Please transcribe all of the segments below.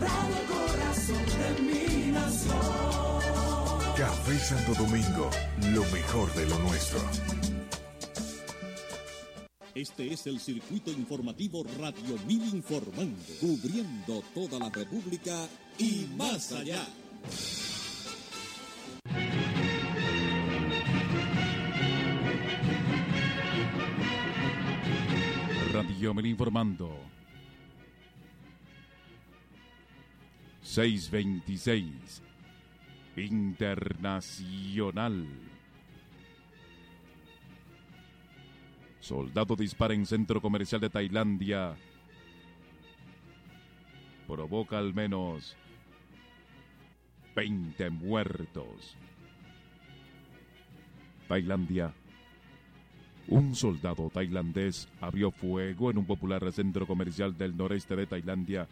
Radio Corazón de mi nación. Café Santo Domingo, lo mejor de lo nuestro. Este es el circuito informativo Radio Mil Informando, cubriendo toda la República y más allá. Radio Mil Informando. 626 Internacional. Soldado dispara en centro comercial de Tailandia. Provoca al menos 20 muertos. Tailandia. Un soldado tailandés abrió fuego en un popular centro comercial del noreste de Tailandia,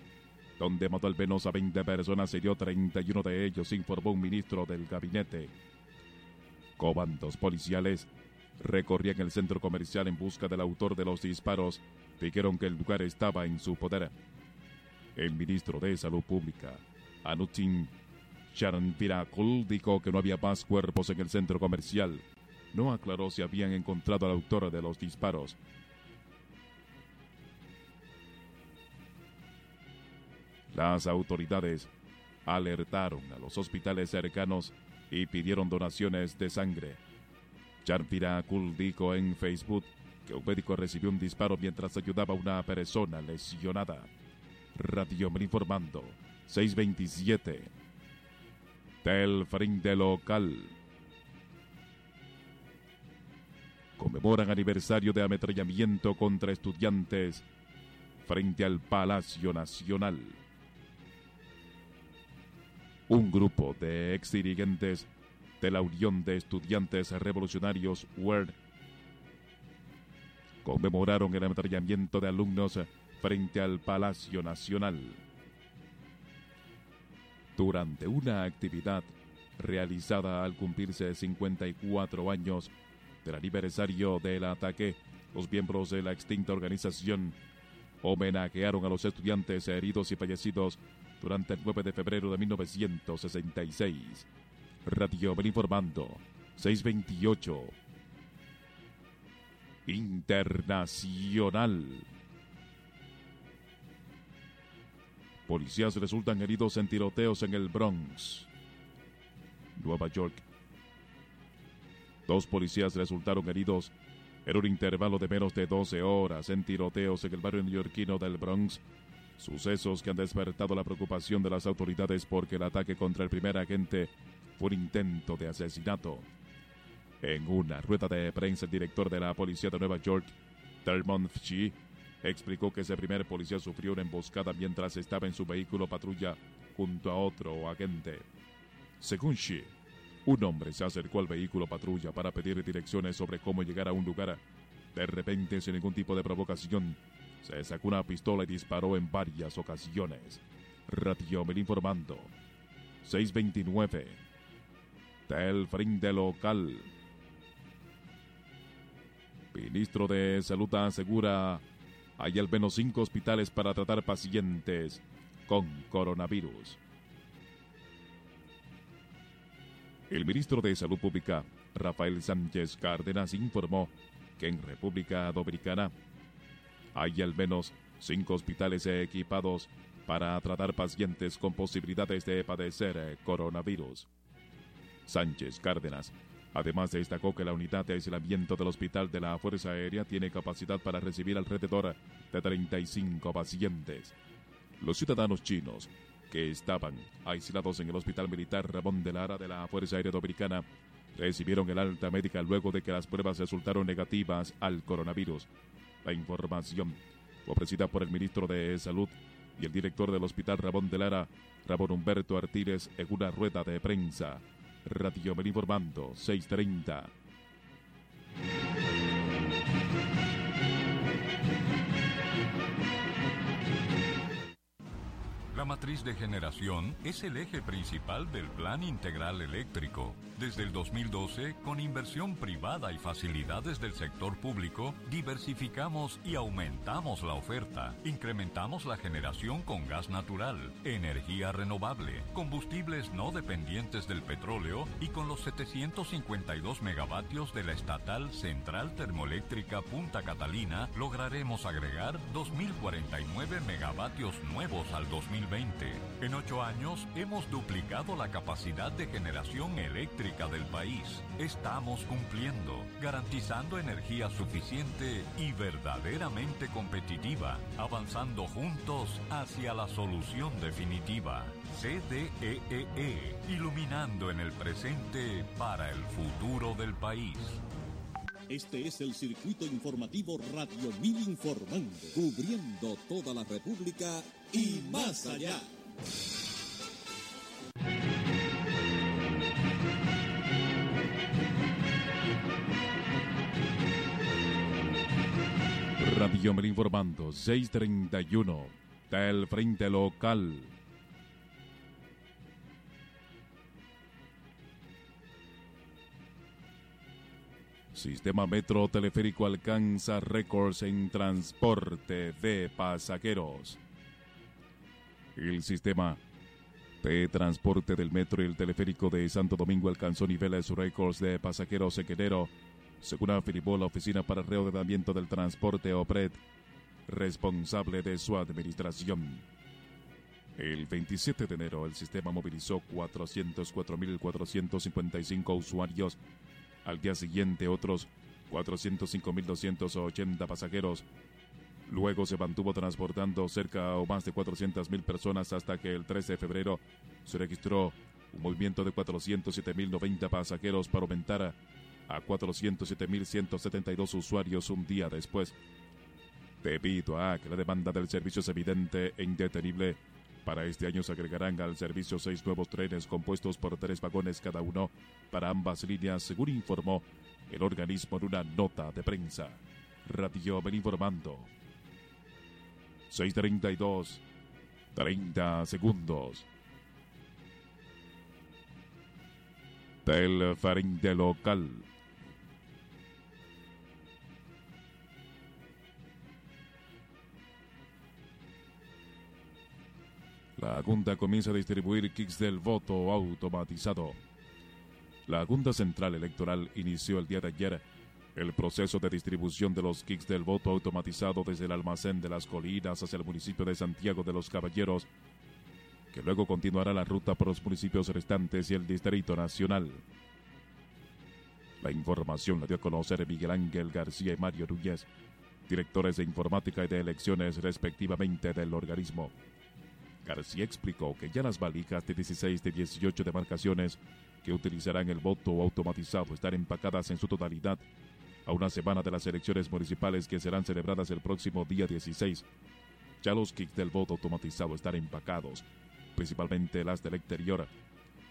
donde mató al menos a 20 personas y dio 31 de ellos, informó un ministro del gabinete. Comandos policiales recorrían el centro comercial en busca del autor de los disparos. Dijeron que el lugar estaba en su poder. El ministro de Salud Pública, Anutin Charanpirakul, dijo que no había más cuerpos en el centro comercial. No aclaró si habían encontrado al autor de los disparos. Las autoridades alertaron a los hospitales cercanos y pidieron donaciones de sangre. Charpira Kul dijo en Facebook que un médico recibió un disparo mientras ayudaba a una persona lesionada. Radio informando 627 del frente local. Conmemoran aniversario de ametrallamiento contra estudiantes frente al Palacio Nacional. Un grupo de ex dirigentes de la Unión de Estudiantes Revolucionarios WERD conmemoraron el ametrallamiento de alumnos frente al Palacio Nacional. Durante una actividad realizada al cumplirse 54 años del aniversario del ataque, los miembros de la extinta organización homenajearon a los estudiantes heridos y fallecidos durante el 9 de febrero de 1966. Radio Ben informando 628 Internacional. Policías resultan heridos en tiroteos en el Bronx, Nueva York. Dos policías resultaron heridos en un intervalo de menos de 12 horas en tiroteos en el barrio neoyorquino del Bronx, sucesos que han despertado la preocupación de las autoridades porque el ataque contra el primer agente fue un intento de asesinato. En una rueda de prensa, el director de la policía de Nueva York, Dermont Fitchie, explicó que ese primer policía sufrió una emboscada mientras estaba en su vehículo patrulla junto a otro agente. Según Xi, un hombre se acercó al vehículo patrulla para pedir direcciones sobre cómo llegar a un lugar. De repente, sin ningún tipo de provocación, se sacó una pistola y disparó en varias ocasiones. Radio Mel informando. 629. Del frente local. Ministro de Salud asegura hay al menos cinco hospitales para tratar pacientes con coronavirus. El ministro de Salud Pública, Rafael Sánchez Cárdenas, informó que en República Dominicana hay al menos cinco hospitales equipados para tratar pacientes con posibilidades de padecer coronavirus. Sánchez Cárdenas además destacó que la unidad de aislamiento del Hospital de la Fuerza Aérea tiene capacidad para recibir alrededor de 35 pacientes. Los ciudadanos chinos que estaban aislados en el Hospital Militar Ramón de Lara de la Fuerza Aérea Dominicana recibieron el alta médica luego de que las pruebas resultaron negativas al coronavirus. La información ofrecida por el ministro de Salud y el director del Hospital Ramón de Lara, Ramón Humberto Artírez, en una rueda de prensa. Radio informando 630. La matriz de generación es el eje principal del Plan Integral Eléctrico. Desde el 2012, con inversión privada y facilidades del sector público, diversificamos y aumentamos la oferta. Incrementamos la generación con gas natural, energía renovable, combustibles no dependientes del petróleo y con los 752 megavatios de la estatal Central Termoeléctrica Punta Catalina, lograremos agregar 2.049 megavatios nuevos al 2020. En ocho años hemos duplicado la capacidad de generación eléctrica del país. Estamos cumpliendo, garantizando energía suficiente y verdaderamente competitiva, avanzando juntos hacia la solución definitiva. CDEE, e, iluminando en el presente para el futuro del país. Este es el circuito informativo Radio Mil Informando, cubriendo toda la República y más allá. Radio Mil Informando, 631, del Frente Local. Sistema Metro Teleférico alcanza récords en transporte de pasajeros. El sistema de transporte del metro y el teleférico de Santo Domingo alcanzó niveles récords de pasajeros en enero, según afirmó la Oficina para Reordenamiento del Transporte OPRED, responsable de su administración. El 27 de enero, el sistema movilizó 404.455 usuarios al día siguiente otros 405.280 pasajeros. Luego se mantuvo transportando cerca o más de 400.000 personas hasta que el 13 de febrero se registró un movimiento de 407.090 pasajeros para aumentar a 407.172 usuarios un día después. Debido a que la demanda del servicio es evidente e indetenible, para este año se agregarán al servicio seis nuevos trenes compuestos por tres vagones cada uno para ambas líneas, según informó el organismo en una nota de prensa. Radio ven informando. 632, 30 segundos. Del frente local. La Junta comienza a distribuir kits del voto automatizado. La Junta Central Electoral inició el día de ayer el proceso de distribución de los kits del voto automatizado desde el almacén de las colinas hacia el municipio de Santiago de los Caballeros, que luego continuará la ruta por los municipios restantes y el Distrito Nacional. La información la dio a conocer Miguel Ángel García y Mario Núñez, directores de informática y de elecciones respectivamente del organismo. García explicó que ya las valijas de 16 de 18 demarcaciones que utilizarán el voto automatizado están empacadas en su totalidad a una semana de las elecciones municipales que serán celebradas el próximo día 16. Ya los kits del voto automatizado están empacados, principalmente las del exterior.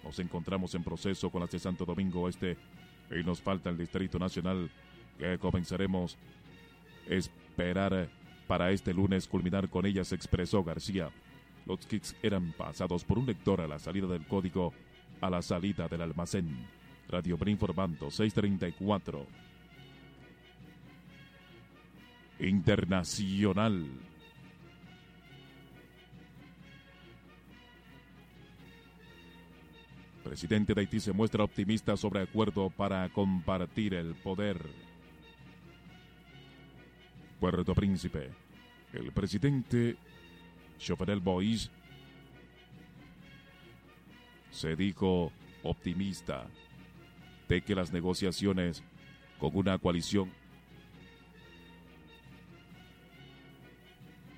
Nos encontramos en proceso con las de Santo Domingo Este y nos falta el Distrito Nacional que comenzaremos a esperar para este lunes culminar con ellas, expresó García. Los kits eran pasados por un lector a la salida del código a la salida del almacén. Radio Brin informando 634. Internacional. Presidente de Haití se muestra optimista sobre acuerdo para compartir el poder. Puerto Príncipe. El presidente Choferel Bois se dijo optimista de que las negociaciones con una coalición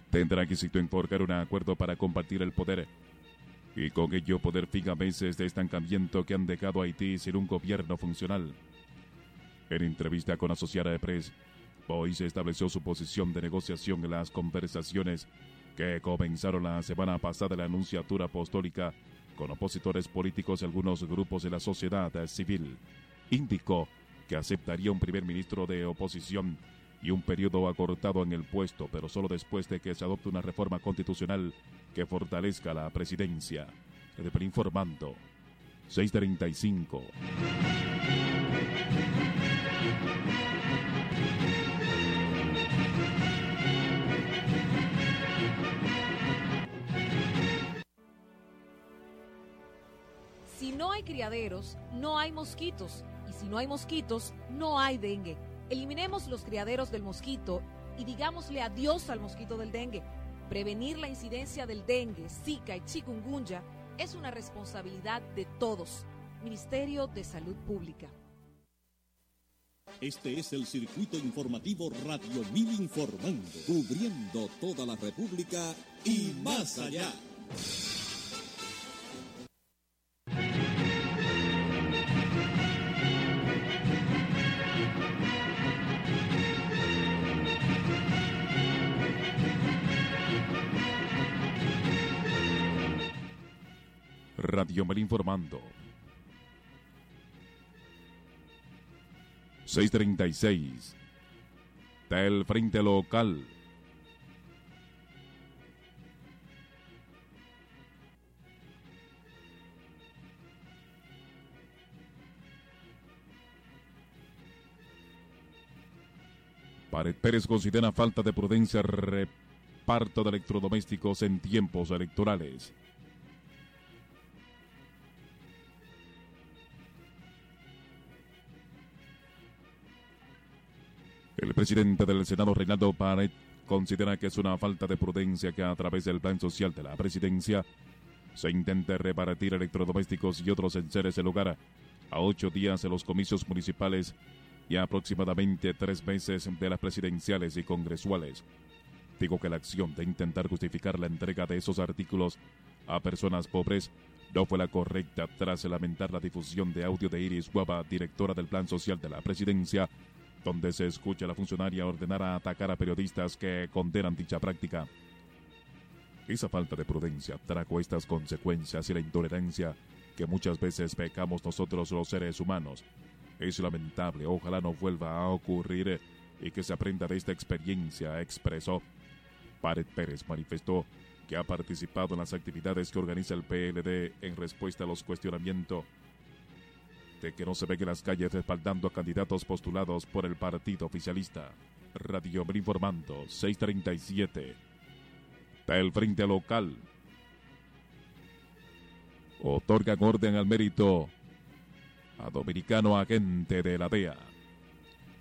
tendrán que forjar un acuerdo para compartir el poder y con ello poder fin meses de estancamiento que han dejado Haití sin un gobierno funcional. En entrevista con Asociada de Press, Boyce estableció su posición de negociación en las conversaciones que comenzaron la semana pasada la anunciatura apostólica con opositores políticos y algunos grupos de la sociedad civil. Indicó que aceptaría un primer ministro de oposición y un periodo acortado en el puesto, pero solo después de que se adopte una reforma constitucional que fortalezca la presidencia. El informando. 635. Si no hay criaderos, no hay mosquitos. Y si no hay mosquitos, no hay dengue. Eliminemos los criaderos del mosquito y digámosle adiós al mosquito del dengue. Prevenir la incidencia del dengue, zika y chikungunya es una responsabilidad de todos. Ministerio de Salud Pública. Este es el circuito informativo Radio Mil Informando, cubriendo toda la República y más allá. Radio Mel informando. 636. Del Frente Local. Pared Pérez considera falta de prudencia reparto de electrodomésticos en tiempos electorales. El presidente del Senado, Reinaldo Pared, considera que es una falta de prudencia que a través del plan social de la presidencia se intente repartir electrodomésticos y otros enseres en lugar a ocho días de los comicios municipales y a aproximadamente tres meses de las presidenciales y congresuales. Digo que la acción de intentar justificar la entrega de esos artículos a personas pobres no fue la correcta tras lamentar la difusión de audio de Iris Guava, directora del Plan Social de la Presidencia, donde se escucha a la funcionaria ordenar a atacar a periodistas que condenan dicha práctica. Esa falta de prudencia trajo estas consecuencias y la intolerancia que muchas veces pecamos nosotros los seres humanos. Es lamentable, ojalá no vuelva a ocurrir y que se aprenda de esta experiencia, expresó. Pared Pérez manifestó que ha participado en las actividades que organiza el PLD en respuesta a los cuestionamientos de que no se ven en las calles respaldando a candidatos postulados por el partido oficialista. Radio Mel informando 637. Del Frente Local. Otorgan orden al mérito a dominicano agente de la DEA.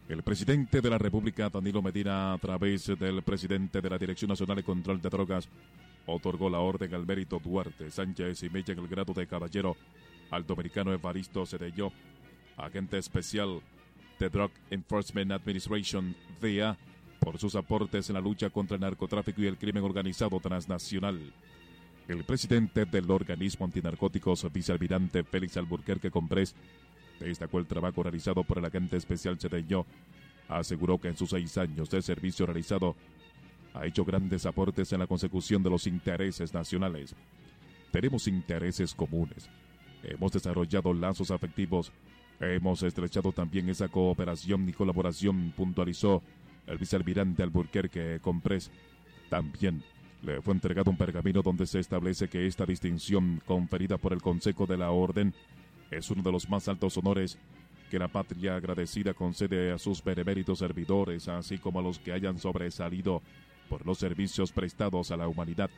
El presidente de la República, Danilo Medina, a través del presidente de la Dirección Nacional de Control de Drogas, otorgó la orden al mérito Duarte Sánchez y Mella en el grado de caballero al dominicano Evaristo Cedeño, agente especial de Drug Enforcement Administration, DEA, por sus aportes en la lucha contra el narcotráfico y el crimen organizado transnacional. El presidente del organismo antinarcóticos, vicealmirante Félix Alburquerque Comprés, destacó el trabajo realizado por el agente especial Cedeño. Aseguró que en sus seis años de servicio realizado ha hecho grandes aportes en la consecución de los intereses nacionales. Tenemos intereses comunes, Hemos desarrollado lazos afectivos. Hemos estrechado también esa cooperación y colaboración, puntualizó el vicealmirante Alburquerque Comprés. También le fue entregado un pergamino donde se establece que esta distinción conferida por el Consejo de la Orden es uno de los más altos honores que la patria agradecida concede a sus beneméritos servidores, así como a los que hayan sobresalido por los servicios prestados a la humanidad.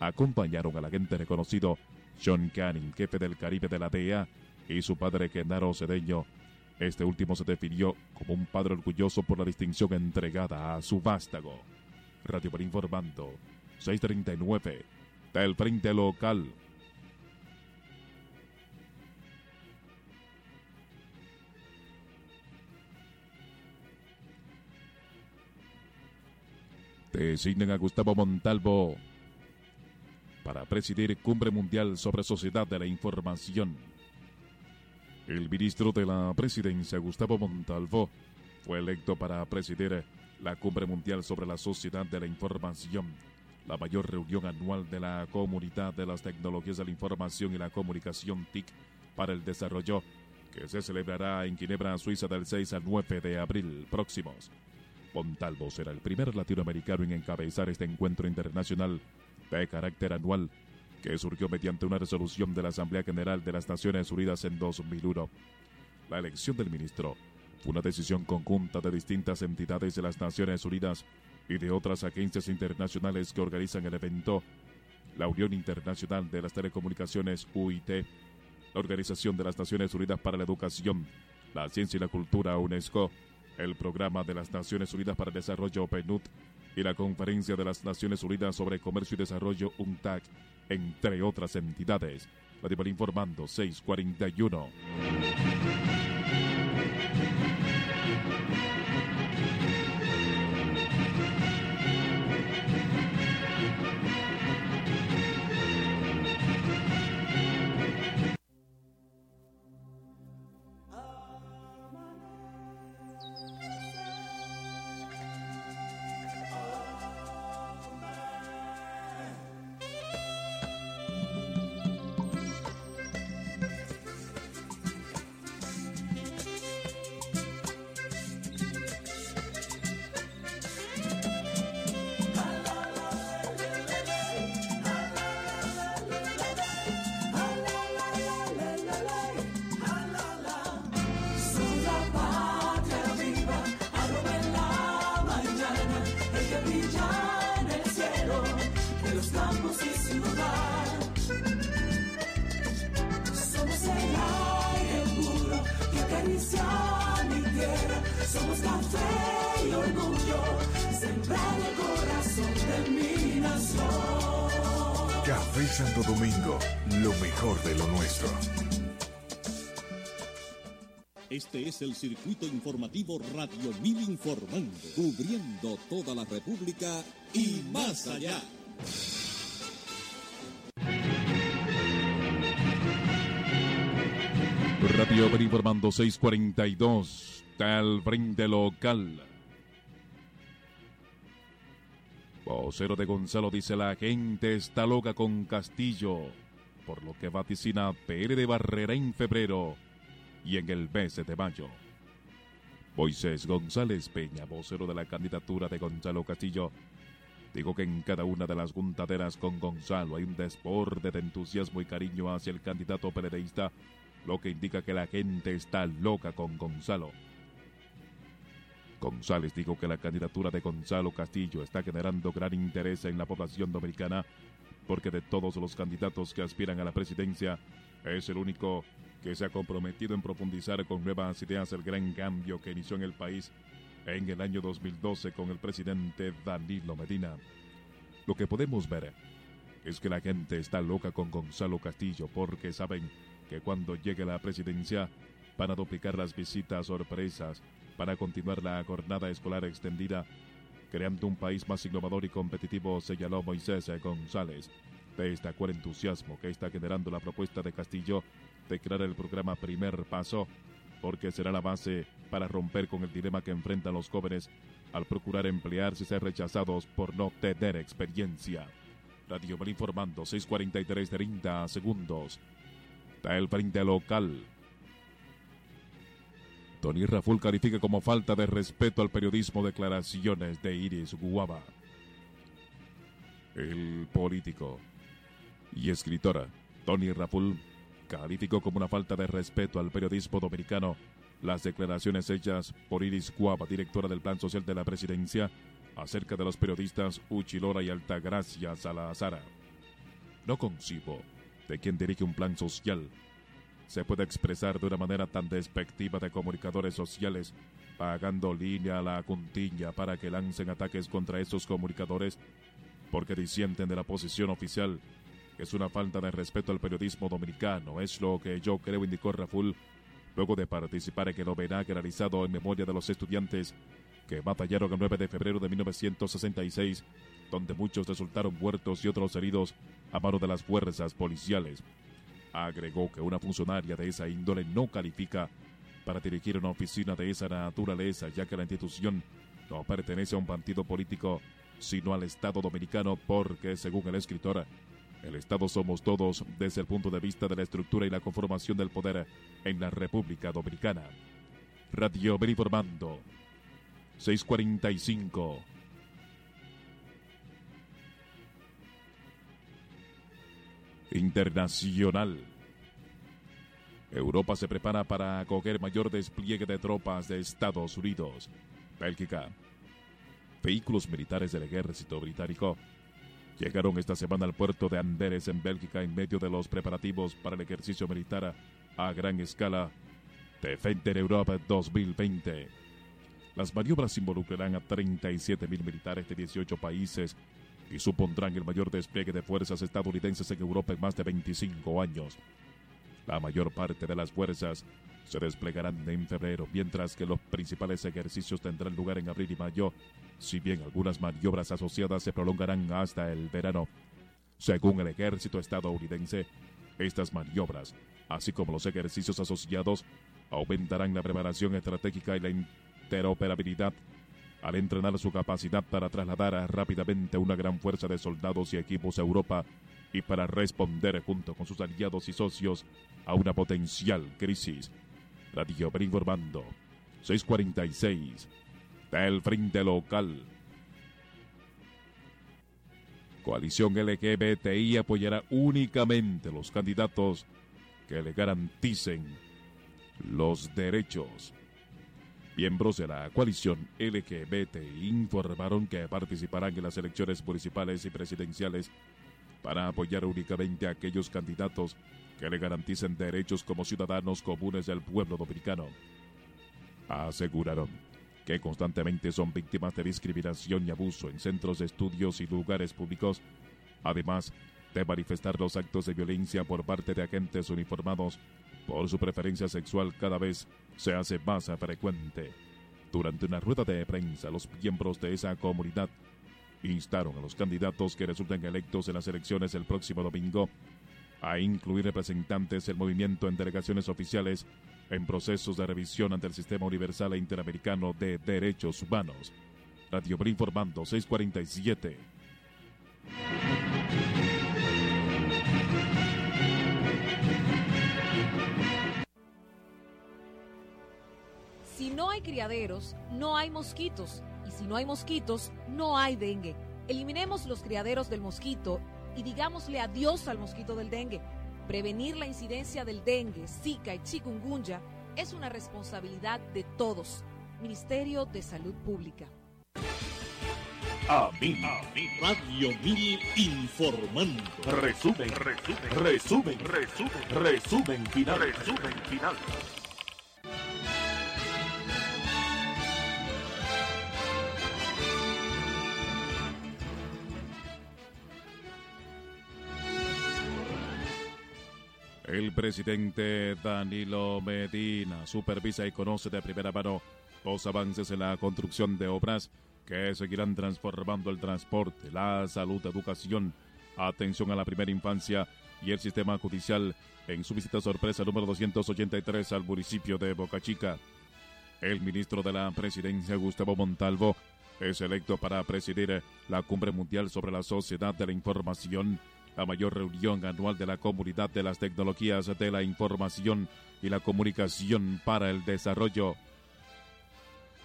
Acompañaron al agente reconocido John Canning, jefe del Caribe de la DEA, y su padre Genaro Cedeño. Este último se definió como un padre orgulloso por la distinción entregada a su vástago. Radio por informando, 639, del Frente Local. Designen a Gustavo Montalvo para presidir Cumbre Mundial sobre Sociedad de la Información. El ministro de la Presidencia, Gustavo Montalvo, fue electo para presidir la Cumbre Mundial sobre la Sociedad de la Información, la mayor reunión anual de la Comunidad de las Tecnologías de la Información y la Comunicación TIC para el Desarrollo, que se celebrará en Ginebra, Suiza, del 6 al 9 de abril próximos. Montalvo será el primer latinoamericano en encabezar este encuentro internacional de carácter anual que surgió mediante una resolución de la Asamblea General de las Naciones Unidas en 2001. La elección del ministro fue una decisión conjunta de distintas entidades de las Naciones Unidas y de otras agencias internacionales que organizan el evento, la Unión Internacional de las Telecomunicaciones UIT, la Organización de las Naciones Unidas para la Educación, la Ciencia y la Cultura UNESCO, el Programa de las Naciones Unidas para el Desarrollo PNUD y la Conferencia de las Naciones Unidas sobre Comercio y Desarrollo UNTAC, entre otras entidades. La informando 641. Santo Domingo, lo mejor de lo nuestro. Este es el circuito informativo Radio Mil Informando, cubriendo toda la República y más allá. Radio Mil Informando 642, tal frente local. Vocero de Gonzalo dice la gente está loca con Castillo, por lo que vaticina PR de Barrera en febrero y en el mes de mayo. Moisés González Peña, vocero de la candidatura de Gonzalo Castillo, dijo que en cada una de las juntaderas con Gonzalo hay un desborde de entusiasmo y cariño hacia el candidato periodista, lo que indica que la gente está loca con Gonzalo. González dijo que la candidatura de Gonzalo Castillo está generando gran interés en la población dominicana porque de todos los candidatos que aspiran a la presidencia es el único que se ha comprometido en profundizar con nuevas ideas el gran cambio que inició en el país en el año 2012 con el presidente Danilo Medina. Lo que podemos ver es que la gente está loca con Gonzalo Castillo porque saben que cuando llegue la presidencia van a duplicar las visitas sorpresas para continuar la jornada escolar extendida, creando un país más innovador y competitivo, señaló Moisés González. Destacó el entusiasmo que está generando la propuesta de Castillo de crear el programa Primer Paso, porque será la base para romper con el dilema que enfrentan los jóvenes al procurar emplearse y ser rechazados por no tener experiencia. Radio Mal informando 643 30 segundos. Da el frente local. Tony Raful califica como falta de respeto al periodismo declaraciones de Iris Guava. El político y escritora Tony Raful calificó como una falta de respeto al periodismo dominicano las declaraciones hechas por Iris Guava, directora del Plan Social de la Presidencia, acerca de los periodistas Uchilora y Altagracia Salazara. No concibo de quien dirige un plan social se puede expresar de una manera tan despectiva de comunicadores sociales, pagando línea a la cuntilla para que lancen ataques contra esos comunicadores, porque disienten de la posición oficial, es una falta de respeto al periodismo dominicano, es lo que yo creo, indicó Raful, luego de participar en el homenaje realizado en memoria de los estudiantes que batallaron el 9 de febrero de 1966, donde muchos resultaron muertos y otros heridos a mano de las fuerzas policiales. Agregó que una funcionaria de esa índole no califica para dirigir una oficina de esa naturaleza, ya que la institución no pertenece a un partido político, sino al Estado dominicano, porque, según el escritor, el Estado somos todos desde el punto de vista de la estructura y la conformación del poder en la República Dominicana. Radio Ben informando 645. Internacional. Europa se prepara para acoger mayor despliegue de tropas de Estados Unidos. Bélgica. Vehículos militares del ejército británico llegaron esta semana al puerto de Amberes en Bélgica en medio de los preparativos para el ejercicio militar a gran escala Defender Europa 2020. Las maniobras involucrarán a 37 mil militares de 18 países y supondrán el mayor despliegue de fuerzas estadounidenses en Europa en más de 25 años. La mayor parte de las fuerzas se desplegarán en febrero, mientras que los principales ejercicios tendrán lugar en abril y mayo, si bien algunas maniobras asociadas se prolongarán hasta el verano. Según el ejército estadounidense, estas maniobras, así como los ejercicios asociados, aumentarán la preparación estratégica y la interoperabilidad al entrenar su capacidad para trasladar rápidamente una gran fuerza de soldados y equipos a Europa y para responder junto con sus aliados y socios a una potencial crisis. Radio informando 646 del Frente Local. Coalición LGBTI apoyará únicamente los candidatos que le garanticen los derechos. Miembros de la coalición LGBT informaron que participarán en las elecciones municipales y presidenciales para apoyar únicamente a aquellos candidatos que le garanticen derechos como ciudadanos comunes del pueblo dominicano. Aseguraron que constantemente son víctimas de discriminación y abuso en centros de estudios y lugares públicos, además de manifestar los actos de violencia por parte de agentes uniformados por su preferencia sexual cada vez se hace más frecuente. Durante una rueda de prensa, los miembros de esa comunidad instaron a los candidatos que resulten electos en las elecciones el próximo domingo a incluir representantes del movimiento en delegaciones oficiales en procesos de revisión ante el Sistema Universal Interamericano de Derechos Humanos. Radio Brin informando 647. No hay criaderos, no hay mosquitos. Y si no hay mosquitos, no hay dengue. Eliminemos los criaderos del mosquito y digámosle adiós al mosquito del dengue. Prevenir la incidencia del dengue, zika y chikungunya es una responsabilidad de todos. Ministerio de Salud Pública. A mí, Radio Mil informando. Resumen, resumen, resumen, resumen, resumen final, resumen final. El presidente Danilo Medina supervisa y conoce de primera mano los avances en la construcción de obras que seguirán transformando el transporte, la salud, educación, atención a la primera infancia y el sistema judicial en su visita sorpresa número 283 al municipio de Boca Chica. El ministro de la Presidencia, Gustavo Montalvo, es electo para presidir la Cumbre Mundial sobre la Sociedad de la Información la mayor reunión anual de la Comunidad de las Tecnologías de la Información y la Comunicación para el Desarrollo.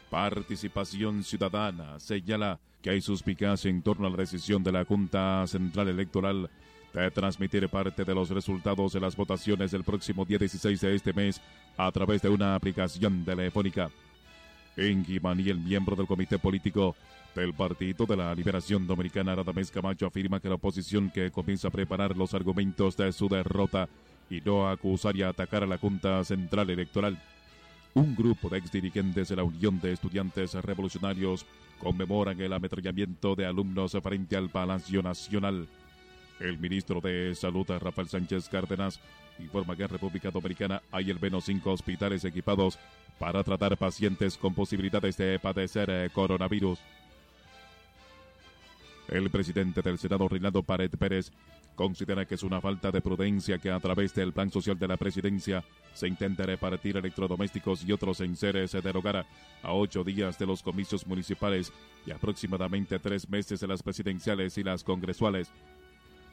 Participación Ciudadana señala que hay suspicacia en torno a la decisión de la Junta Central Electoral de transmitir parte de los resultados de las votaciones del próximo día 16 de este mes a través de una aplicación telefónica. Enki Maniel, miembro del comité político del Partido de la Liberación Dominicana, Radamés Camacho afirma que la oposición que comienza a preparar los argumentos de su derrota y no acusar y atacar a la Junta Central Electoral. Un grupo de exdirigentes de la Unión de Estudiantes Revolucionarios conmemoran el ametrallamiento de alumnos frente al Palacio Nacional. El ministro de Salud, Rafael Sánchez Cárdenas, informa que en República Dominicana hay al menos cinco hospitales equipados para tratar pacientes con posibilidades de padecer eh, coronavirus. El presidente del Senado, Reinaldo Pared Pérez, considera que es una falta de prudencia que a través del plan social de la presidencia se intente repartir electrodomésticos y otros enseres de hogar a ocho días de los comicios municipales y aproximadamente tres meses de las presidenciales y las congresuales.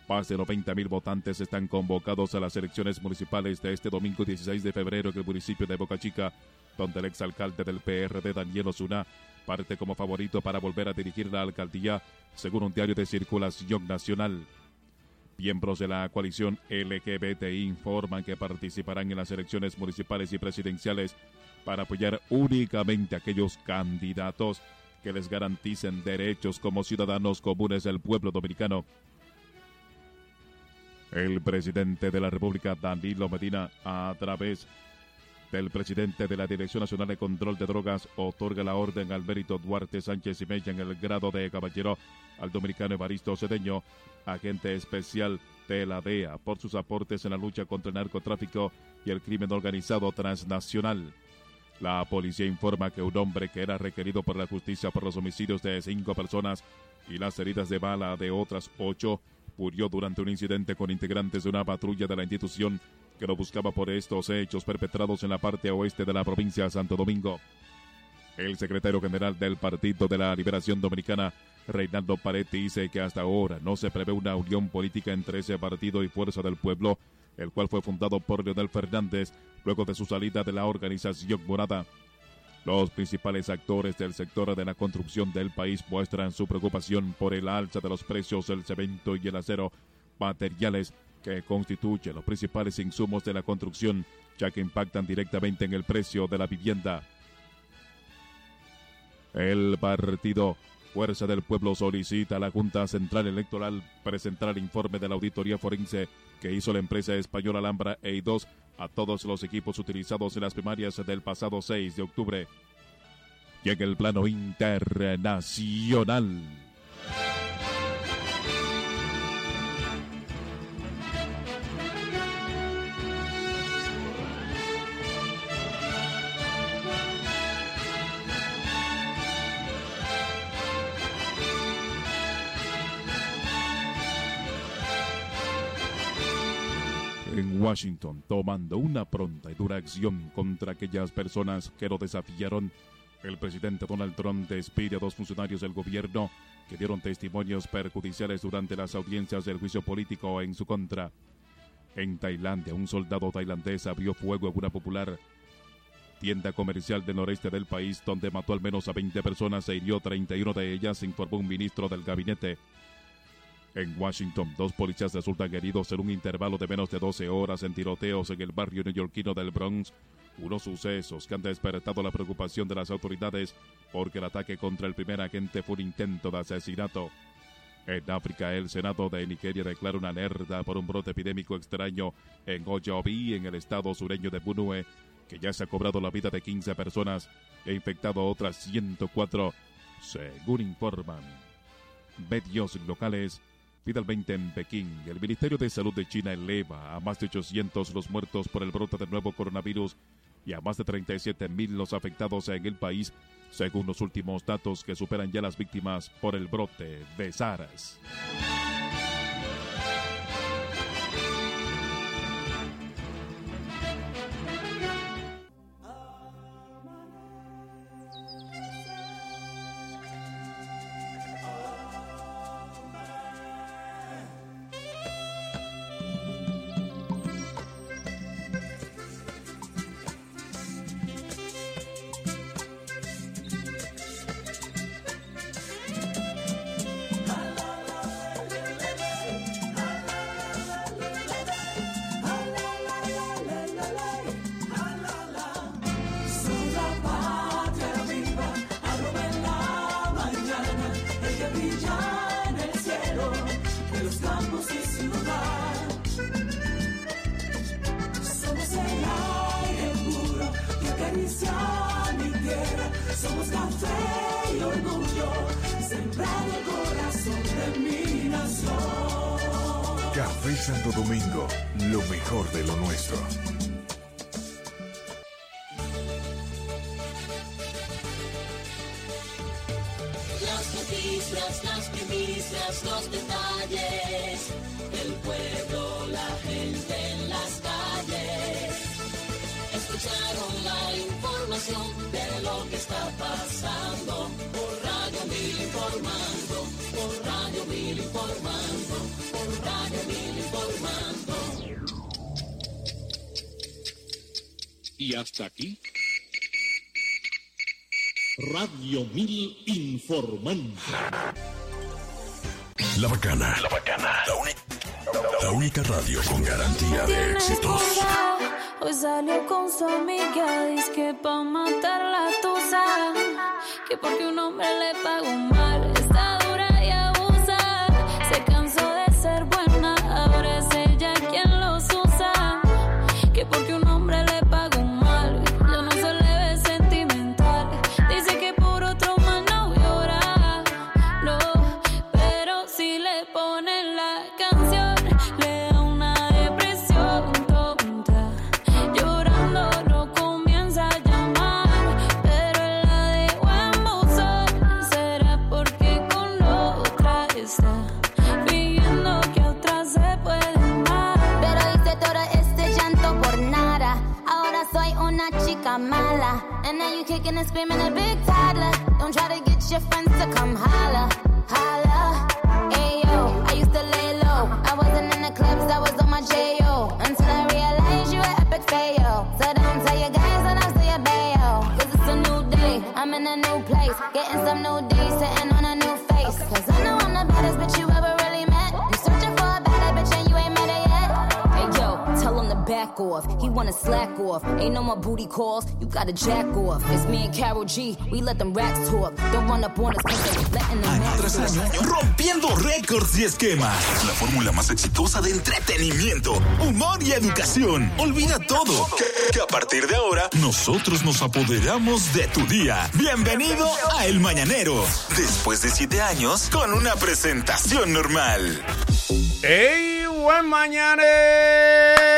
Más de 90 mil votantes están convocados a las elecciones municipales de este domingo 16 de febrero en el municipio de Boca Chica donde el exalcalde del PRD, Daniel Osuna, parte como favorito para volver a dirigir la alcaldía, según un diario de circulación nacional. Miembros de la coalición LGBTI informan que participarán en las elecciones municipales y presidenciales para apoyar únicamente a aquellos candidatos que les garanticen derechos como ciudadanos comunes del pueblo dominicano. El presidente de la República, Danilo Medina, a través del presidente de la Dirección Nacional de Control de Drogas, otorga la orden al mérito Duarte Sánchez y Mella en el grado de caballero al dominicano Evaristo Cedeño, agente especial de la DEA, por sus aportes en la lucha contra el narcotráfico y el crimen organizado transnacional. La policía informa que un hombre que era requerido por la justicia por los homicidios de cinco personas y las heridas de bala de otras ocho murió durante un incidente con integrantes de una patrulla de la institución que lo buscaba por estos hechos perpetrados en la parte oeste de la provincia de Santo Domingo. El secretario general del Partido de la Liberación Dominicana, Reinaldo Paretti, dice que hasta ahora no se prevé una unión política entre ese partido y Fuerza del Pueblo, el cual fue fundado por Leonel Fernández luego de su salida de la organización morada. Los principales actores del sector de la construcción del país muestran su preocupación por el alza de los precios del cemento y el acero, materiales que constituyen los principales insumos de la construcción, ya que impactan directamente en el precio de la vivienda. El partido Fuerza del Pueblo solicita a la Junta Central Electoral presentar el informe de la auditoría forense que hizo la empresa española Alhambra EI2 a todos los equipos utilizados en las primarias del pasado 6 de octubre. Y en el plano internacional. En Washington tomando una pronta y dura acción contra aquellas personas que lo desafiaron. El presidente Donald Trump despide a dos funcionarios del gobierno que dieron testimonios perjudiciales durante las audiencias del juicio político en su contra. En Tailandia, un soldado tailandés abrió fuego en una popular tienda comercial del noreste del país donde mató al menos a 20 personas e hirió 31 de ellas, informó un ministro del gabinete. En Washington, dos policías resultan heridos en un intervalo de menos de 12 horas en tiroteos en el barrio neoyorquino del Bronx, unos sucesos que han despertado la preocupación de las autoridades porque el ataque contra el primer agente fue un intento de asesinato. En África, el Senado de Nigeria declara una alerta por un brote epidémico extraño en Oyobi, en el estado sureño de Bunue, que ya se ha cobrado la vida de 15 personas e infectado a otras 104, según informan medios locales Finalmente en Pekín, el Ministerio de Salud de China eleva a más de 800 los muertos por el brote del nuevo coronavirus y a más de 37 mil los afectados en el país, según los últimos datos que superan ya las víctimas por el brote de SARS. Mil informando. La Bacana. La Bacana. La, uni- la única radio con garantía de éxitos. Hoy salió con su amiga, dice que pa' matar la tusa. Que porque un hombre le pagó mal, gotta jack off. It's me and Carol G. We let them racks talk. Don't run up on us cause they letting them Año tras racks año, talk. rompiendo récords y esquemas. La fórmula más exitosa de entretenimiento, humor y educación. Olvida todo. Que, que a partir de ahora, nosotros nos apoderamos de tu día. Bienvenido a El Mañanero. Después de siete años, con una presentación normal. ¡Ey, buen mañanero!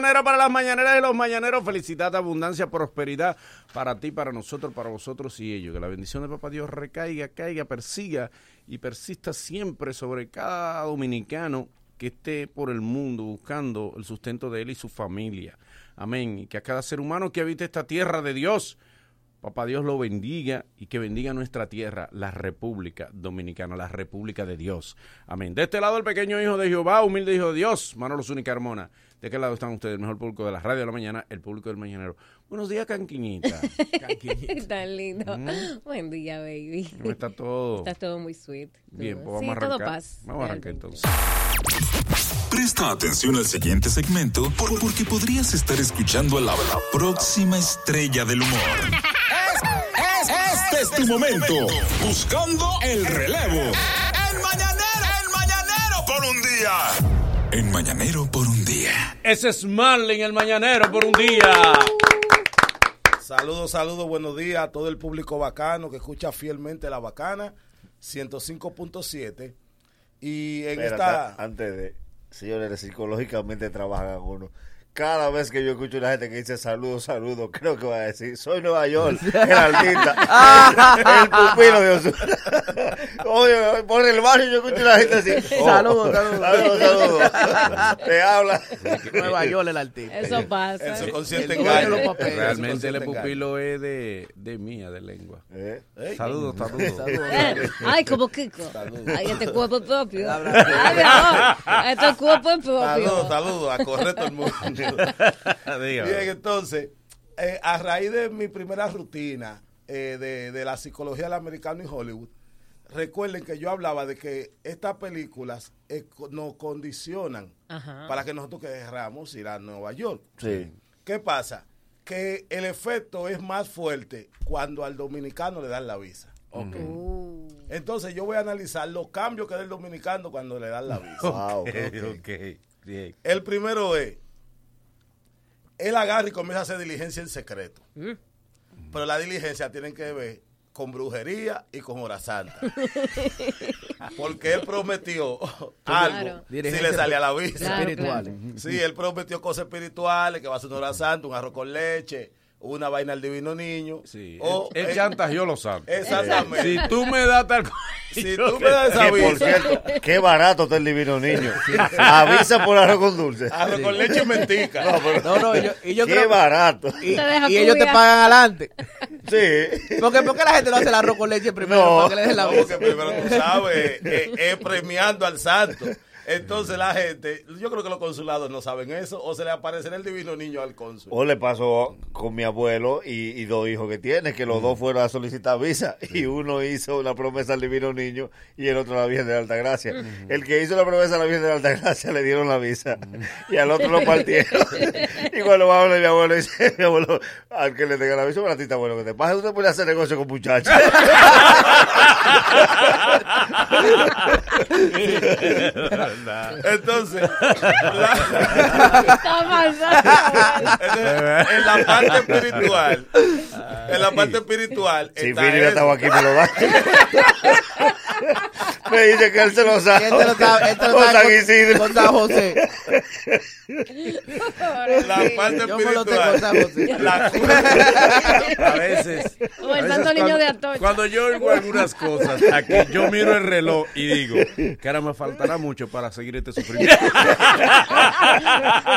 Para las mañaneras y los mañaneros. Felicidad, abundancia, prosperidad para ti, para nosotros, para vosotros y ellos. Que la bendición de Papá Dios recaiga, caiga, persiga y persista siempre sobre cada dominicano que esté por el mundo buscando el sustento de él y su familia. Amén. Y que a cada ser humano que habite esta tierra de Dios, Papá Dios lo bendiga y que bendiga nuestra tierra, la República Dominicana, la República de Dios. Amén. De este lado el pequeño hijo de Jehová, humilde hijo de Dios, Manolo Zúñiga Carmona. ¿De qué lado están ustedes? El mejor público de la radio de la mañana, el público del mañanero. Buenos días, Canquiñita. Canquiñita. Tan lindo. Mm. Buen día, baby. ¿Cómo está todo? Está todo muy sweet. Bien, pues vamos sí, a arrancar. todo paz. Vamos a arrancar entonces. Presta atención al siguiente segmento por- porque podrías estar escuchando a la, la próxima estrella del humor. Este es tu momento. Buscando el relevo. El mañanero, el mañanero por un día. En mañanero por un día. Ese es Marlin, el mañanero, por un día. Saludos, saludos, buenos días a todo el público bacano que escucha fielmente la bacana 105.7. Y en Espérate, esta. Antes de. Señores, psicológicamente trabajan uno. Cada vez que yo escucho a una gente que dice saludos, saludos, creo que va a decir, soy Nueva York, el artista, el pupilo de Osuna. Oye, por el barrio yo escucho a una gente así. oh, Saludos, saludos. Saludos, saludos. Te habla. Nueva York el artista. Eso pasa. Engaña. los papeles. Realmente el pupilo es de, de mía, de lengua. ¿Eh? Saludos, saludos. Eh, Ay, como Kiko. Ay, este cuerpo es propio. Ay, mi amor. Este cuerpo es Saludos, propio. saludos, a correr todo el mundo. Bien, entonces, eh, a raíz de mi primera rutina eh, de, de la psicología del americano y Hollywood, recuerden que yo hablaba de que estas películas eh, nos condicionan Ajá. para que nosotros queramos ir a Nueva York. Sí. ¿Qué pasa? Que el efecto es más fuerte cuando al dominicano le dan la visa. Ok. Uh. Entonces yo voy a analizar los cambios que da el dominicano cuando le dan la visa. Wow. Ok, ok, bien. El primero es, él agarra y comienza a hacer diligencia en secreto. Pero la diligencia tiene que ver con brujería y con hora santa. Porque él prometió algo si le salía la visa. Claro, espirituales. Sí, él prometió cosas espirituales, que va a hacer una hora santa, un arroz con leche, una vaina al divino niño. Sí, O, él, él eh, chantajeó los santos. Exactamente. Si tú me das tal. Si tú me das esa Que por cierto, qué barato está el divino niño. Avisa por arroz con dulce. arroz con leche mentica. No, pero- No, no, y yo, y yo qué creo barato. y, ellos te pagan adelante. Sí. Porque, ¿Por qué la gente no hace el arroz con leche primero No. para que le den la porque primero tú sabes, eh, es premiando al santo. Entonces la gente, yo creo que los consulados no saben eso, o se le aparece el divino niño al cónsul. O le pasó con mi abuelo y, y dos hijos que tiene, que los dos fueron a solicitar visa y uno hizo la promesa al divino niño y el otro a la Virgen de la Alta Gracia. El que hizo la promesa a la Virgen de la Alta Gracia le dieron la visa y al otro lo partieron. y cuando va a hablar mi abuelo, dice mi abuelo, al que le tenga la visa, baratita, bueno, que te pasa, usted puede hacer negocio con muchachos. Entonces, Está pasando. en la parte espiritual, en la parte espiritual, Si eso. estado aquí, me lo da. me dice que él se lo sabe. Él te lo sabe, él te lo sabe con- Isidro. con San José. la parte Yo me lo tengo, espiritual. San José. La- A veces. O el santo niño cuando- de Atocha. Cuando yo oigo algunas cosas, aquí yo miro el reloj y digo, que ahora me faltará mucho para seguir este sufrimiento.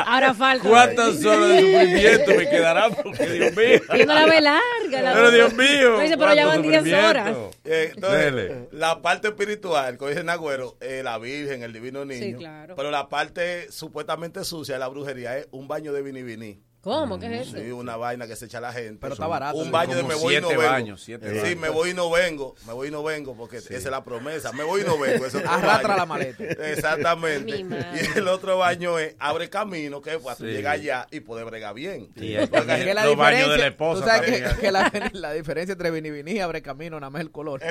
Ahora falta. ¿Cuántas horas de sufrimiento me quedarán? Porque Dios mío. Y no la ve larga. La Pero Dios mío. Dice, pero ya van 10 sufrimiento. horas. Eh, entonces, Dele. la parte espiritual, como dice Nagüero, eh, la Virgen, el Divino Niño. Sí, claro. Pero la parte supuestamente sucia de la brujería es un baño de viniviní. ¿Cómo? ¿Qué es Sí, eso? una vaina que se echa la gente. Pero está barato. Un baño de me voy y no siete vengo. baños, siete sí, baños. me voy y no vengo. Me voy y no vengo porque esa es la promesa. Me voy y no vengo. Eso es Arrastra la maleta. Exactamente. Y el otro baño es abre camino que para tú Sí. llegar allá y poder bregar bien. Sí, que- Que la Los baños de la diferencia, esposa tú sabes que, la, la diferencia entre vini y abre camino nada más el color.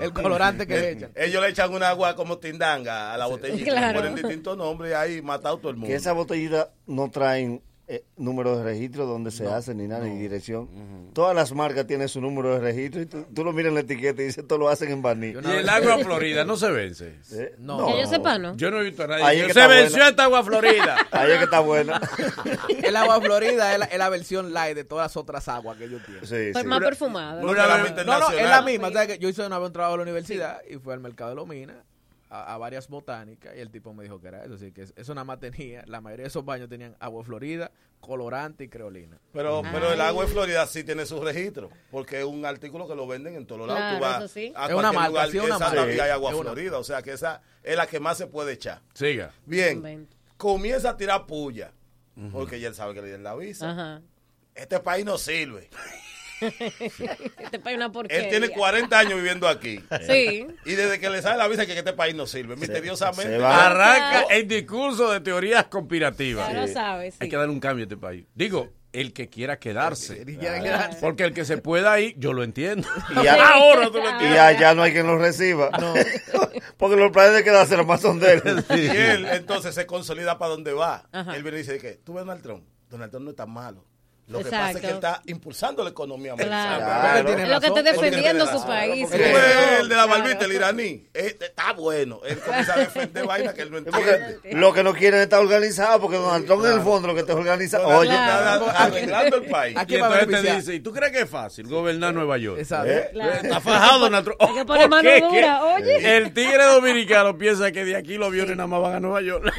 El colorante que le echan. Ellos le echan una agua como tindanga a la botellita. Claro. Le ponen distintos nombres y ahí matado todo el mundo. Que esas botellitas no traen eh, número de registro donde se hace ni nada, ni dirección. Todas las marcas tienen su número de registro y tú, tú lo miras en la etiqueta y dice, todo lo hacen en Baní. Y el agua florida no se vence. Eh, No. Que yo sepa, ¿no? Yo no he visto a Ahí nadie. es que Se venció buena. esta agua florida. Ahí es que está buena. El agua florida es la, es la versión light de todas las otras aguas que ellos tienen. Sí, Pues sí. más perfumada. No, Una. No, no, es la misma. ¿sabes que Yo hice una vez un trabajo en la universidad y fui al mercado de Lomina a, a varias botánicas y el tipo me dijo que era eso. Así que eso nada más tenía, la mayoría de esos baños tenían agua florida, colorante y creolina. Pero, pero el agua de Florida sí tiene su registro, porque es un artículo que lo venden en todos lados. Claro, Tú vas eso sí. a Es cualquier una marca, lugar sí, una esa hay agua Es una- Florida, o sea que esa es la que más se puede echar. Siga. Bien, comienza a tirar puya, porque ya él sabe que le dieron la visa. Ajá. Este país no sirve. Este país una porquería. Él tiene 40 años viviendo aquí. Sí. Y desde que le sale la visa que este país no sirve, misteriosamente. se va. Arranca el discurso de teorías conspirativas. Ya lo sabes, sí. Hay que dar un cambio a este país. Digo, el que quiera quedarse. Porque el que se pueda ir, yo lo entiendo. Y Ahora tú lo Y entiendes. allá no hay quien lo reciba. Porque los planes de quedarse los más son de él. Y él entonces se consolida para donde va. Ajá. Él viene y dice que tú ves Donald Trump. Donald Trump no es tan malo. Lo que pasa es que él está impulsando la economía americana. Claro. Lo que está defendiendo su país. El de la Claro. barbita, el iraní. Este está bueno. Él comienza a defender vaina que él no entiende. lo que no quieren está organizado, porque Donald Trump en el fondo lo que está organizado. Oye, Está arreglando el país. Aquí Y entonces te dice, ¿y tú crees que es fácil gobernar Nueva York? Exacto. ¿Eh? Claro. Está fajado Donald Trump. Hay que poner ¿Por mano dura. El tigre dominicano piensa que de aquí los aviones nada más van a Nueva York.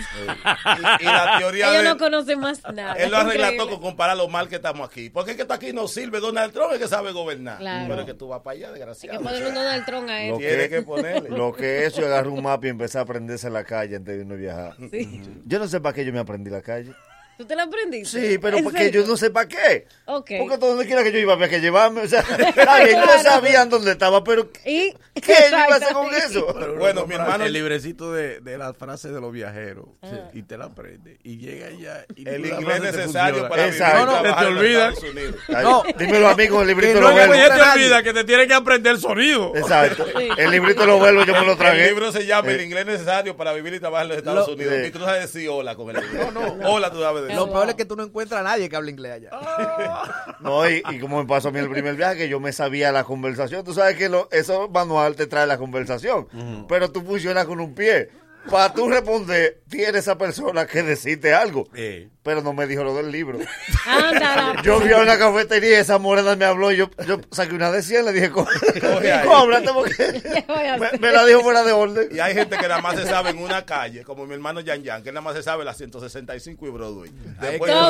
Y, y la teoría Ellos de no conocen más nada. él lo arregla todo con comparar lo mal que estamos aquí. Porque es que esto aquí no sirve. Donald Trump es que sabe gobernar. Claro. Pero es que tú vas para allá, Hay que desgraciado. ponerle un Donald Trump a él. Lo Tiene que ponerle. Lo que es, yo agarré un mapa y empecé a aprenderse en la calle antes de irme a viajar. Sí. Yo no sé para qué yo me aprendí la calle. ¿Tú te lo aprendiste? Sí, pero ¿En porque serio? yo no sé para qué. Porque todo donde quiera que yo iba había que llevarme. O sea, bien, no sabían dónde estaba, pero ¿Y? ¿qué yo iba a hacer con eso? Bueno, mi hermano. El librecito de, de las frases de los viajeros. Y te la aprende. Y llega allá. Y El la inglés te necesario para vivir y Exacto. No, no, trabajar te. Ay, No. Dímelo a mí con el librito Que de no verbos. ya te olvida que te tiene que aprender el sonido. Exacto. El librito de los verbos yo me lo El tragué. libro se llama El Eh. inglés necesario para vivir y trabajar en los Estados Unidos. Sí. Y tú no sabes decir hola con el libro. No, no. Hola tú sabes Lo peor es que tú no encuentras a nadie que hable inglés allá. No, y, y como me pasó a mí el primer viaje, que yo me sabía la conversación. Tú sabes que lo, eso manual te trae la conversación, pero tú funcionas con un pie. Para tú responder, tiene esa persona que decirte algo. Eh. Pero no me dijo lo del libro. Anda, Yo fui a una cafetería y esa morena me habló y yo, yo saqué una de 100, le dije, "Co- Coge ahí. cóbrate porque me, me la dijo fuera de orden. Y hay gente que nada más se sabe en una calle, como mi hermano Yan Yan, que nada más se sabe la 165 y Broadway. Después, no,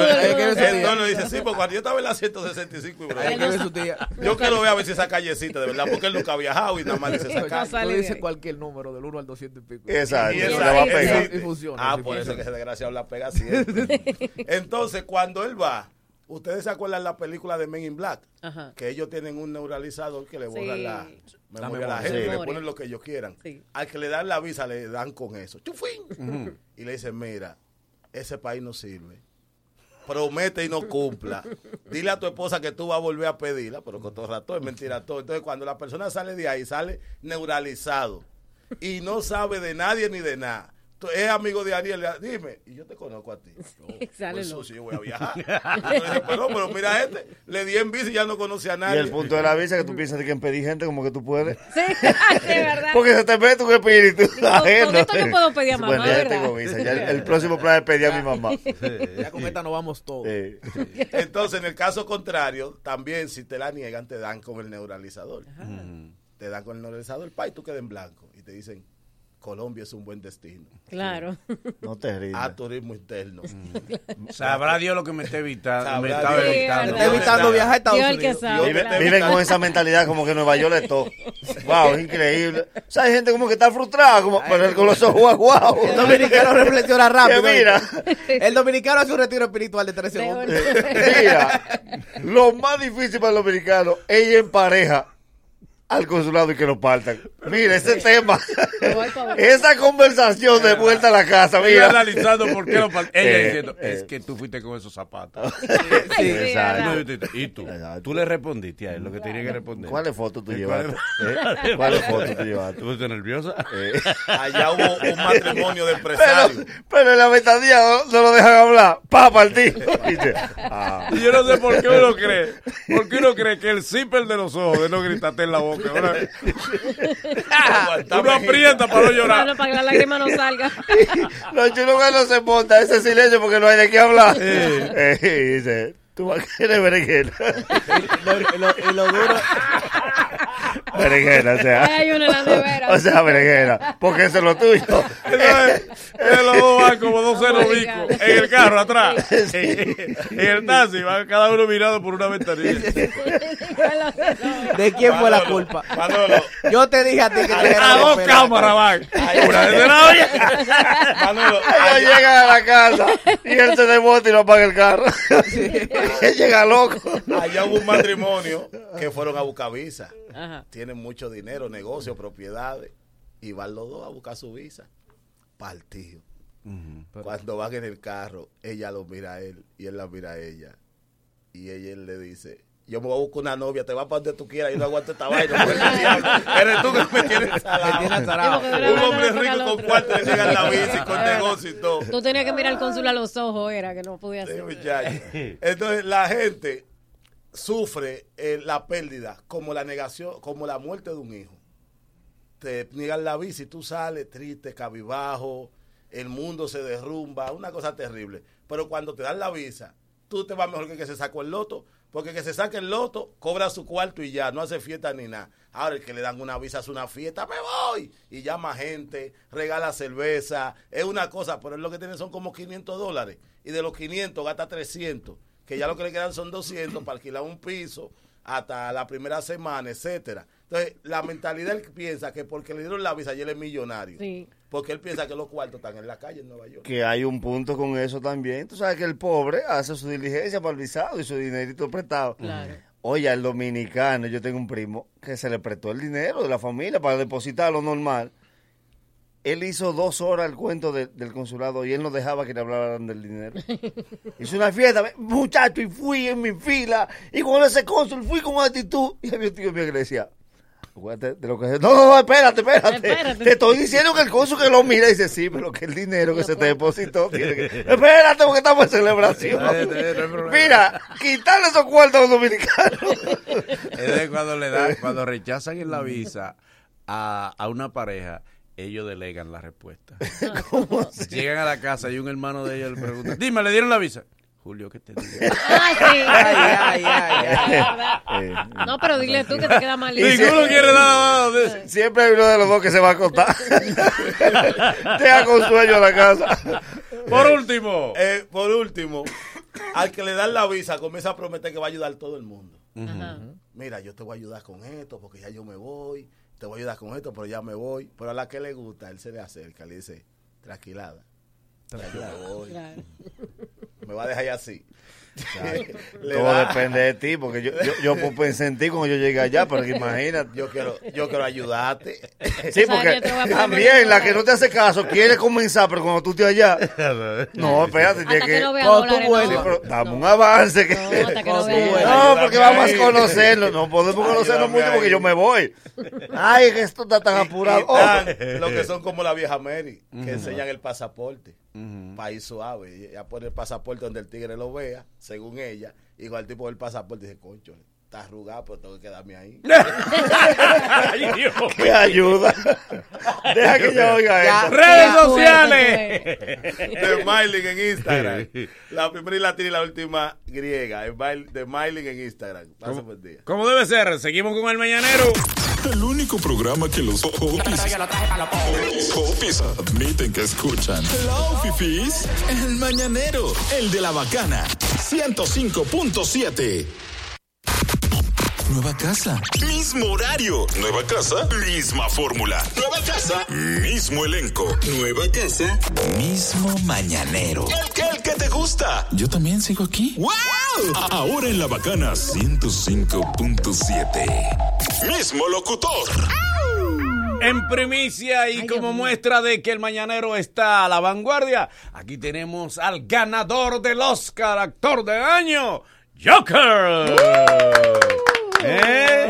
le dice, sí, porque cuando yo estaba en la 165 y Broadway, yo quiero ver a ver si esa callecita, de verdad, porque él nunca ha viajado y nada más dice esa Tú calle. dices cualquier número, del 1 al 200 y pico. Exacto, Y va a y- pegar. Y funciona. Ah, por eso que ese desgraciado la pega siempre. Entonces, cuando él va, ustedes se acuerdan la película de Men in Black, Ajá. que ellos tienen un neuralizador que le borra Sí. la La memoria a la gente y le ponen lo que ellos quieran. Sí. Al que le dan la visa le dan con eso. ¡Chufín! Y le dicen, mira, ese país no sirve. Promete y no cumpla. Dile a tu esposa que tú vas a volver a pedirla, pero con todo rato es mentira todo. Entonces, cuando la persona sale de ahí, sale neuralizado y no sabe de nadie ni de nada. Es amigo de Ariel, le- dime, y yo te conozco a ti. Sale Pues eso sí, yo voy a viajar. Entonces, pero, pero mira este, le di en bici y ya no conoce a Y nadie. el punto de la visa es que tú piensas de que pedir gente como que tú puedes. Sí, sí, verdad. Porque se te mete un espíritu ajeno. con esto yo puedo pedir a mamá, Bueno, ya ¿verdad? tengo visa. Ya el, el próximo plan es pedir a mi mamá. Ya con esta nos vamos todos. Sí. Entonces, en el caso contrario, también si te la niegan, te dan con el neuralizador. Te dan con el neuralizador, pa, y tú quedas en blanco. Y te dicen, Colombia es un buen destino. Claro. No te ríes. A turismo interno. Sabrá Dios lo que me está evitando. Me Dios. evitando. Está evitando viajar a Estados Dios el que Unidos. sabe. Vive- claro. viven con esa mentalidad como que Nueva York es todo. Wow, es increíble. O sea, hay gente como que está frustrada, como, pero con los ojos guau. El dominicano reflexiona rápido. Que mira, El dominicano hace un retiro espiritual de tres segundos. mira, lo más difícil para los dominicanos es ir en pareja al consulado y que lo partan. Mira, ese tema, esa conversación de vuelta a la casa, mira. analizando por qué lo par- Ella Eh, diciendo, eh. es que tú fuiste con esos zapatos. Sí, exacto. No, y tú- Y tú, Exacto. tú le respondiste a él lo que tenía que responder. ¿Cuáles fotos tú ¿Eh, llevaste? cuál- ¿Eh? ¿Cuáles fotos tú llevaste? ¿Tú estás nerviosa? Eh. Allá hubo un matrimonio de Pero, empresarios. pero en la metadía no, no lo dejan hablar. Pa. Dice, ah. Y yo no sé por qué uno cree. ¿Por qué uno cree que el zipper de los ojos de no gritarte en la boca? ¿Verdad? Aguantame, Uno aprieta para no llorar. Bueno, para que la lágrima no salga. Los chulos que no se monta ese silencio porque no hay de qué hablar. Eh, y dice, tú vas a querer. Y lo, y lo duro. Berenjena, o sea. Hay uno en la nevera. O sea, berenjena. Porque eso es lo tuyo. Entonces, ellos los dos van como dos ceros Oh my bicos God. en el carro atrás. En el taxi, van cada uno mirando por una ventanilla. ¿De quién fue la culpa? Manolo, Yo te dije a ti que te A era dos cámaras van. Una de la olla. Manolo, Ellos allá- llegan a la casa y él se desmonta y no apaga el carro. él llega loco. allá hubo un matrimonio que fueron a buscar visa. Ajá. Tienen mucho dinero, negocios, propiedades. Y van los dos a buscar su visa. Partido. Cuando van en el carro, ella lo mira a él y él la mira a ella. Y ella él le dice, yo me voy a buscar una novia, te vas para donde tú quieras, yo no aguanto esta vaina. Eres tú que me tienes salado. Un hombre rico con cuarto le llegan la bici, con negocio y todo. Tú tenías que mirar al cónsul a los ojos, era que no podía hacer. Entonces la gente sufre eh, la pérdida como la negación, como la muerte de un hijo. Te niegan la y tú sales triste, cabibajo, el mundo se derrumba, una cosa terrible. Pero cuando te dan la visa, tú te vas mejor que el que se sacó el loto, porque el que se saque el loto cobra su cuarto y ya, no hace fiesta ni nada. Ahora el que le dan una visa hace una fiesta, me voy, y llama gente, regala cerveza, es una cosa, pero lo que tiene son como 500 dólares, y de los 500 gasta 300, que ya lo que le quedan son 200 para alquilar un piso hasta la primera semana, etcétera. Entonces, la mentalidad él piensa que porque le dieron la visa y él es millonario, Sí. porque él piensa que los cuartos están en la calle en Nueva York. Que hay un punto con eso también. Tú sabes que el pobre hace su diligencia para el visado y su dinerito prestado. Claro. Oye, al dominicano, yo tengo un primo que se le prestó el dinero de la familia para depositarlo normal. Él hizo dos horas el cuento de- del consulado y él no dejaba que le hablaran del dinero. Hizo una fiesta, muchacho, y fui en mi fila. Y con ese cónsul fui con actitud. Y había un tío mío que le decía, acuérdate de lo que... No, no, no, espérate, espérate. Espérate. Te estoy diciendo que el cónsul que lo mira y dice, sí, pero que el dinero que se te depositó tiene que... Espérate porque estamos en celebración. Mira, quitarle esos cuartos a los dominicanos. Es de cuando le dan, cuando rechazan en la visa a, a una pareja ellos delegan la respuesta. ¿Cómo así? Llegan a la casa y un hermano de ellos le pregunta, dime, ¿le dieron la visa? Julio, ¿qué te digo? Ah, sí. Ay, ay, ay, ay. No, pero dile tú que te queda mal. Ninguno quiere nada eso. Siempre hay uno de los dos que se va a acostar. Deja con sueño a la casa. Por último. Eh, por último, al que le dan la visa, comienza a prometer que va a ayudar a todo el mundo. Mira, yo te voy a ayudar con esto porque ya yo me voy. Te voy a ayudar con esto, pero ya me voy. Pero a la que le gusta, él se le acerca, le dice, tranquilada. Ya yo me voy. Claro. Me va a dejar ya así. Todo da- depende de ti, porque yo, yo, yo puedo pensar en ti cuando yo llegue allá, pero imagínate. Yo quiero, yo quiero ayudarte. Sí, ¿Sabes porque también la que no te hace caso quiere comenzar, pero cuando tú estés allá, no, espérate, Hasta que que. no vea Cuando tú dólares, Sí, no. pero dame un avance. Que... No, porque vamos a conocerlo. No podemos conocernos mucho porque yo me voy. Ay, que esto está tan apurado. Están los que son como la vieja Mary, que enseñan el pasaporte. País suave. Y Ella pone el pasaporte donde el tigre lo vea, según ella. Y con el tipo del pasaporte dice, concho, está arrugado, pero tengo que quedarme ahí. Ay, Dios. Que ayuda. Deja que yo oiga Ya. Redes Ya, sociales. de Smiling en Instagram. La primera y latina y la última griega. De Smiling en Instagram. Pasa buen día. Como debe ser, seguimos con el mañanero. El único programa que los popis, popis admiten que escuchan. Hello, fifis. El mañanero, el de la bacana. 105.7. Nueva casa, mismo horario. Nueva casa, misma fórmula. Nueva casa, mismo elenco. Nueva casa, mismo mañanero. El que, el que te gusta. Yo también sigo aquí. ¡Wow! Ahora en la bacana 105.7. Mismo locutor. En primicia y Ay, como muestra de que el mañanero está a la vanguardia, aquí tenemos al ganador del Oscar, actor del año, Joker. ¿Eh?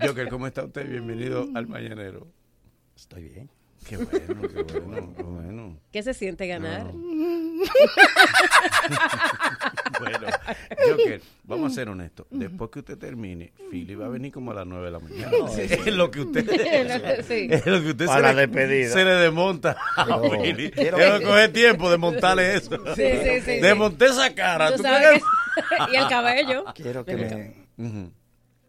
Joker, ¿cómo está usted? Bienvenido al mañanero. Estoy bien. Qué bueno, qué bueno, qué bueno. ¿Qué se siente ganar? Bueno, Joker, vamos a ser honestos. Después que usted termine, Philly va a venir como a las 9 de la mañana. es lo que usted, Sí. es lo que usted Para se, la le, despedida. se le desmonta a Philly. quiero que- coger tiempo de montarle eso. Sí, sí, sí, De sí. montar esa cara. Tú ¿Tú sabes que- y el cabello. Quiero que me,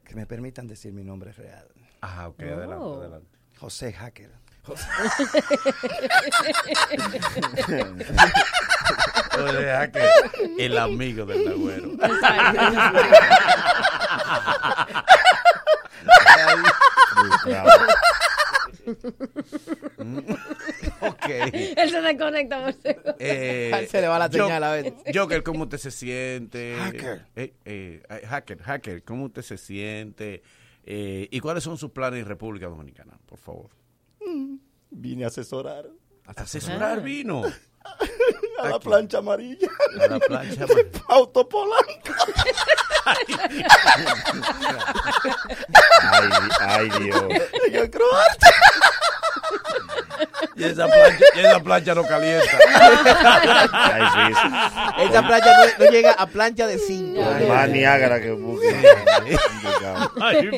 que me permitan decir mi nombre real. Ah, ok, adelante, Oh. adelante. José Hacker. O sea que el amigo del Nagüero. ok. Él se desconecta por. Eh, se le va la señal a veces. Joker, ¿cómo usted se siente? Hacker. Eh, eh, eh, hacker, hacker, ¿cómo usted se siente? Eh, ¿Y cuáles son sus planes en República Dominicana? Por favor. Vine a asesorar Asesorar vino. a la Aquí. plancha amarilla. A la plancha. de Pauto Polanco. Ay, ay, Dios. En el. Y esa plancha, y esa plancha no calienta. Ay, sí. Esta plancha no, no llega a plancha de 5. Más Niágara que busque.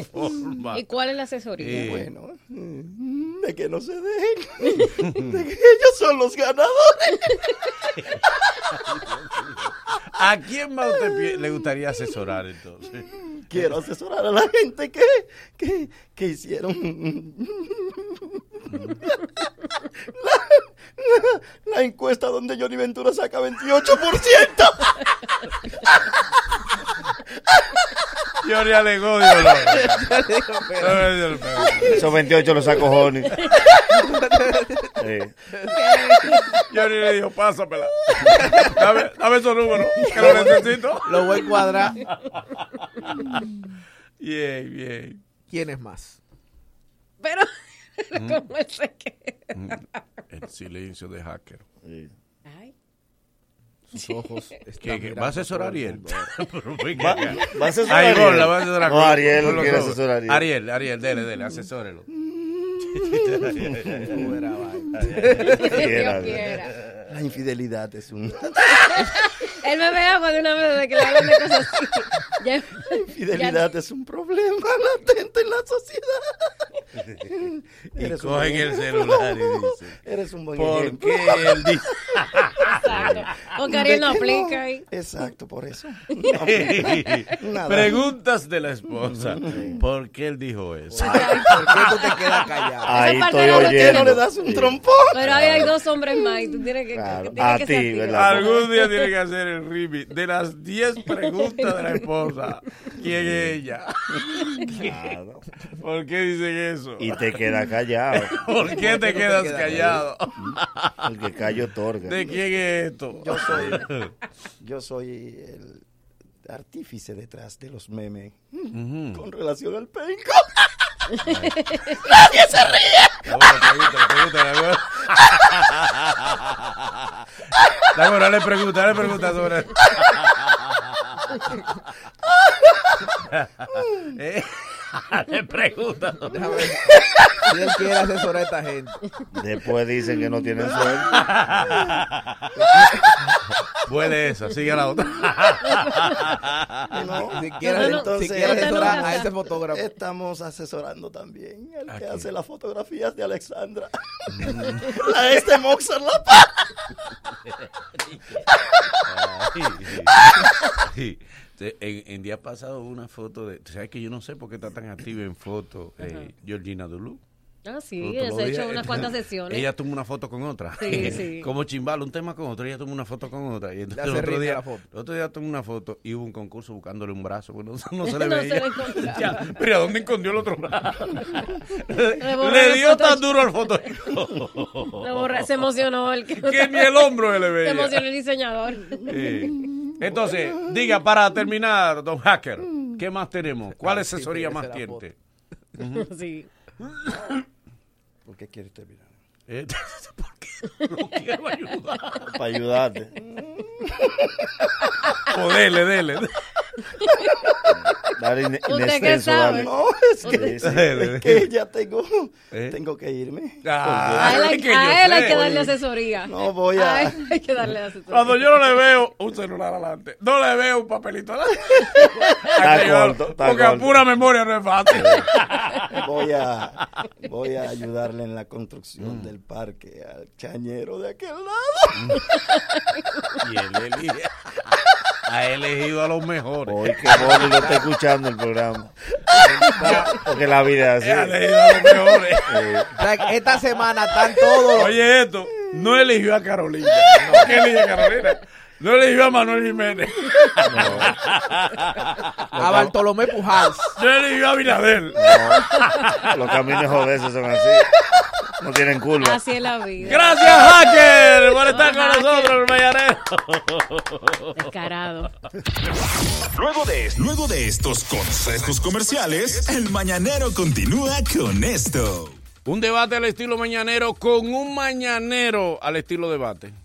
Forma. ¿Y cuál es la asesoría? Eh, Bueno, mm, de que no se dejen. De que ellos son los ganadores. ¿A quién más usted le gustaría asesorar entonces? Quiero asesorar a la gente. Que, que, que hicieron la, la- encuesta donde Johnny Ventura saca 28%. Yo le alegó, Dios Esos 28 los saco Joni. Sí. Yo le dijo, pásamela. Dame, dame esos números, que lo necesito. Lo voy a cuadrar. Bien, bien. ¿Quién es más? Pero, ¿cómo él se queda? El silencio de hacker. Ay. Sus ojos ¿Va a asesorar Ariel? Va- a asesorar Ahí, Ariel. Va a asesorar No, Ariel lo quiere asesorar Ariel. Ariel, Ariel, dele, dele, asesórelo. Quiera. quiera. La infidelidad es un... Él me ve agua de una vez de que le hablan de cosas así. Ya- La infidelidad es un problema latente en la sociedad. Y Eres cogen el celular y dicen, Eres un buen ¿por ejemplo. qué él dice? Exacto. Porque Ariel no ¿De qué aplica ahí. Exacto, por eso. No, nada. Preguntas de la esposa. ¿Por qué él dijo eso? ¿Por qué tú te quedas callado? Ahí estoy oyendo. no le das un trompón? Pero ahí hay dos hombres más y tú tienes que, Claro, a ti, ¿verdad? Algún día tiene que hacer el remix de las 10 preguntas de la esposa. ¿Quién es ella? Claro. ¿Por qué dicen eso? Y te quedas callado. ¿Por qué te quedas callado? El que callo otorga. ¿De quién es esto? Yo soy, yo soy el artífice detrás de los memes con relación al penco. ¡Nadie se ríe! Pregúntale. Dale, dale pregunta, dale pregunta sobre. Déjame ver si él quiere asesorar a esta gente. Después dicen que no tienen suerte. Puede esa, sigue la otra. No, Si quiere, No, no, entonces, si quiere asesorar no, a ese fotógrafo. Estamos asesorando también al que ¿A hace las fotografías de Alexandra. La este Moxer La Paz. En, en día pasado hubo una foto de. ¿Sabes que yo no sé por qué está tan activa en foto eh, Georgina Dulú? Ah, sí, ella se ha hecho unas cuantas sesiones. Ella tomó una foto con otra. Sí, sí. Como chimbal, un tema con otro. Ella tomó una foto con otra. Y entonces el otro, día, la foto. el otro día tomó una foto y hubo un concurso buscándole un brazo. Bueno, no se le No se veía. le encontraba. Ya, pero ¿a dónde escondió el otro brazo? Le dio foto. tan duro al foto. Se emocionó el que, que ni el hombro se le Se veía. emocionó el diseñador. Sí. Entonces, diga, para terminar, don Hacker, ¿qué más tenemos? ¿Cuál Ah, asesoría más la tiene? Sí. ¿Por qué quieres terminar? Eh, Porque lo quiero ayudar. Para ayudarte. O dele, dele. Dale in- ¿Usted qué sabe? No, es que, es ya tengo, ¿Eh? tengo que irme. Ah, A él, hay, que a yo él hay sé. que darle asesoría. No voy A a... él hay que darle asesoría. Cuando yo no le veo un celular adelante, no le veo un papelito adelante. Está corto, está Porque a pura memoria no es fácil. Voy a, voy a ayudarle en la construcción del parque al chañero de aquel lado. y él elige. Ha elegido a los mejores. Hoy que Boli no está escuchando el programa. Porque la vida es Ha así. elegido a los mejores. Eh, O sea, que esta semana están todos. Oye, esto, no eligió a Carolina. ¿Qué eligió a Carolina? No eligió a Manuel Jiménez. A Bartolomé Pujals. No eligió a Binadel. no, los caminos jodesos son así. No tienen curva. Así es la vida. Gracias, Hacker, por estar con nosotros, el mañanero. Descarado. Luego de, luego de estos consejos comerciales, el mañanero continúa con esto. Un debate al estilo mañanero con un mañanero al estilo debate.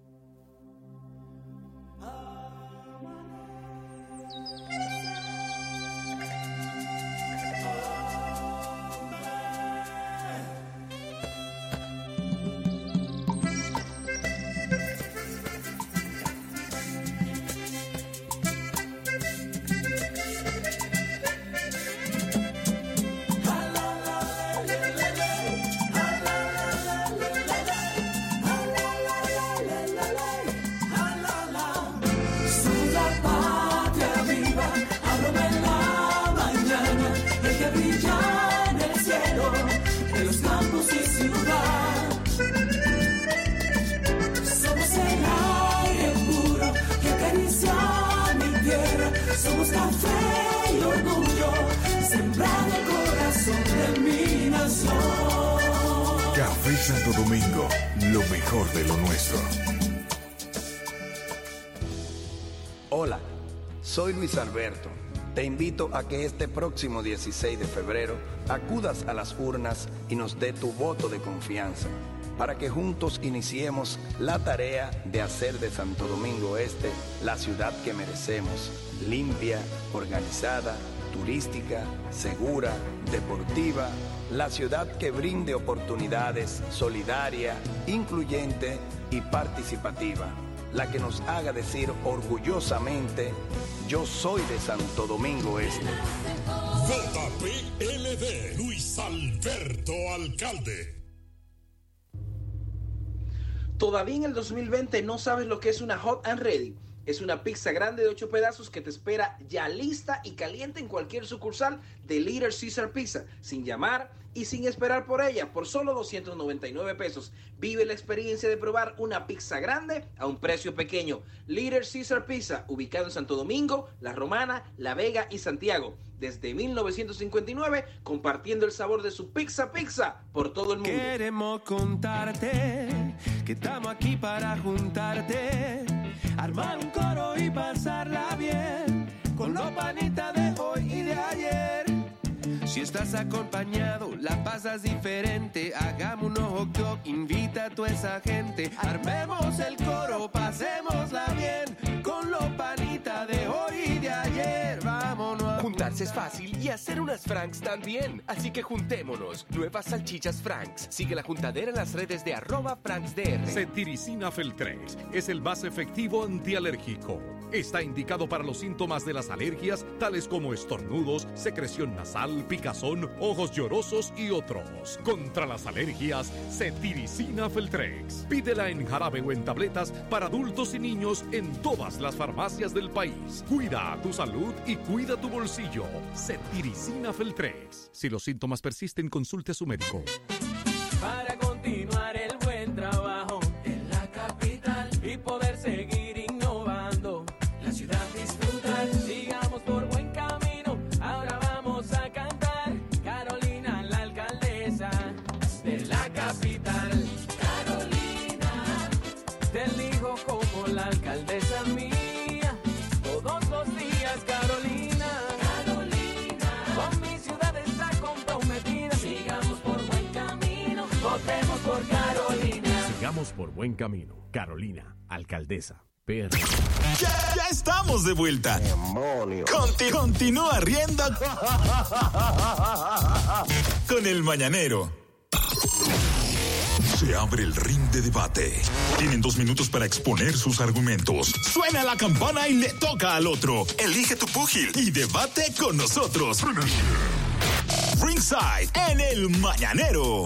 Santo Domingo, lo mejor de lo nuestro. Hola, soy Luis Alberto. Te invito a que este próximo 16 de febrero acudas a las urnas y nos dé tu voto de confianza para que juntos iniciemos la tarea de hacer de Santo Domingo Este la ciudad que merecemos, limpia, organizada, turística, segura, deportiva, la ciudad que brinde oportunidades, solidaria, incluyente y participativa, la que nos haga decir orgullosamente, yo soy de Santo Domingo Este. JPLD, Luis Alberto Alcalde. ¿Todavía en el 2020 no sabes lo que es una Hot and Ready? Es una pizza grande de 8 pedazos que te espera ya lista y caliente en cualquier sucursal de Little Caesar Pizza, sin llamar y sin esperar por ella, por solo 299 pesos. Vive la experiencia de probar una pizza grande a un precio pequeño. Little Caesar Pizza, ubicado en Santo Domingo, La Romana, La Vega y Santiago. Desde 1959, compartiendo el sabor de su pizza pizza por todo el mundo. Queremos contarte que estamos aquí para juntarte, armar un coro y pasarla bien con los panitas de Si estás acompañado, la pasas diferente. Hagamos un hot dog, invita a toda esa gente. Armemos el coro, pasémosla bien con los panitas de hoy Juntarse es fácil y hacer unas Franks también. Así que juntémonos. Nuevas salchichas Franks. Sigue la juntadera en las redes de arroba FranksDR. Cetiricina Feltrex es el más efectivo antialérgico. Está indicado para los síntomas de las alergias, tales como estornudos, secreción nasal, picazón, ojos llorosos y otros. Contra las alergias, Cetiricina Feltrex. Pídela en jarabe o en tabletas para adultos y niños en todas las farmacias del país. Cuida tu salud y cuida tu bolsillo. Cetiricina Feltrex. Si los síntomas persisten, consulte a su médico. para continuar por buen camino. Carolina, alcaldesa. Ya, ya estamos de vuelta. Conti- continúa riendo con el mañanero. Se abre el ring de debate. Tienen dos minutos para exponer sus argumentos. Suena la campana y le toca al otro. Elige tu púgil y debate con nosotros. Ringside en el mañanero.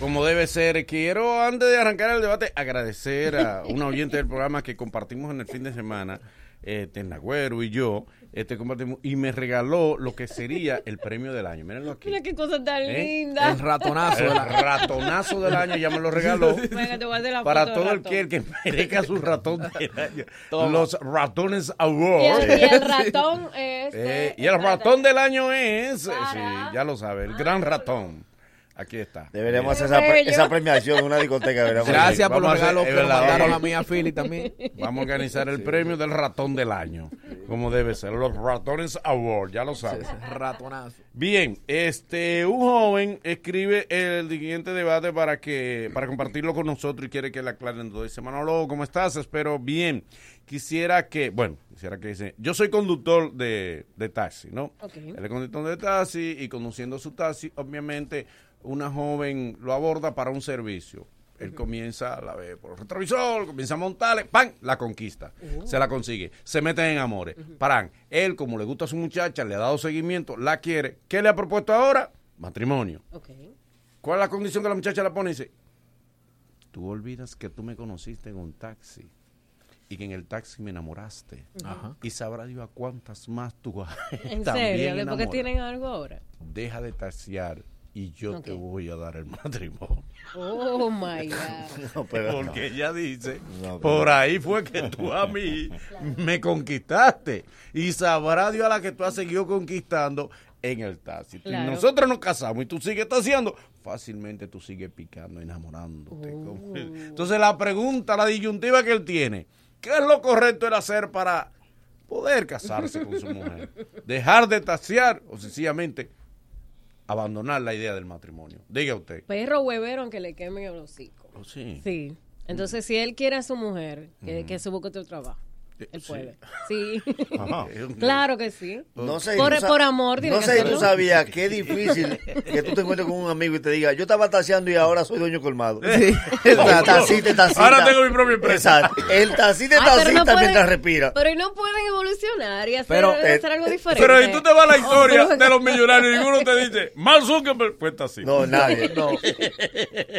Como debe ser, quiero antes de arrancar el debate agradecer a una oyente del programa que compartimos en el fin de semana, este Nagüero y yo, este compartimos y me regaló lo que sería el premio del año. Mírenlo aquí. Mira qué cosa tan ¿Eh? linda. El ratonazo, el ratonazo del año ya me lo regaló. Venga, te voy a hacer la Para foto todo el que, el que merezca su ratón del año. Toma. Los ratones Y awards. el, y el ratón es. Eh, y el ratón del año es, eh, sí, ya lo sabe, el gran ratón. Aquí está. Deberíamos hacer esa, pre- esa premiación en una discoteca. Gracias por los regalos que mandaron a mí a Philly también. Vamos a organizar el premio del ratón del año, como debe ser, los ratones award, ya lo sabes. Ratonazo. Bien, este, un joven escribe el siguiente debate para que, para compartirlo con nosotros y quiere que le aclaren todo. Dice, Manolo, ¿cómo estás? Espero bien. Quisiera que, bueno, quisiera que dice, yo soy conductor de, de taxi, ¿no? Ok. Él es conductor de taxi y conduciendo su taxi, obviamente, una joven lo aborda para un servicio. Él comienza, la ve por el retrovisor, comienza a montarle, ¡pam! La conquista. Se la consigue. Se meten en amores. Paran. Él, como le gusta a su muchacha, le ha dado seguimiento, la quiere. ¿Qué le ha propuesto ahora? Matrimonio. Ok. ¿Cuál es la condición que la muchacha le pone? Dice, tú olvidas que tú me conociste en un taxi y que en el taxi me enamoraste. Ajá. Y sabrá Dios a cuántas más tú vas ¿En serio? ¿Después que enamorar. tienen algo ahora? Deja de taxiar y yo te voy a dar el matrimonio. Oh my God. No, pero Porque no. ella dice, No, pero por ahí fue que tú a mí me conquistaste. Y sabrá Dios a la que tú has seguido conquistando en el taxi. Si Claro. nosotros nos casamos y tú sigues taxiando, fácilmente tú sigues picando, enamorándote. Oh. Entonces la pregunta, la disyuntiva que él tiene, ¿qué es lo correcto él hacer para poder casarse con su mujer? ¿Dejar de taxiar o sencillamente abandonar la idea del matrimonio? Diga usted. Perro huevero aunque le quemen el hocico. Oh, sí. Sí. Entonces, si él quiere a su mujer, que, que se busque otro trabajo. Él puede. Sí. Claro que sí. No sé, por, por amor, No que sé si tú sabías qué difícil que tú te encuentres con un amigo y te diga, yo estaba taseando y ahora soy dueño colmado. Sí, tacita, tacita. Ahora tengo mi propia empresa. Exacto. El tacita, tacita no pueden- mientras respira. Pero y no pueden evolucionar y hacer, Pero, eh, hacer algo diferente. Pero y tú te vas a la historia de los millonarios y ninguno te dice, Mark Zuckerberg fue tacita. No, nadie. No.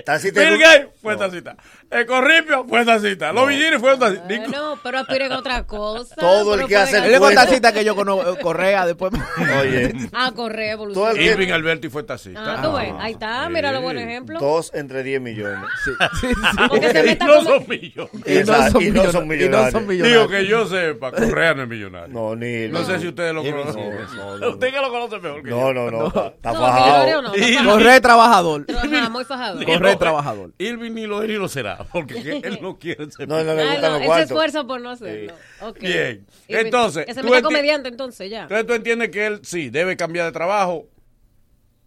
Tacita Bill Gates fue tacita. El Corripio fue tacita. Los Villini fueron tacita. Bueno, pero aspiren a otra cosa. Todo el que hace el Él es que yo conozco, eh, Correa, después. Oye, Ah, correr, Todo evolución. el que- Irving Alberti fue tacita. Ah, tú ves, ahí está, mira lo buen ejemplo. dos entre 10 millones. Sí, sí, sí. Porque se Y no como- son millones. Y no son y no millonarios. son Y no millonarios. son Digo que yo sepa, Correa no es millonario. No, ni. No sé si ustedes lo Irving conocen. no, no. Usted que lo conoce mejor que No, yo. no, no. Está, está No, fajado. no. Correa trabajador. Muy. Correa trabajador. Irving ni lo es ni lo será, porque que él no quiere ser. No, no le Ah, gustan no, los él se cuartos. esfuerza por no hacerlo. Ok. Bien. Y- Entonces, comediante entonces ya. Entonces tú entiendes que él sí debe cambiar de trabajo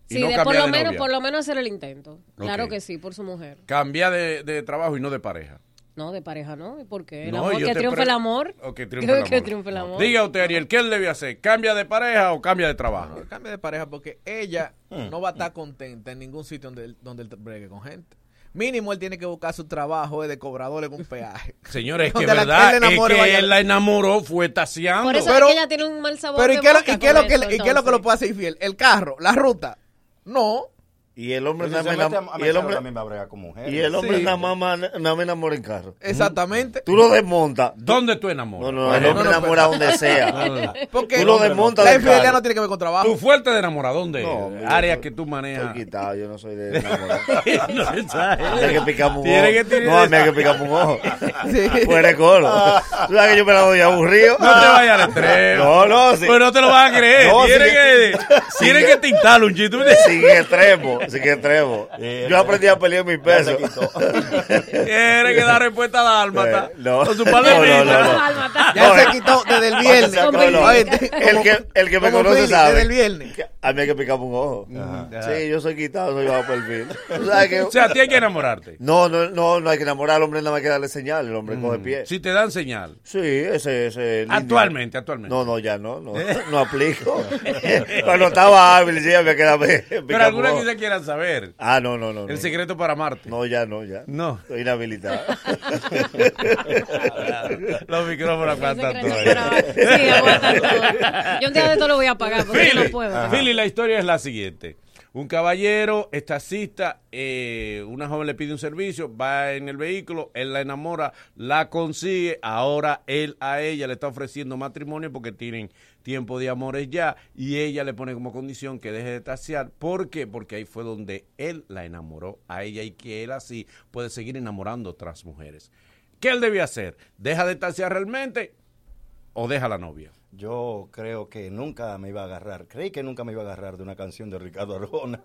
y Sí, no de- cambiar por lo de menos, novia. por lo menos hacer el intento. Claro que sí, por su mujer. Cambiar de, de trabajo y no de pareja. No, de pareja no. ¿Y por qué? El No, amor, que triunfe pre- el amor. O que triunfe el amor. que triunfe el amor. Diga usted, Ariel, ¿qué él debe hacer? ¿Cambia de pareja o cambia de trabajo? No, cambia de pareja porque ella Hmm. no va a estar contenta en ningún sitio donde él, donde él bregue con gente. Mínimo él tiene que buscar su trabajo de cobrador en un peaje. Señores, es que verdad, él le enamore, es que él la enamoró, fue taseando. Por eso Pero- es que ella tiene un mal sabor Pero ¿y qué, es lo- que, lo que lo entonces. puede hacer infiel? ¿El carro? ¿La ruta? No. Y el hombre nada más y el hombre también va a bregar con mujeres. y el hombre Sí. nada más ma- nada más enamora en carro. Exactamente. Tú lo desmontas. ¿Dónde tú enamoras? No, no, el hombre no, no, enamora donde sea. No, no. Porque Tú lo desmontas la del infidelidad no tiene que ver con trabajo. Tu fuerte de enamorar, ¿dónde? No, Áreas que tú manejas. Estoy quitado, yo no soy de enamorar. no, que picarme un Tiene ojo. que tener No, a mí hay que picarme un ojo. Pues eres colo. Tú sabes que yo me la doy aburrido. No te vayas al extremo. No, no, sí. Pero no te lo vas a creer. No, tiene sí que, sí tiene que- que tintarlo un chiste. Sin extremo, sin extremo. Yo aprendí a pelear mis pesos. Tiene que dar respuesta a Dálmata. Eh, no. Con su No, no, palomita. no, no. Ya se eh. quitó desde el viernes. El que, el que me como conoce Philly, sabe. Desde el viernes. que A mí hay que picarme un ojo. Sí, yo soy quitado, soy bajo perfil. Que- O sea, tienes que enamorarte. No, no, no, no hay que enamorar al hombre, nada más que darle señal. El hombre coge pie. Si te dan señal. Sí, ese, ese. Actualmente, actualmente. No, no, ya no, no, no aplico. Cuando estaba hábil, sí, había que darme. Pero picarme algunas un ojo. Quieran saber. Ah, no, no, no. El no. secreto para amarte. No, ya no, ya. No. Estoy inhabilitado. Los micrófonos aguantan todo. Sí, aguantan todo. Yo un día de esto lo voy a pagar porque yo no Philly, puedo. Philly, la historia es la siguiente. Un caballero es taxista, eh, una joven le pide un servicio, va en el vehículo, él la enamora, la consigue, ahora él a ella le está ofreciendo matrimonio porque tienen tiempo de amores ya y ella le pone como condición que deje de tasear. ¿Por qué? Porque ahí fue donde él la enamoró a ella y que él así puede seguir enamorando a otras mujeres. ¿Qué él debía hacer? ¿Deja de tasear realmente o deja a la novia? Yo creo que nunca me iba a agarrar, creí que nunca me iba a agarrar de una canción de Ricardo Arjona.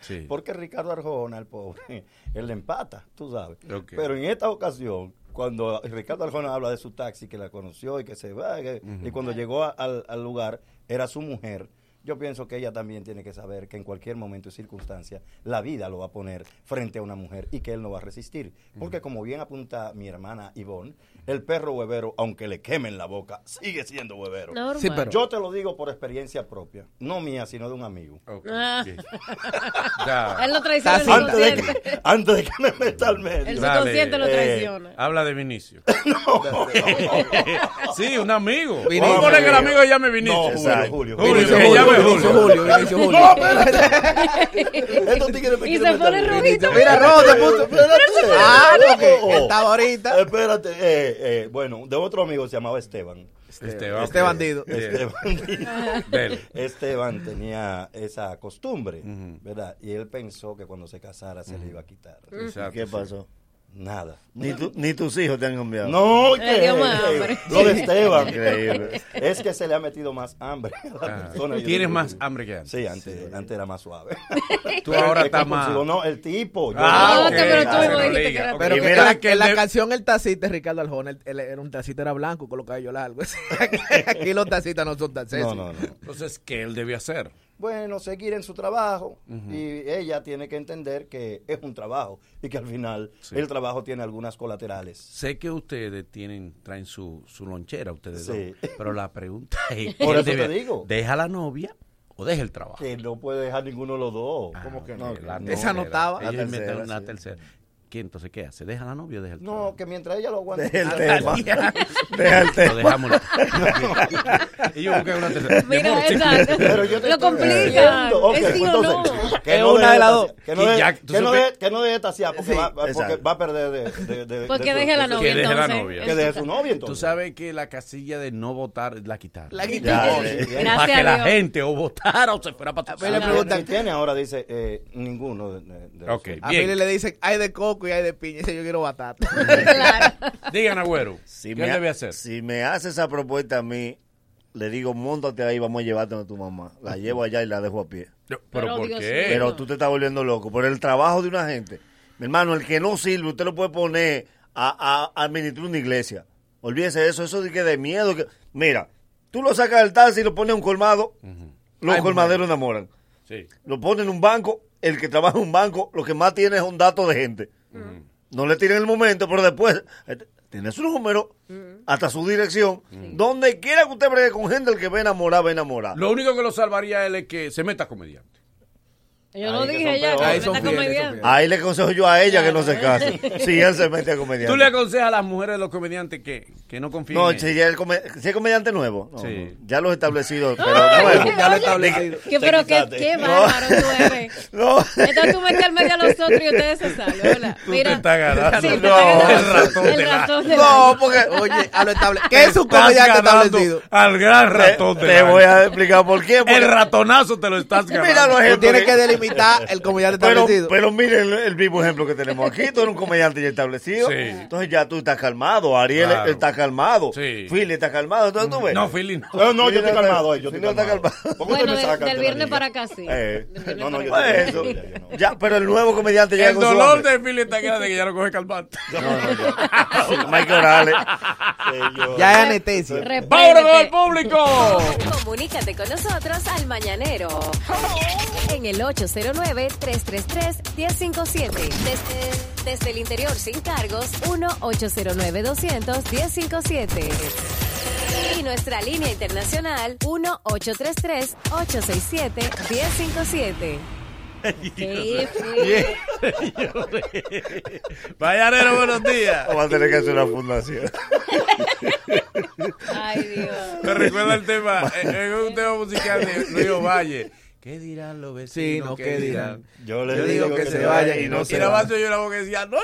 Sí. Porque Ricardo Arjona, el pobre, él le empata, tú sabes. Pero en esta ocasión, cuando Ricardo Arjona habla de su taxi, que la conoció y que se va, que- y cuando llegó a- al, al lugar, era su mujer. Yo pienso que ella también tiene que saber que en cualquier momento y circunstancia la vida lo va a poner frente a una mujer y que él no va a resistir. Porque como bien apunta mi hermana Ivonne, el perro huevero, aunque le quemen la boca, sigue siendo huevero. Sí, pero- Yo te lo digo por experiencia propia, no mía, sino de un amigo. Ah. Ya. Él lo traiciona el Antes de, subconsciente. que, antes de que me meta al medio. El subconsciente lo Eh, traiciona. Habla de Vinicio. sí, un amigo. Vinicio. Vamos a poner que el amigo llame Vinicio. No, Julio, Julio. Julio, Julio, Julio. Julio, Vinicio Julio. No, espérate. Estos tigres me Y se pone rojito. Mira, rojo se puso. Espérate. Ah, no, que Oh. estaba ahorita. Espérate, eh, eh, bueno, de otro amigo se llamaba Esteban. Esteban. Este bandido. Este bandido. Esteban tenía esa costumbre, ¿verdad? Y él pensó que cuando se casara se le iba a quitar. ¿Qué pasó? Nada. Ni, tu- ni tus hijos te han cambiado. No, Le que- dio más que- hambre. lo de Esteban. Increíble. Es que se le ha metido más hambre a la Ah. persona. Yo Tienes más hambre que antes. Sí, antes, antes era más suave. Tú ahora Es estás más. No, el tipo. yo- Ah, No, ok. pero tú Ah, lo dijiste que era- Pero que, mira la, que en la el de- canción El Tacita de Ricardo Arjona, él, él era un tacita era blanco con los cabellos largos. Aquí los tacitas no son tan No, no, no. Entonces, ¿qué él debe hacer? Bueno, seguir en su trabajo y ella tiene que entender que es un trabajo y que al final Sí. el trabajo tiene algunas colaterales. Sé que ustedes tienen, traen su, su lonchera, ustedes Sí. dos, pero la pregunta es, Por ¿él eso te debe- digo. ¿deja la novia o deja el trabajo? Que no puede dejar ninguno de los dos. ¿Cómo que no? La Esa no estaba. Una sí. tercera. ¿Qué entonces qué hace? ¿Deja la novia o deja el No, que mientras ella lo aguante. Deja el Ah, tema. Deja el tema. Lo dejamos. y yo busqué una tercera. Mi Mira, exacto. Pero yo te Lo complica. diciendo. Ok, ¿Es sí o no? Que Es no una deje de las dos. Que no deje- que no supes- deje- que no deje tasear, porque, Sí, va, porque va a perder de... de, de- Porque deje la novia, Que deje la entonces. novia. Que deje su novia, entonces. Tú sabes que la casilla de no votar la quitaron. La quitaron. sí. Gracias Para que la gente o votara o se fuera para tu mí le casa. preguntan- tiene ahora, dice, eh, ninguno. A bien. Philly le dicen, hay de coco y hay de piña. Dice, yo quiero batata. Digan, agüero. Si ¿Qué me, debe ha- hacer? si me hace esa propuesta a mí, le digo, montate ahí, vamos a llevarte a tu mamá. La llevo allá y la dejo a pie. ¿Pero, Pero, por Dios qué? Pero tú te estás volviendo loco. Por el trabajo de una gente. Mi hermano, el que no sirve, usted lo puede poner a, a administrar una iglesia. Olvídese de eso, eso de que de miedo. Que... Mira, tú lo sacas del taxi y lo pones a un colmado, los Ay, colmaderos enamoran. Sí. Lo pones en un banco, el que trabaja en un banco, lo que más tiene es un dato de gente. No le tiren el momento, pero después eh, tiene su número, hasta su dirección. Donde quiera que usted bregue con gente, el que ve enamorado, ve enamorado. Lo único que lo salvaría él es que se meta comediante. Yo no dije ya, Ahí son está fieles, Ahí le aconsejo yo a ella que no se case. Si él se mete a comediante. ¿Tú le aconsejas a las mujeres de los comediantes que, que no confíen No, en si, ya el come- si es comediante nuevo. no, Sí. no, ya los establecidos, pero nuevo. ya lo he establecido. Que, pero qué, qué bárbaro tú eres. No. Entonces tú metes al medio a los otros y ustedes se salen, ¿verdad? Tú te estás ganando. Sí, No, el ratón de El la- ratón de No, porque Oye, a lo establecido. ¿Qué es un comediante establecido? Al gran ratón te, voy a explicar por qué. El ratonazo te lo estás Mira ganando. los Tú ejemplos tienes que- delimitar el comediante Pero, establecido. pero mire el, el mismo ejemplo que tenemos aquí. Tú eres un comediante ya establecido. Sí. Entonces ya tú estás calmado. Ariel Claro. está calmado. Sí. Philly está calmado. Entonces tú ves. No, Philly no. No, no, yo estoy calmado. Yo estoy calmado. calmado. ¿Por qué Bueno, del viernes para acá sí. Eh, no, no, yo. Pues eso. Ya, pero el nuevo comediante llega El con dolor de Philly está grande que ya no coge calmante. No, no, ya. Michael Orales. Ya es anestesia. ¡Vámonos al público! Comunícate con nosotros al Mañanero. En el 809-333-1057. Desde, desde el interior sin cargos, 1-809-200-1057. Y nuestra línea internacional, 1-833-867-1057. Qué Bien. Mañanero, buenos días. Vamos a tener que hacer una fundación. Ay, Dios. Me recuerda el tema, es un tema musical de Luis Valle. ¿Qué dirán los vecinos? Sí, no, ¿qué dirán? Yo le Yo digo, digo que, que se se vaya vayan y no Y se la vaya. más yo una voz que decía, no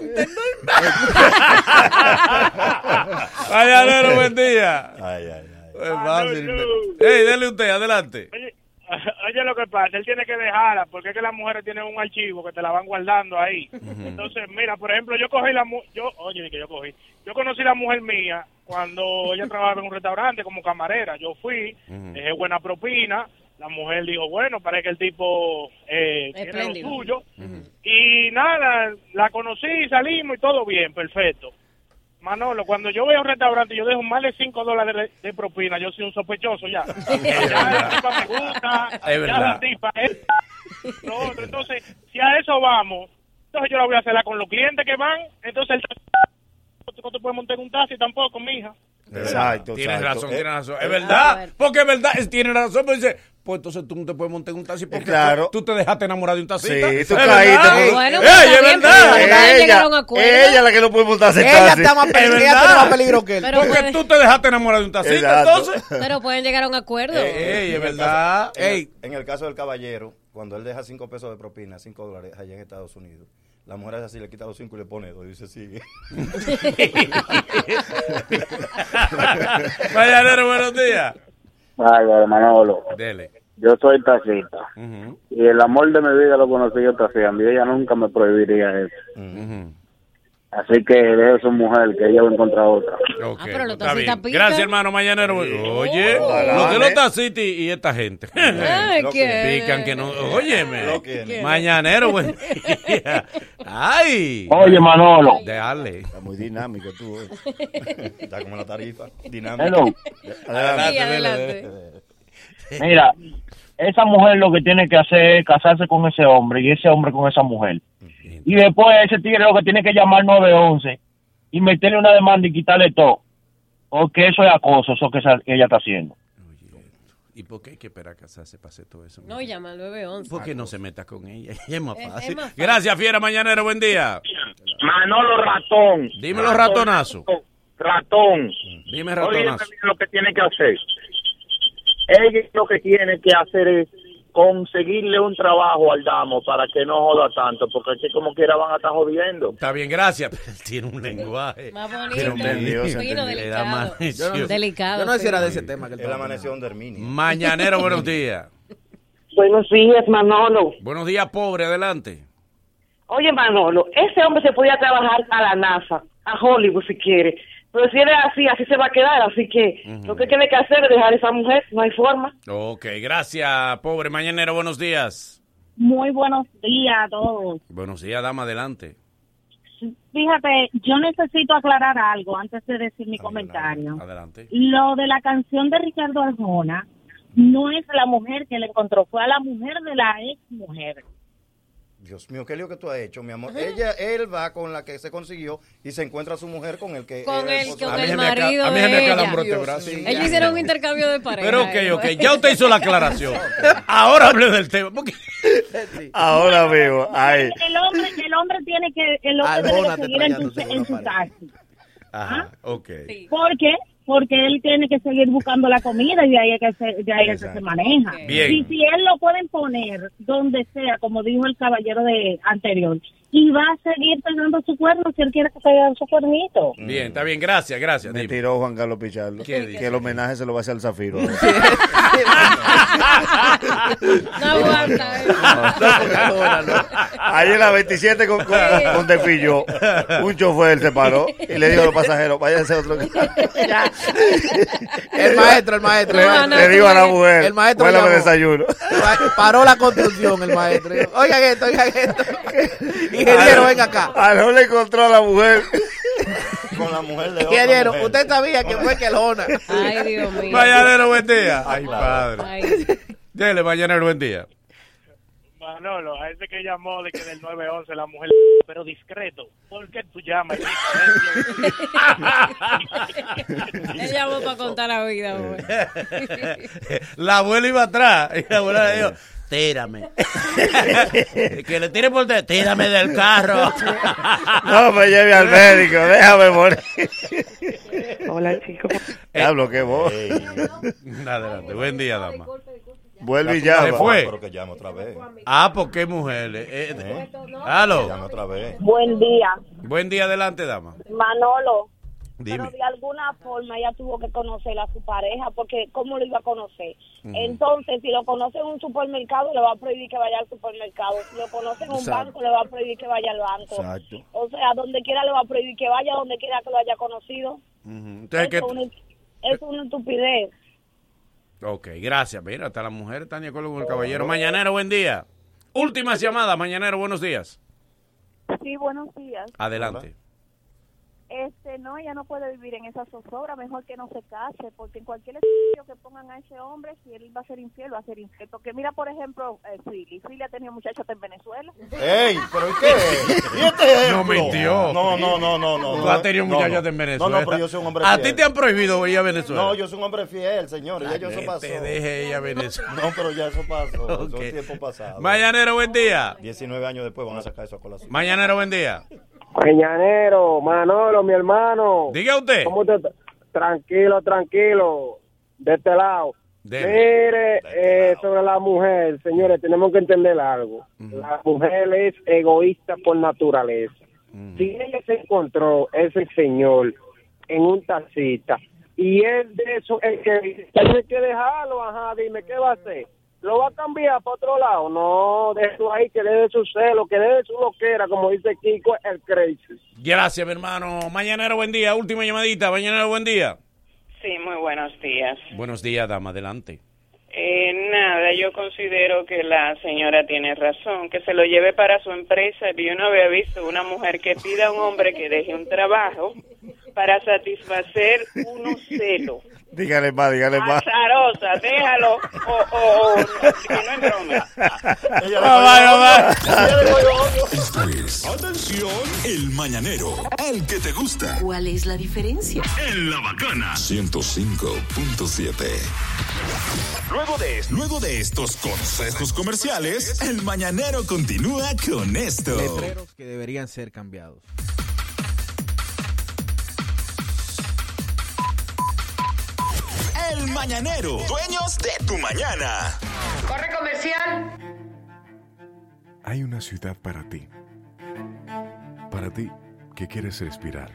inventen, no inventen. Mañanero, buen día. Ay, ay, ay. Es fácil. Ey, dele usted, adelante. Oye, oye, lo que pasa, él tiene que dejarla, porque es que las mujeres tienen un archivo que te la van guardando ahí. Entonces, mira, por ejemplo, yo cogí la mu- yo, oye, que yo cogí, yo conocí la mujer mía cuando ella trabajaba en un restaurante como camarera. Yo fui, dejé buena propina, la mujer dijo, bueno, parece que el tipo eh, tiene lo suyo. Y nada, la conocí, salimos y todo bien, perfecto. Manolo, cuando yo voy a un restaurante y yo dejo más de 5 dólares de, de propina, yo soy un sospechoso ya. ya la tipa me gusta, Es ya verdad. la tipa es lo otro. Entonces, si a eso vamos, entonces yo la voy a hacerla con los clientes que van, entonces el no te puedes montar un taxi tampoco, mija. Exacto, Tienes exacto. razón, Eh, tienes razón. Es A verdad. ver. Porque es verdad, tiene razón. Pero dice, pues entonces tú no te puedes montar en un taxi porque claro. tú te dejaste enamorar de un taxista. Sí, Es tú caíste, Bueno, ey, pues es está bien, verdad. pero pueden llegar a un acuerdo. ella la que no puede montarse en Ella taxi. está más Es peligrosa, ella tiene más peligro que él. Pero Porque puede- tú te dejaste enamorar de un taxista, entonces. Pero pueden llegar a un acuerdo. Ey, es En el verdad. en el- Ey, En el caso del caballero, cuando él deja 5 pesos de propina, 5 dólares allá en Estados Unidos, la mujer es así, le quita los 5 y le pone 2 y dice sigue. Mañanero, buenos días. Ay, Manolo, Dele. yo soy taxista Ujú, y el amor de mi vida lo conocí yo taxiando y ella nunca me prohibiría eso. ujú. Así que deje su mujer que ella va a encontrar otra. Ok, Ah, pero los está bien. Gracias, hermano. Mañanero. Oye, Ojalá, lo de los ¿eh? taxistas y, esta gente. Lo ¿qué? Pican que no. Óyeme. Que- Mañanero, día. Ay. Oye, Manolo. Dale. Está muy dinámico tú. eh. Está como la tarifa, dinámica. Hello. Adelante. Sí, adelante. Mira, esa mujer lo que tiene que hacer es casarse con ese hombre y ese hombre con esa mujer. Y después ese tigre lo que tiene que llamar 911 y meterle una demanda y quitarle todo. Porque eso es acoso, eso que esa- que ella está haciendo. ¿Y por qué hay que esperar a casarse para hacer todo eso? No, llama al 911. ¿Por qué no se meta con ella? Es más Es- es fácil. más fácil. Gracias, Fiera Mañanero. Buen día. Manolo Ratón. Dímelo, ratonazo. Ratón. Dime, Oye, ratonazo. lo que tiene que hacer. Ella lo que tiene que hacer es conseguirle un trabajo al damo para que no joda tanto, porque es que como quiera van a estar jodiendo. Está bien, gracias. Pero él tiene un lenguaje. Más bonito. Pero entendió, Fino, delicado. Yo no- Delicado, Yo no sé si era de ese tema que estaba amaneció Herminia. Mañanero, buenos días. Buenos días, Manolo. Buenos días, pobre. Adelante. Oye, Manolo, ese hombre se podía trabajar a la NASA, a Hollywood si quiere. Pero si él es así, así se va a quedar. Así que lo que tiene que hacer es dejar a esa mujer. No hay forma. Ok, gracias, pobre. Mañanero, buenos días. Muy buenos días a todos. Buenos días, dama. Adelante. Fíjate, yo necesito aclarar algo antes de decir mi comentario. Adelante. Lo de la canción de Ricardo Arjona no es la mujer que le encontró, fue a la mujer de la ex mujer. Dios mío, ¿qué lo que tú has hecho, mi amor? Ella, él va con la que se consiguió y se encuentra a su mujer con el que Con el, con el marido a mí de se me ella. acalambró este brazo. Ellos hicieron un intercambio de pareja. Pero ok, ok. Ya usted hizo la aclaración. Ahora hable del tema. porque- Ahora vivo. Ay. El hombre, el hombre tiene que, el hombre debe seguir en su, en su taxi. Ajá, ok. ¿Por qué? Porque él tiene que seguir buscando la comida y de ahí es que se, de ahí es que se maneja. Bien. Y si él lo pueden poner donde sea, como dijo el caballero de anterior, y va a seguir pegando su cuerno si él quiere que pegue su cuernito. Bien, está bien. Gracias, gracias. Me Dime. tiró Juan Carlos Pichardo. ¿Qué dice? Que el homenaje se lo va a hacer al Zafiro. No aguanta. ¿eh? Ahí en la 27 con, con, con Tepillo, un chofer se paró y le dijo a los pasajeros, váyanse a otro El maestro, el maestro. Le, le digo a la mujer, El maestro "Huélame llamó. desayuno. Pa- Paró la construcción el maestro. Dijo, Oigan esto, oigan esto. Ingeniero, venga acá. A no le encontró a la mujer. Con la mujer de Ingeniero, usted sabía que fue que Lona. Ay, Dios mío. Mañanero, buen día. Ay, claro. padre. Ay. Dele, mañanero, buen día. Manolo, a ese que llamó de que del 911 la mujer, pero discreto. ¿Por qué tú llamas? Él llamó para contar la vida, güey. La abuela iba atrás y la abuela le dijo, tírame. que le tire por detrás, tírame del carro. No me lleve al médico, déjame morir. Hola, chicos. Diablo, qué voz. Adelante, buen día, dama. Vuelve y Se llama. fue. Pero que llame otra vez. Ah, ¿por qué mujer? Eh, eh, aló. llame otra vez. Buen día, Buen día, adelante, dama. Manolo. Dime. Pero de alguna forma ella tuvo que conocer a su pareja, porque ¿cómo lo iba a conocer? Entonces, si lo conoce en un supermercado, le va a prohibir que vaya al supermercado. Si lo conoce en un Exacto. banco, le va a prohibir que vaya al banco. Exacto. O sea, donde quiera le va a prohibir que vaya, donde quiera que lo haya conocido. Entonces, ¿qué- Eso es una, es una estupidez. Ok, gracias. Mira, hasta la mujer está de acuerdo con el caballero. Mañanero, buen día. Últimas llamadas, mañanero, buenos días. Sí, buenos días. Adelante. Este, no, ella no puede vivir en esa zozobra, mejor que no se case, porque en cualquier sitio que pongan a ese hombre, si él va a ser infiel, va a ser infiel. Porque mira, por ejemplo, eh, Philly. Philly ha tenido muchachos en Venezuela. ¡Ey! ¿Pero qué? ¿Y este? No mintió. No, no, no, no, no. Tú has tenido muchachos no. en Venezuela. No, no, pero yo soy un hombre ¿A fiel. ti te han prohibido ir a Venezuela? No, yo soy un hombre fiel, señor. Ya yo eso que pasó. te deje ir a Venezuela. No, pero ya eso pasó. Ok. Son tiempos pasados. Mañanero, buen día. 19 años después van a sacar eso a colación. Mañanero, buen día. Peñanero, Manolo, mi hermano. Diga usted. ¿Cómo te... Tranquilo, tranquilo. De este lado. Dele. Mire, eh, sobre la mujer, señores, tenemos que entender algo. La mujer es egoísta por naturaleza. Si ella se encontró ese señor en un taxista y él de eso, el que tiene que dejarlo, ajá, dime, ¿qué va a hacer? ¿Lo va a cambiar para otro lado? No, de eso ahí, que le dé su celo, que le dé su loquera, como dice Kiko, el crazy. Gracias, mi hermano. Mañanero, buen día. Última llamadita. Mañanero, buen día. Sí, muy buenos días. Buenos días, dama. Adelante. Eh, nada, yo considero que la señora tiene razón, que se lo lleve para su empresa. Yo no había visto una mujer que pida a un hombre que deje un trabajo para satisfacer unos celos. Dígale más, dígale más. Azarosa, déjalo. O, o, o, que no es broma. Esto es, atención, el mañanero, el que te gusta. ¿Cuál es la diferencia? En la bacana 105.7. Luego de, luego de estos consejos comerciales, el mañanero continúa con esto. Letreros que deberían ser cambiados. El mañanero, dueños de tu mañana. Corre comercial. Hay una ciudad para ti. Para ti que quieres respirar.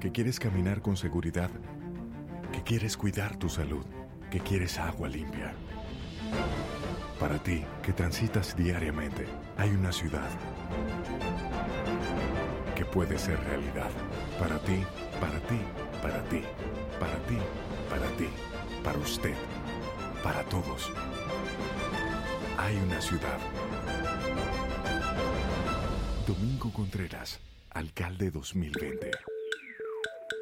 Que quieres caminar con seguridad. Que quieres cuidar tu salud. Que quieres agua limpia. Para ti que transitas diariamente, hay una ciudad que puede ser realidad. Para ti, para ti, para ti, para ti, para ti, para usted, para todos. Hay una ciudad. Domingo Contreras, alcalde 2020.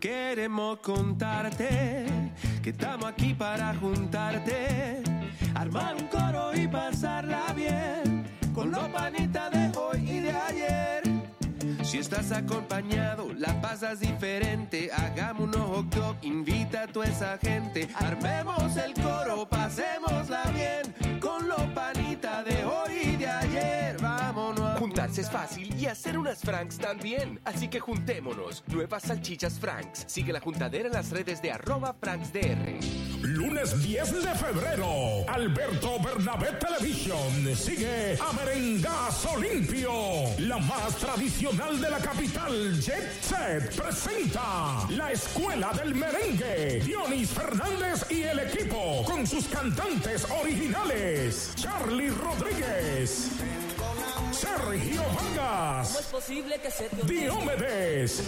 Queremos contarte que estamos aquí para juntarte, armar un coro y pasarla bien con los panitas de hoy y de ayer. Si estás acompañado, la pasas diferente. Hagamos unos hot dog, invita a toda esa gente. Armemos el coro, pasémosla bien Juntarse es fácil y hacer unas Franks también. Así que juntémonos. Nuevas salchichas Franks. Sigue la juntadera en las redes de arroba FranksDR. Lunes 10 de febrero, Alberto Bernabé Television sigue a Merengazo Limpio. La más tradicional de la capital, Jet Set, presenta la Escuela del Merengue. Dionis Fernández y el equipo con sus cantantes originales, Charlie Rodríguez. Sergio Vargas. posible que se te Diomedes.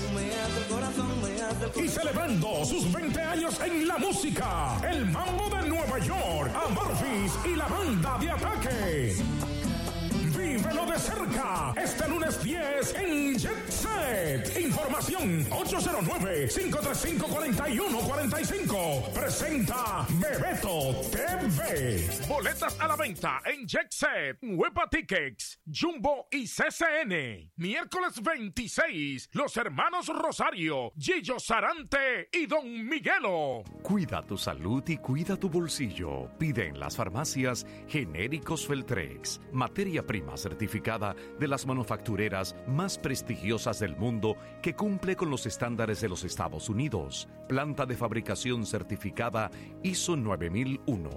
Y celebrando sus 20 años en la música, el mambo de Nueva York, a Murphys y la banda de ataque. De cerca este lunes 10 en Jet Set. Información 809-535-4145. Presenta Bebeto TV. Boletas a la venta en Jet Set, Huepa Tickets, Jumbo y CCN. Miércoles 26, los hermanos Rosario, Gillo Sarante y Don Miguelo. Cuida tu salud y cuida tu bolsillo. Pide en las farmacias genéricos Feltrex, materia prima certificada de las manufactureras más prestigiosas del mundo que cumple con los estándares de los Estados Unidos. Planta de fabricación certificada ISO 9001.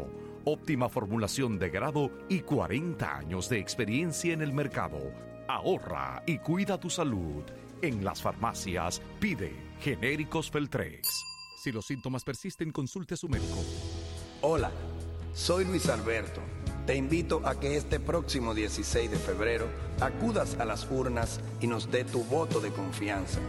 Óptima formulación de grado y 40 años de experiencia en el mercado. Ahorra y cuida tu salud. En las farmacias pide genéricos Feltrex. Si los síntomas persisten, consulte a su médico. Hola, soy Luis Alberto. Te invito a que este próximo 16 de febrero acudas a las urnas y nos dé tu voto de confianza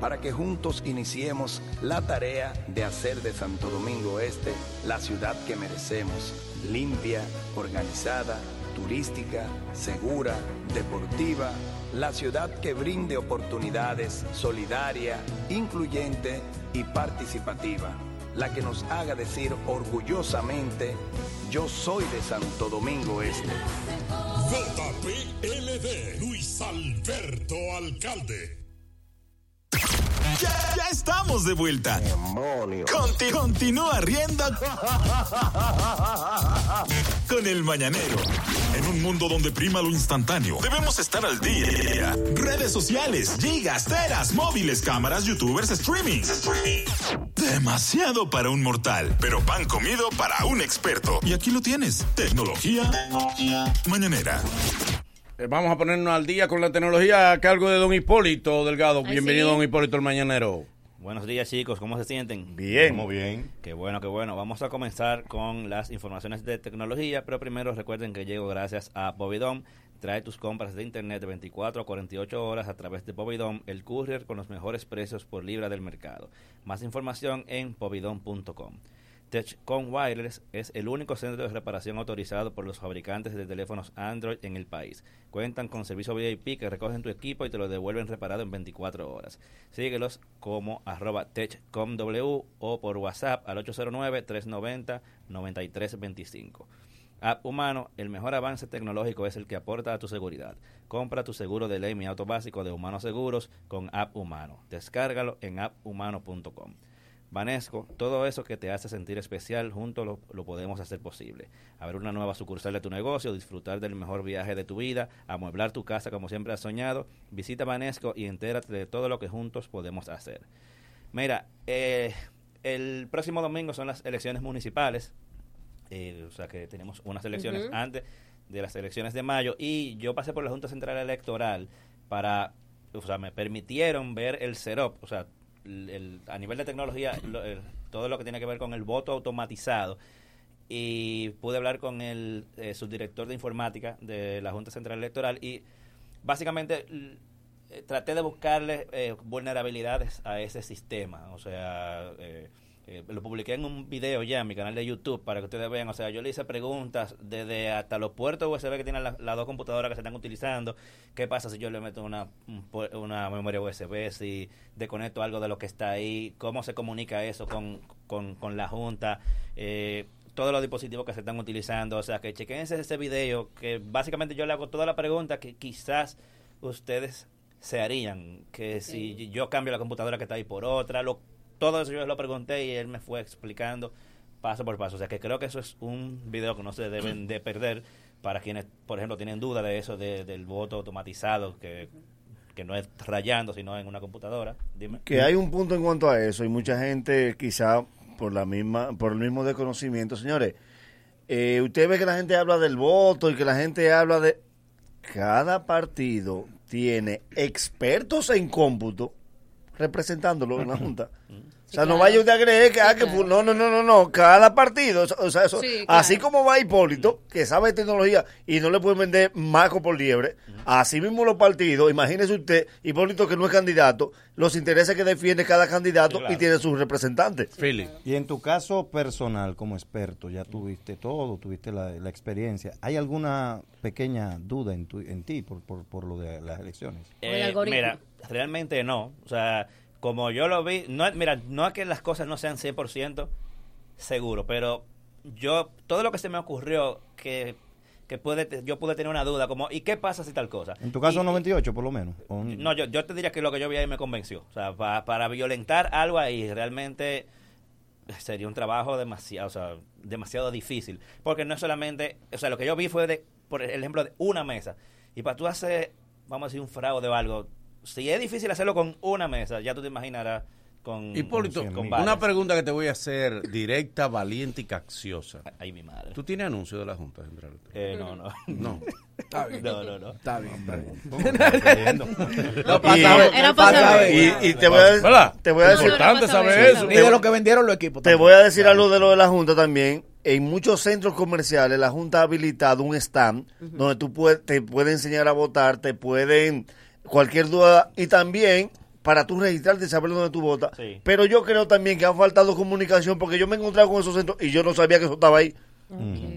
para que juntos iniciemos la tarea de hacer de Santo Domingo Este la ciudad que merecemos, limpia, organizada, turística, segura, deportiva, la ciudad que brinde oportunidades, solidaria, incluyente y participativa la que nos haga decir orgullosamente, yo soy de Santo Domingo Este. JPLD, Luis Alberto Alcalde. Ya, ya estamos de vuelta. Conti- continúa riendo con el mañanero. En un mundo donde prima lo instantáneo, debemos estar al día. Redes sociales, gigas, teras, móviles, cámaras, youtubers, streaming. Demasiado para un mortal, pero pan comido para un experto. Y aquí lo tienes. Tecnología mañanera. Eh, Vamos a ponernos al día con la tecnología a cargo de don Hipólito Delgado. Ay, Bienvenido, sí. don Hipólito el Mañanero. Buenos días chicos, ¿cómo se sienten? Bien. Muy bien. Qué bueno, qué bueno. Vamos a comenzar con las informaciones de tecnología, pero primero recuerden que llego gracias a Bobidom. Trae tus compras de internet de 24 a 48 horas a través de Bobidom, el courier con los mejores precios por libra del mercado. Más información en bobidom.com. Techcom Wireless es el único centro de reparación autorizado por los fabricantes de teléfonos Android en el país. Cuentan con servicio VIP que recogen tu equipo y te lo devuelven reparado en 24 horas. Síguelos como arroba techcomw o por WhatsApp al 809-390-9325. App Humano, el mejor avance tecnológico es el que aporta a tu seguridad. Compra tu seguro de ley Mi Auto Básico de Humanos Seguros con App Humano. Descárgalo en apphumano.com. Vanesco, todo eso que te hace sentir especial, juntos lo, lo, podemos hacer posible. Abrir una nueva sucursal de tu negocio, disfrutar del mejor viaje de tu vida, amueblar tu casa como siempre has soñado. Visita Vanesco y entérate de todo lo que juntos podemos hacer. Mira, eh, el próximo domingo son las elecciones municipales, eh, o sea que tenemos unas elecciones uh -huh. antes de las elecciones de mayo y yo pasé por la Junta Central Electoral para, o sea, me permitieron ver el CEROP, o sea, el, a nivel de tecnología, lo, el, todo lo que tiene que ver con el voto automatizado. Y pude hablar con el eh, subdirector de informática de la Junta Central Electoral y básicamente eh, traté de buscarle eh, vulnerabilidades a ese sistema. O sea, lo publiqué en un video ya en mi canal de YouTube para que ustedes vean. O sea, yo le hice preguntas desde hasta los puertos USB que tienen las la dos computadoras que se están utilizando. ¿Qué pasa si yo le meto una, una memoria USB? Si desconecto algo de lo que está ahí. ¿Cómo se comunica eso con, con, con la Junta? Eh, todos los dispositivos que se están utilizando. O sea, que chequense ese video que básicamente yo le hago toda la pregunta que quizás ustedes se harían. Que sí. si yo cambio la computadora que está ahí por otra, lo todo eso yo lo pregunté y él me fue explicando paso por paso. O sea que creo que eso es un video que no se deben de perder para quienes, por ejemplo, tienen duda de eso de, del voto automatizado, que, que no es rayando, sino en una computadora. Dime. Que hay un punto en cuanto a eso y mucha gente quizá por la misma por el mismo desconocimiento. Señores, eh, usted ve que la gente habla del voto y que la gente habla de... Cada partido tiene expertos en cómputo representándolo en la Junta. O sea, no vaya usted a creer que, ah, que no, no, no, no, no, cada partido, o sea, eso, sí, claro. así como va Hipólito, que sabe de tecnología y no le puede vender maco por liebre, así mismo los partidos, imagínese usted, Hipólito que no es candidato, los intereses que defiende cada candidato claro. y tiene sus representantes. Y en tu caso personal, como experto, ya tuviste todo, tuviste la, la experiencia, ¿hay alguna pequeña duda en, tu, en ti por, por, por lo de las elecciones? Eh, mira, realmente no, o sea como yo lo vi, no, mira, no es que las cosas no sean 100% seguro, pero yo, todo lo que se me ocurrió que, que puede, yo pude tener una duda, como, ¿y qué pasa si tal cosa? En tu caso, y, 98 por lo menos. No, yo, yo te diría que lo que yo vi ahí me convenció. O sea, para, para violentar algo ahí realmente sería un trabajo demasiado, o sea, demasiado difícil. Porque no es solamente, o sea, lo que yo vi fue, de, por ejemplo, de una mesa. Y para tú hacer, vamos a decir, un fraude o algo, si es difícil hacerlo con una mesa, ya tú te imaginarás con. Hipólito, con una pregunta que te voy a hacer directa, valiente y cacciosa. Ay, mi madre. ¿Tú tienes anuncio de la Junta Central? Eh, no, no. No. Está bien. No, no, no. Está bien, está bien. no pasa Era para y, y, y te voy a, te voy a decir. importante saber eso. Ni de lo que vendieron los equipos. Te voy a decir algo de lo de la Junta también. En muchos centros comerciales, la Junta ha habilitado un stand uh -huh. donde tú puedes, te pueden enseñar a votar, te pueden cualquier duda y también para tú registrarte y saber dónde tú votas. Sí. Pero yo creo también que ha faltado comunicación porque yo me he encontrado con esos centros y yo no sabía que eso estaba ahí.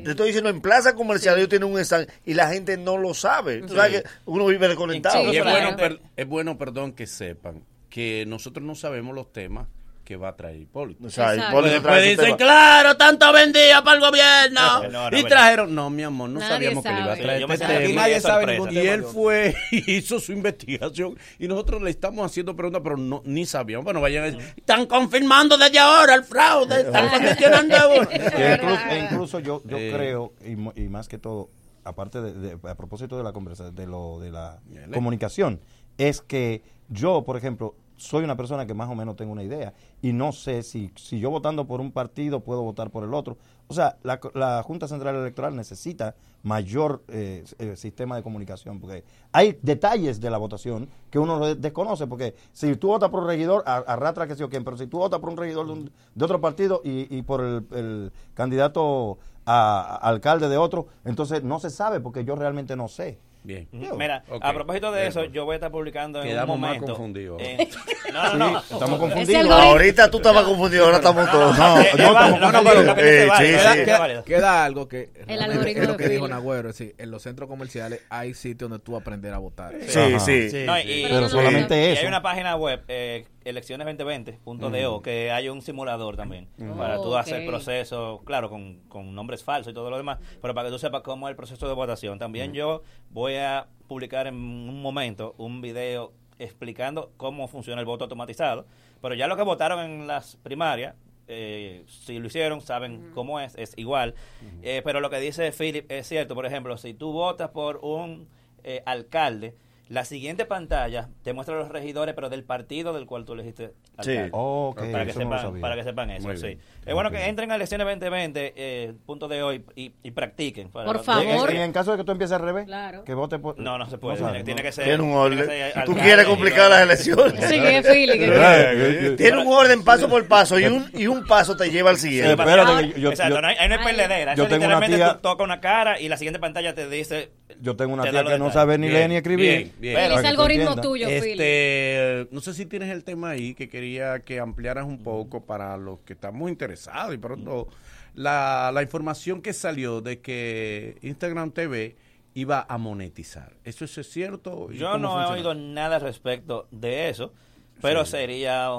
Te estoy diciendo, en plaza comercial sí. ellos tienen un stand y la gente no lo sabe. Tú sabes que uno vive desconectado. y es, bueno, per, es bueno, perdón, que sepan que nosotros no sabemos los temas que va a traer Hipólito. O sea, Hipólito después dicen, claro, tanto vendía para el gobierno. No, no, y trajeron, no, mi amor, no nadie sabíamos sabe. que le iba a traer Sí, este tema. nadie sabe ningún Y él fue y hizo su investigación y nosotros le estamos haciendo preguntas, pero no, ni sabíamos. Bueno, vayan a decir, están confirmando desde ahora el fraude, están condicionando a uno. E incluso, e incluso yo, yo eh. creo, y, y, más que todo, aparte de, de, a propósito de la conversación, de lo de la comunicación, es que yo, por ejemplo, soy una persona que más o menos tengo una idea y no sé si, si yo votando por un partido puedo votar por el otro. O sea, la, la Junta Central Electoral necesita mayor eh, eh, sistema de comunicación porque hay detalles de la votación que uno de- desconoce porque si tú votas por un regidor arrastra que sí o quién, pero si tú votas por un regidor de, un- de otro partido y, y por el, el candidato a alcalde de otro, entonces no se sabe porque yo realmente no sé. Bien. Mira, a propósito de Bien, eso, pues. yo voy a estar publicando en Quedamos un más momento. confundidos. en- no, no, no. Sí, estamos confundidos. Ahorita tú estabas confundido, ahora estamos todos. No, no, Eh, estamos confundidos. Eh, sí, sí. dice Queda, algo que El algoritmo es lo que dijo. Nagüero, es decir, en los centros comerciales hay sitios donde tú aprender a votar. Sí, sí. No, y- Pero solamente y eso. hay una página web, eh, elecciones2020.do, que hay un simulador también para tú Oh, hacer ok. el proceso, claro, con, con nombres falsos y todo lo demás, pero para que tú sepas cómo es el proceso de votación. También yo voy a publicar en un momento un video explicando cómo funciona el voto automatizado, pero ya los que votaron en las primarias, eh, si lo hicieron, saben cómo es, es igual. Eh, pero lo que dice Philip es cierto, por ejemplo, si tú votas por un eh, alcalde, la siguiente pantalla te muestra los regidores, pero del partido del cual tú elegiste Sí. Oh, para, que eso sepan, para que sepan eso, Muy sí. Es bueno que entren a elecciones 2020, eh, punto de hoy, y, y practiquen. para- Por favor. Y en caso de que tú empieces al revés, Claro. que vote por... No, no se puede. tiene, que ser. Tiene un orden. Tú quieres complicar las elecciones. Sí, que es Philly, que- Eh, Tiene un orden paso por paso y un, y un paso te lleva al siguiente. espérate, que yo, no hay, ahí no hay Ay. perdedera. yo Eso tengo una literalmente tía- tú tocas una cara y la siguiente pantalla te dice. Yo tengo una te tía que no sabe ni Bien, leer ni escribir. bien, tú algoritmo tuyo. Este, no sé si tienes el tema ahí que quería que ampliaras un poco para los que estamos interesados y pronto la, la información que salió de que Instagram TV iba a monetizar. ¿Eso, eso es cierto? ¿Y Yo no he oído nada al respecto de eso, pero sería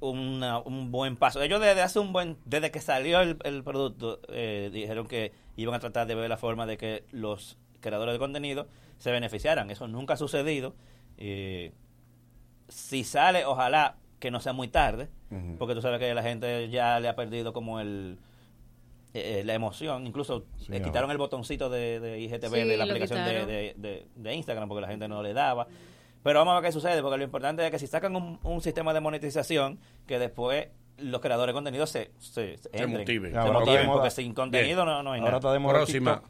una- un buen paso. Ellos desde hace un buen, desde que salió el, el producto, eh, dijeron que iban a tratar de ver la forma de que los creadores de contenido se beneficiaran. Eso nunca ha sucedido. Eh, si sale, ojalá que no sea muy tarde, porque tú sabes que la gente ya le ha perdido como el eh, la emoción. Incluso Sí, eh, quitaron el botoncito de, de IGTV Sí, de la aplicación de, quitaron. de, de- de Instagram porque la gente no le daba. Pero vamos a ver qué sucede, porque lo importante es que si sacan un, un sistema de monetización, que después los creadores de contenido se, se, se entren, motiven. se Ahora motiven, porque sin contenido no, no hay Ahora nada. Próxima.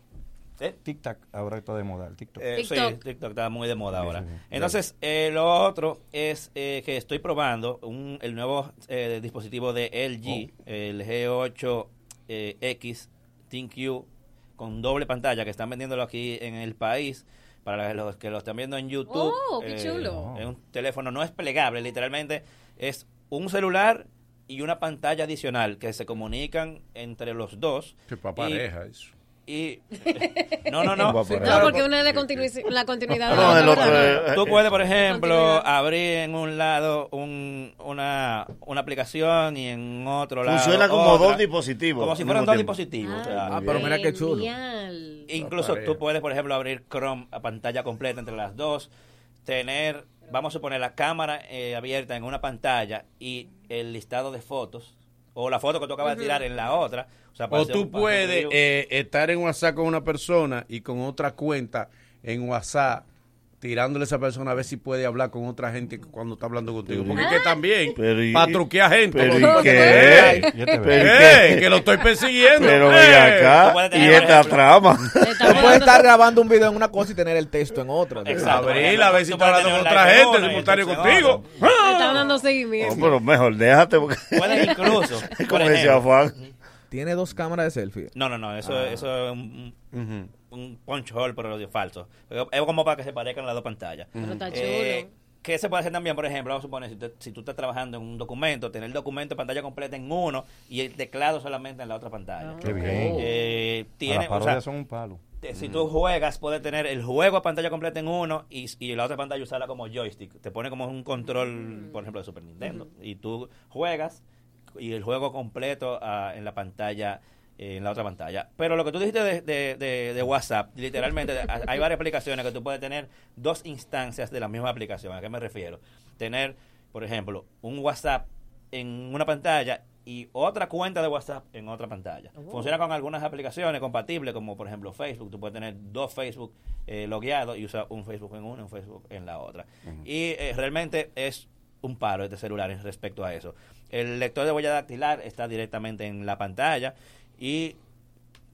TikTok. ¿Eh? TikTok, ahora está de moda el TikTok. Eh, TikTok. Sí, TikTok está muy de moda Sí, ahora. sí, sí. Entonces, eh, lo otro es eh, que estoy probando un, el nuevo eh, dispositivo de LG, Oh. el G8 eh, X ThinQ con doble pantalla que están vendiéndolo aquí en el país. Para los que lo están viendo en YouTube. Oh, qué chulo. Es un teléfono, no es plegable, literalmente es un celular y una pantalla adicional que se comunican entre los dos. Que para pareja eso. Y, no, no, no. Sí. No, porque una es la, continui- la continuidad de No, Tú puedes, por ejemplo, abrir en un lado un, una, una aplicación y en otro lado. Funciona como otra. dos dispositivos. Como si fueran dos tiempo. dispositivos. Ah, pero mira qué chulo. Genial. Incluso tú puedes, por ejemplo, abrir Chrome a pantalla completa entre las dos, tener, vamos a suponer, la cámara eh, abierta en una pantalla y el listado de fotos, o la foto que tú acabas de tirar en la otra. O, sea, O tú puedes eh, estar en WhatsApp con una persona y con otra cuenta en WhatsApp tirándole a esa persona a ver si puede hablar con otra gente cuando está hablando contigo. Porque es que también, truquear gente. pero ¿y qué? Qué? que lo estoy persiguiendo. Pero ven acá Tú puedes y esta trama. Tú puedes estar grabando un video en una cosa y tener el texto en otra. Exacto. Abril, a ver si está hablando con otra gente simultáneo contigo. estamos dando seguimiento. No, pero mejor déjate porque Puedes incluso, por como decía Juan Tiene dos cámaras de selfie. No, no, no, eso, Ah. eso es un, punch hole, pero es falso. Es como para que se parezcan las dos pantallas. Pero está Eh, chulo. ¿Qué se puede hacer también, por ejemplo? Vamos a suponer, si, te- si tú estás trabajando en un documento, tener el documento pantalla completa en uno y el teclado solamente en la otra pantalla. Qué bien. Eh, tiene, las o sea, son un palo. te- si tú juegas, puedes tener el juego a pantalla completa en uno y, y la otra pantalla usarla como joystick. Te pone como un control, por ejemplo, de Super Nintendo. Y tú juegas y el juego completo ah, en la pantalla eh, en la otra pantalla. Pero lo que tú dijiste de, de- de- de WhatsApp, literalmente ha- hay varias aplicaciones que tú puedes tener dos instancias de la misma aplicación. ¿A qué me refiero? Tener, por ejemplo, un WhatsApp en una pantalla y otra cuenta de WhatsApp en otra pantalla. Funciona con algunas aplicaciones compatibles, como por ejemplo Facebook. Tú puedes tener dos Facebook eh, logueados y usar un Facebook en una y un Facebook en la otra. Y eh, realmente es un paro este celular en respecto a eso. El lector de huella dactilar está directamente en la pantalla y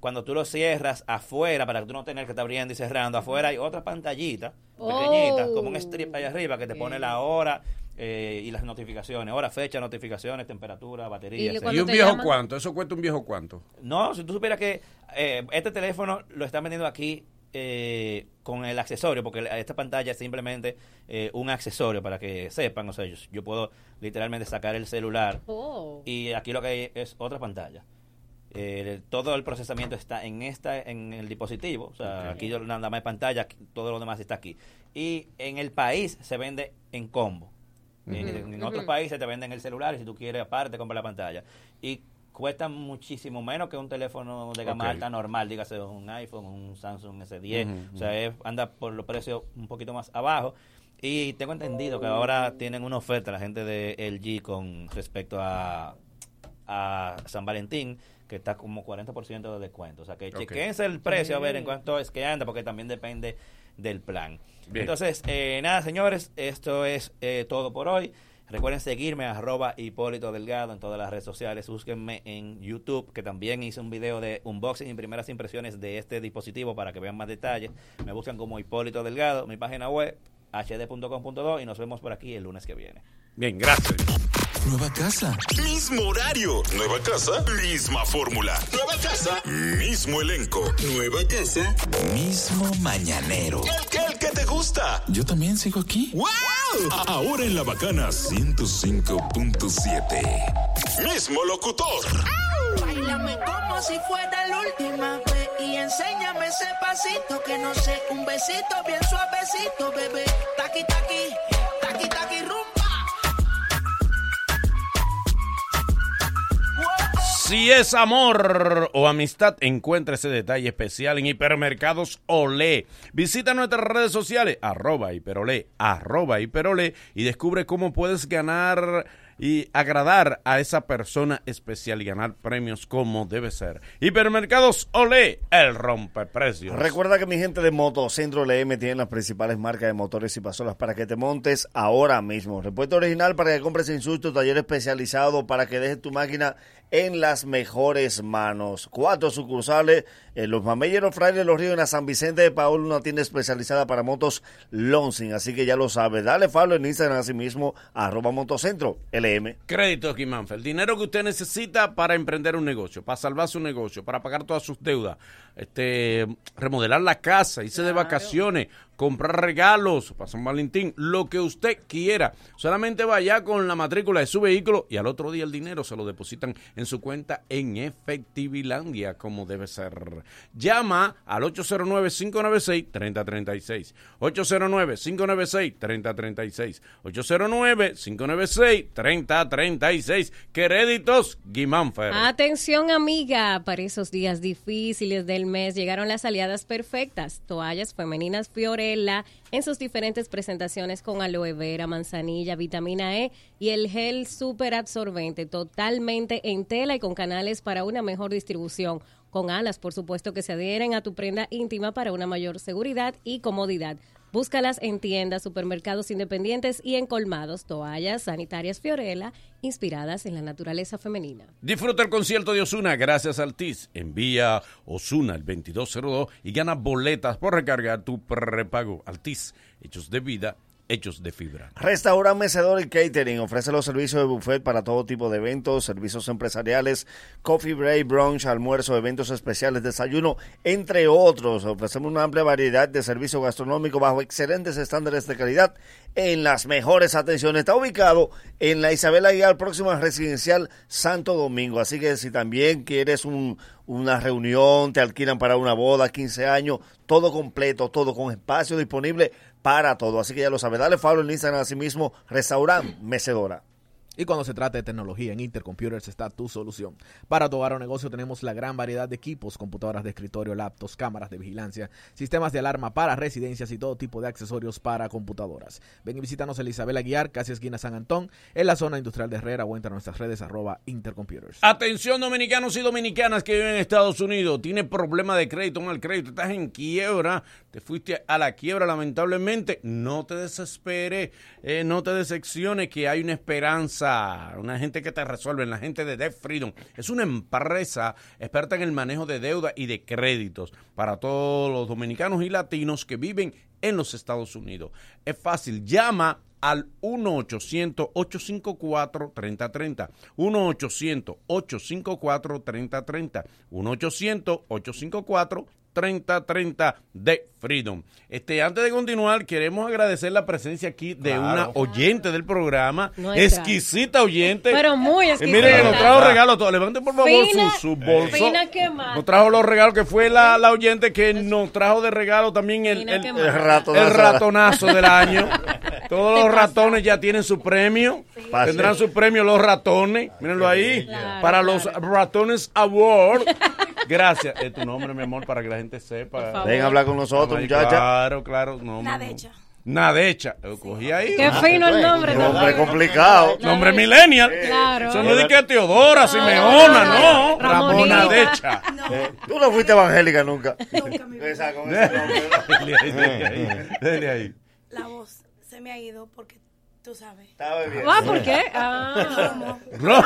cuando tú lo cierras afuera, para que tú no tener que estar abriendo y cerrando, afuera hay otra pantallita pequeñita, como un strip ahí arriba que te pone la hora eh, y las notificaciones, hora, fecha, notificaciones, temperatura, batería. ¿Y un viejo cuánto? ¿Eso cuesta un viejo cuánto? No, si tú supieras que eh, este teléfono lo están vendiendo aquí eh, con el accesorio, porque esta pantalla es simplemente eh, un accesorio para que sepan, o sea, yo, yo puedo literalmente sacar el celular Oh. y aquí lo que hay es otra pantalla. Eh, todo el procesamiento está en esta en el dispositivo, o sea, aquí yo nada más pantalla, aquí- todo lo demás está aquí. Y en el país se vende en combo. En, otros países te venden el celular y si tú quieres aparte compra la pantalla. Y cuesta muchísimo menos que un teléfono de gama alta normal, dígase un iPhone, un Samsung S10. Ujú, O sea, es- anda por los precios un poquito más abajo. Y tengo entendido que ahora tienen una oferta la gente de LG con respecto a, a San Valentín que está como 40% de descuento. O sea, que Ok. chequense el precio a ver en cuánto es que anda, porque también depende del plan. Bien. Entonces, eh, nada, señores, esto es eh, todo por hoy. Recuerden seguirme, arroba Hipólito Delgado en todas las redes sociales. Búsquenme en YouTube, que también hice un video de unboxing y primeras impresiones de este dispositivo para que vean más detalles. Me buscan como Hipólito Delgado, mi página web, hd.com.do y nos vemos por aquí el lunes que viene. Bien, gracias. Nueva casa. Mismo horario. Nueva casa. Misma fórmula. Nueva casa. Mismo elenco. Nueva casa. Mismo mañanero. El que, el que te gusta. Yo también sigo aquí. ¡Wow! Ahora en la bacana 105.7. Mismo locutor. Bailame como si fuera la última vez y enséñame ese pasito que no sé, un besito bien suavecito, bebé. Taqui taqui, taqui taqui Si es amor o amistad, encuentra ese detalle especial en Hipermercados Olé. Visita nuestras redes sociales, arroba hiperolé, arroba hiperolé, y descubre cómo puedes ganar y agradar a esa persona especial y ganar premios como debe ser. Hipermercados Olé, el rompeprecios. Recuerda que mi gente de Motocentro LM tiene las principales marcas de motores y pasolas para que te montes ahora mismo. Repuesto original para que compres sin susto, taller especializado para que dejes tu máquina en las mejores manos. Cuatro sucursales en los Mamelleros Frailes Los Ríos en la San Vicente de Paul, una tienda especializada para motos Lonsing. Así que ya lo sabes. Dale follow en Instagram así mismo, arroba Motocentro LM. Créditos Guimánfer, el dinero que usted necesita para emprender un negocio, para salvar su negocio, para pagar todas sus deudas, este, remodelar la casa, irse de vacaciones, comprar regalos para San Valentín, lo que usted quiera. Solamente vaya con la matrícula de su vehículo y al otro día el dinero se lo depositan en su cuenta en Efectivilandia, como debe ser. Llama al 809-596-3036. 809-596-3036. 809-596-3036. Créditos Guimánfer. Atención amiga, para esos días difíciles del mes llegaron las aliadas perfectas, toallas femeninas Fiorella en sus diferentes presentaciones con aloe vera, manzanilla, vitamina E y el gel super absorbente totalmente en tela y con canales para una mejor distribución. Con alas, por supuesto, que se adhieren a tu prenda íntima para una mayor seguridad y comodidad. Búscalas en tiendas, supermercados independientes y en colmados, toallas sanitarias Fiorella, inspiradas en la naturaleza femenina. Disfruta el concierto de Osuna gracias al TIS. Envía Osuna el 2202 y gana boletas por recargar tu prepago. Altis, hechos de vida, hechos de fibra. Restaurant Mecedor y Catering ofrece los servicios de buffet para todo tipo de eventos, servicios empresariales, coffee break, brunch, almuerzo, eventos especiales, desayuno, entre otros. Ofrecemos una amplia variedad de servicios gastronómicos bajo excelentes estándares de calidad en las mejores atenciones. Está ubicado en la Isabel Aguilar, próxima residencial Santo Domingo. Así que si también quieres un, una reunión, te alquilan para una boda, 15 años, todo completo, todo con espacio disponible para todo. Así que ya lo sabes, dale follow en Instagram así mismo, Restaurant Mecedora. Y cuando se trata de tecnología, en Intercomputers está tu solución. Para tu hogar o negocio tenemos la gran variedad de equipos, computadoras de escritorio, laptops, cámaras de vigilancia, sistemas de alarma para residencias y todo tipo de accesorios para computadoras. Ven y visítanos en Isabel Aguiar, casi esquina San Antón, en la zona industrial de Herrera o entra a nuestras redes arroba Intercomputers. Atención dominicanos y dominicanas que viven en Estados Unidos, tiene problema de crédito, mal crédito, estás en quiebra, te fuiste a la quiebra lamentablemente, no te desesperes, eh, no te decepciones que hay una esperanza, una gente que te resuelve, la gente de Debt Freedom, es una empresa experta en el manejo de deuda y de créditos para todos los dominicanos y latinos que viven en los Estados Unidos. Es fácil, llama al 1-800-854-3030. 1-800-854-3030. 1-800-854-3030 de Freedom. Este, antes de continuar, queremos agradecer la presencia aquí de Claro. una oyente del programa, Nuestra. exquisita oyente. Pero muy Eh, exquisita. miren, nos trajo regalos. todos. Levanten por favor Fina- su, su bolso. Fina que más. Nos trajo los regalos, que fue la, la oyente que nos trajo de regalo también el, el, ratonazo, el ratonazo del año. Todos los ratones ya tienen su premio. Tendrán su premio los ratones. Mírenlo ahí. Claro, para los Ratones Award. Gracias. Es tu nombre, mi amor, para que la gente sepa. Ven a hablar con nosotros, muchacha. Claro, claro. No. Nadecha. Nadecha. Lo cogí ahí. Qué fino el nombre, ¿no? Nombre complicado. Nombre millennial. Claro. Eso no de que Teodora, Simeona, no. Ramona Decha. Eh, Tú no fuiste evangélica nunca. Nunca mi vida. Esa, con ese nombre, ¿no? Dele ahí, dele ahí, dele ahí. La voz se me ha ido porque tú sabes. Ah, ¿por qué? Ah. Ro-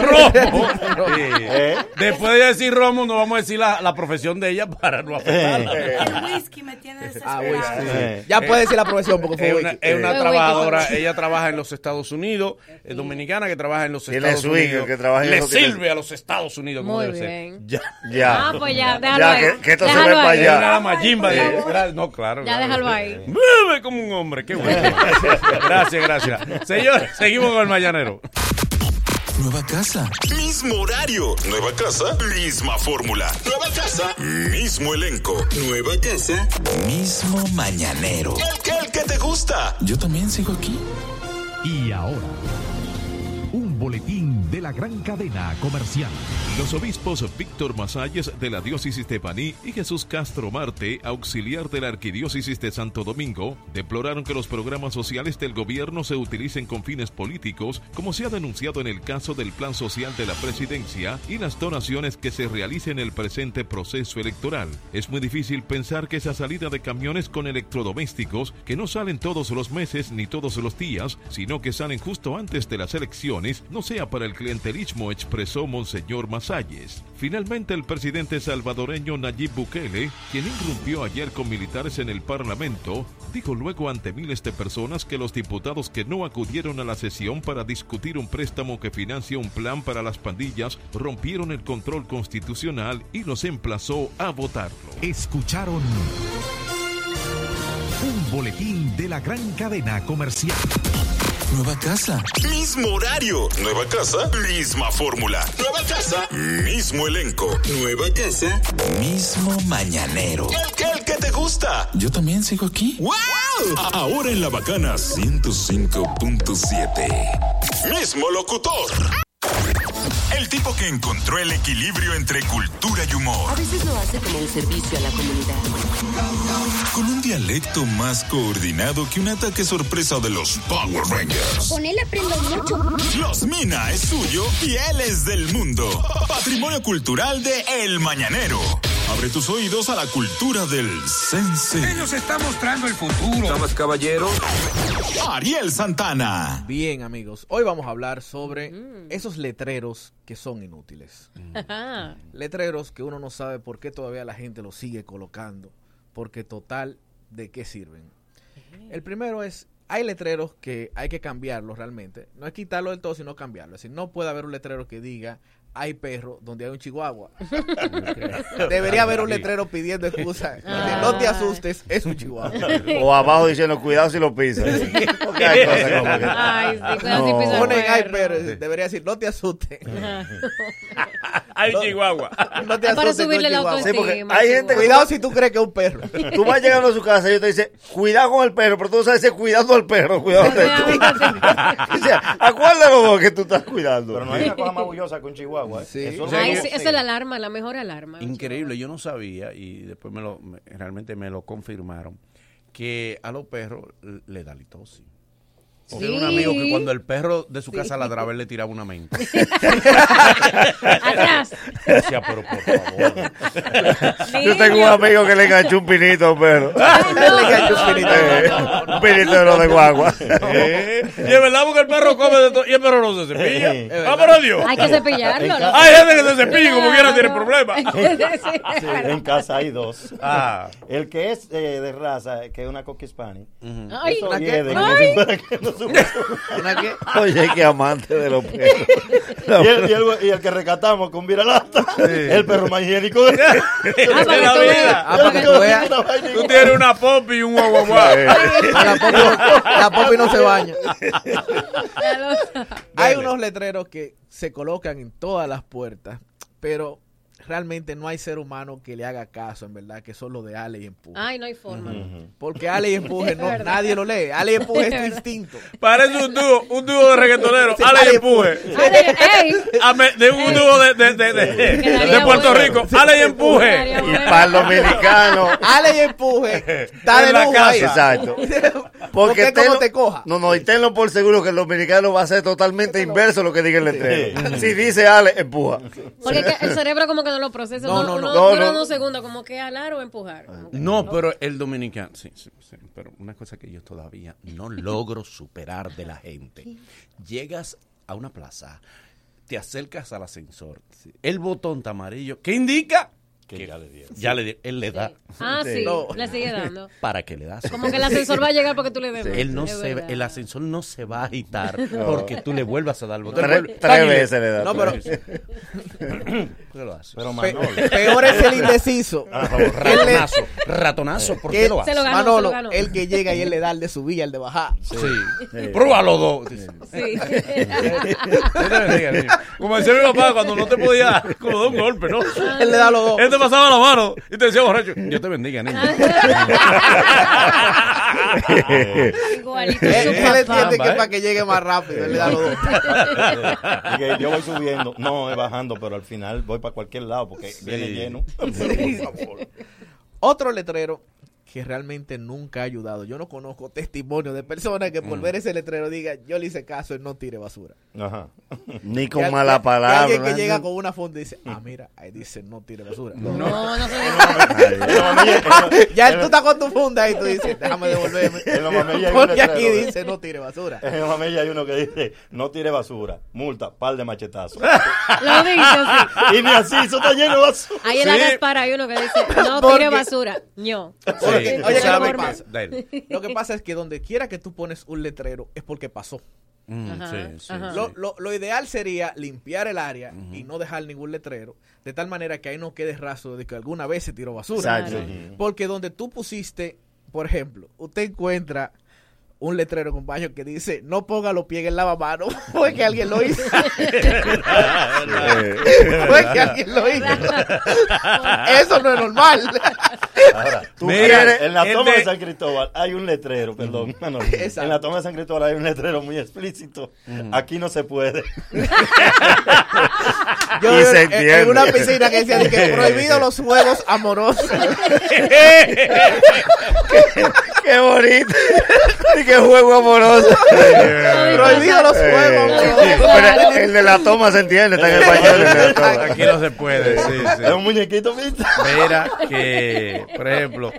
Romo. Sí. ¿Eh? Después de decir Romo, no vamos a decir la, la profesión de ella para no afectarla. El whisky me tiene Ah, desesperada. whisky. Ya puede decir la profesión porque fue es una, whisky. es una Eh. trabajadora, ella trabaja en los Estados Unidos, es dominicana que trabaja en los Estados Unidos. que trabaja en Le sirve a los Estados Unidos como Muy debe ser. bien. Ya. Ya. Ah, pues ya, déjalo Ya, ahí. que, que esto se Déjalo ve para allá. Por favor. Gra- No, claro. Ya claro. déjalo ahí. Bebe como un hombre, qué bueno. Gracias, gracias. Señor, seguimos con el mañanero. Nueva casa. Mismo horario. Nueva casa. Misma fórmula. Nueva casa. Mismo elenco. Nueva casa. Mismo mañanero. El que, el que te gusta. Yo también sigo aquí. Y ahora, un boletín de la gran cadena comercial. Los obispos Víctor Masalles de la diócesis de Baní y Jesús Castro Marte, auxiliar de la arquidiócesis de Santo Domingo, deploraron que los programas sociales del gobierno se utilicen con fines políticos, como se ha denunciado en el caso del Plan Social de la Presidencia y las donaciones que se realicen en el presente proceso electoral. Es muy difícil pensar que esa salida de camiones con electrodomésticos, que no salen todos los meses ni todos los días, sino que salen justo antes de las elecciones, no sea para el clientelismo, expresó Monseñor Masalles. Finalmente, el presidente salvadoreño Nayib Bukele, quien irrumpió ayer con militares en el Parlamento, dijo luego ante miles de personas que los diputados que no acudieron a la sesión para discutir un préstamo que financia un plan para las pandillas rompieron el control constitucional y los emplazó a votarlo. Escucharon un boletín de la gran cadena comercial. Nueva casa. Mismo horario. Nueva casa. Misma fórmula. Nueva casa. Mismo elenco. Nueva casa. Mismo mañanero. El que, el que te gusta. Yo también sigo aquí. ¡Wow! Ahora en la bacana 105.7. Mismo locutor. El tipo que encontró el equilibrio entre cultura y humor. A veces lo hace como un servicio a la comunidad. Con un dialecto más coordinado que un ataque sorpresa de los Power Rangers. Con él aprendo mucho. Los Mina es suyo y él es del mundo. Patrimonio cultural de El Mañanero. Abre tus oídos a la cultura del sense. Él nos está mostrando el futuro. Damas, caballeros. Ariel Santana. Bien, amigos, hoy vamos a hablar sobre esos letreros que son inútiles. Ajá. Letreros que uno no sabe por qué todavía la gente los sigue colocando, porque total, ¿de qué sirven? El primero es, hay letreros que hay que cambiarlos realmente. No es quitarlo del todo, sino cambiarlo. Es decir, no puede haber un letrero que diga, hay perro donde hay un chihuahua. Debería haber un letrero pidiendo excusa. Ah. No te asustes, es un chihuahua. O abajo diciendo, cuidado si lo pisas. Porque hay cosas como que- Ay, sí, cuidado si No. pisa el Ponen, hay perro". perro. Debería decir, no te asustes. Hay chihuahua. No te para con subirle la chihuahua. autoestima. Sí, porque hay gente Cuidado si tú crees que es un perro. Tú vas llegando a su casa y ellos te dicen, cuidado con el perro, pero tú no sabes si cuidando al perro, cuidado de tú. o sea, acuérdalo que tú estás cuidando. Pero no hay una cosa más bullosa que un chihuahua. ¿eh? Sí. Eso Sí. lo- Ay, sí, esa es la alarma, la mejor alarma. Increíble, yo no sabía y después me lo, me- realmente me lo confirmaron que a los perros le da litosis. Sí. un amigo que cuando el perro de su casa ladraba, él le tiraba una menta. Atrás. Decía, pero por favor. Yo tengo un amigo que le enganchó un pinito a un perro. Le enganchó un pinito. Eh, un pinito de los de guagua. Eh, Y es verdad porque el perro come de todo y el perro no se cepilla. Eh, ¡Ah, por Dios! Hay que cepillarlo. ¿no? Hay gente que se cepilla y como quiera tiene problemas. Sí, en casa hay dos. Ah. El que es eh, de raza, que es una cocker spaniel. Ay. Eso ¿Una qué? Oye, qué amante de los perros. y, el, y, el, y el que rescatamos con viralata, el perro más higiénico de es la vida. Ah, para que tú. Tú tienes una pop y un guaguaguá. A la popi, la popi no se baña. Hay unos letreros que se colocan en todas las puertas, pero realmente no hay ser humano que le haga caso, en verdad, que son los de Ale y Empuje. Ay, no hay forma. Porque Ale y Empuje no, nadie lo lee. Ale y Empuje es tu instinto. Parece un dúo, un dúo de reggaetoneros. Sí, Ale Ale y empuje. Ame- De un dúo de, de, de, de, Puerto bueno. Rico. Ale y empuje. Y bueno. para el dominicano. Ale y Empuje está En de la casa. ahí. Exacto. Porque como tenlo- te coja. No, no, y tenlo por seguro que el dominicano va a ser totalmente inverso lo que diga el letrero. Si dice Ale, empuja. Porque el cerebro como que no lo procesa. No, No, no, no, no. dura No, no. unos segundos como que alar o empujar. No, pero el dominicano, sí, sí, sí, pero una cosa que yo todavía no logro superar de la gente. Llegas a una plaza, te acercas al ascensor, el botón está amarillo, ¿qué indica? Que ya le dieron. Ya le di- él le da. Ah, sí, No. le sigue dando. ¿Para qué le das? Como que el ascensor va a llegar porque tú le debes. Él no Es se, verdad. el ascensor no se va a agitar porque tú le vuelvas a dar el botón. Tres, veces le da. No, pero ¿Por qué lo haces? Pero Manolo. peor es el indeciso. Por favor, ratonazo, ratonazo, ¿por qué lo haces? Se lo ganó, Manolo, lo el que llega y él le da el de subir y el de bajar. Sí. Pruébalo dos. Sí. Como decía mi papá cuando no te podía dar, como de un golpe, ¿no? Él le da los dos. Él pasaba la mano y te decía borracho, Dios te bendiga, niño. Igualito Él, su él papá. entiende que ¿eh? para que llegue más rápido, él le da los dos. Yo voy subiendo, no, es bajando, pero al final voy para cualquier lado porque viene lleno. Por favor. Otro letrero que realmente nunca ha ayudado. Yo no conozco testimonio de personas que por ver ese letrero diga yo le hice caso y no tire basura. Ajá. Ni con al- mala que palabra. alguien que ¿no? llega con una funda y dice, ah, mira, ahí dice no tire basura. No, no se ya tú estás con tu funda y tú dices, déjame devolverme. En los hay Porque letrero, aquí ¿eh? dice no tire basura. En el mamella hay uno que dice, no tire basura, multa, par de machetazos. Lo dice así. y ni así, eso está lleno de basura. Ahí en la Gaspar hay uno que dice, no tire basura. No. Oye, Sí, oye, ¿qué es lo que pasa? Dale. Lo que pasa es que donde quiera que tú pones un letrero es porque pasó. Mm, Ajá, sí, sí, ajá. sí. Lo, lo- lo ideal sería limpiar el área y no dejar ningún letrero, de tal manera que ahí no quede rastro de que alguna vez se tiró basura. Exacto. Porque donde tú pusiste, por ejemplo, usted encuentra un letrero con baño que dice no ponga los pies en el lavamano, fue que alguien lo hizo. fue que alguien lo hizo. Eso no es normal. Ahora, tú Mira, en la toma de... de- San Cristóbal hay un letrero, perdón. Exacto. en la toma de San Cristóbal hay un letrero muy explícito. Aquí no se puede. Yo Y en- se en, una piscina que decía de que prohibido los juegos amorosos. Qué bonito. Qué juego amoroso. prohibido los juegos sí, amorosos. pero el de la toma se entiende, está en español. el de la toma. Aquí no se puede, sí, sí. Es un muñequito pinta. Mira que, por ejemplo,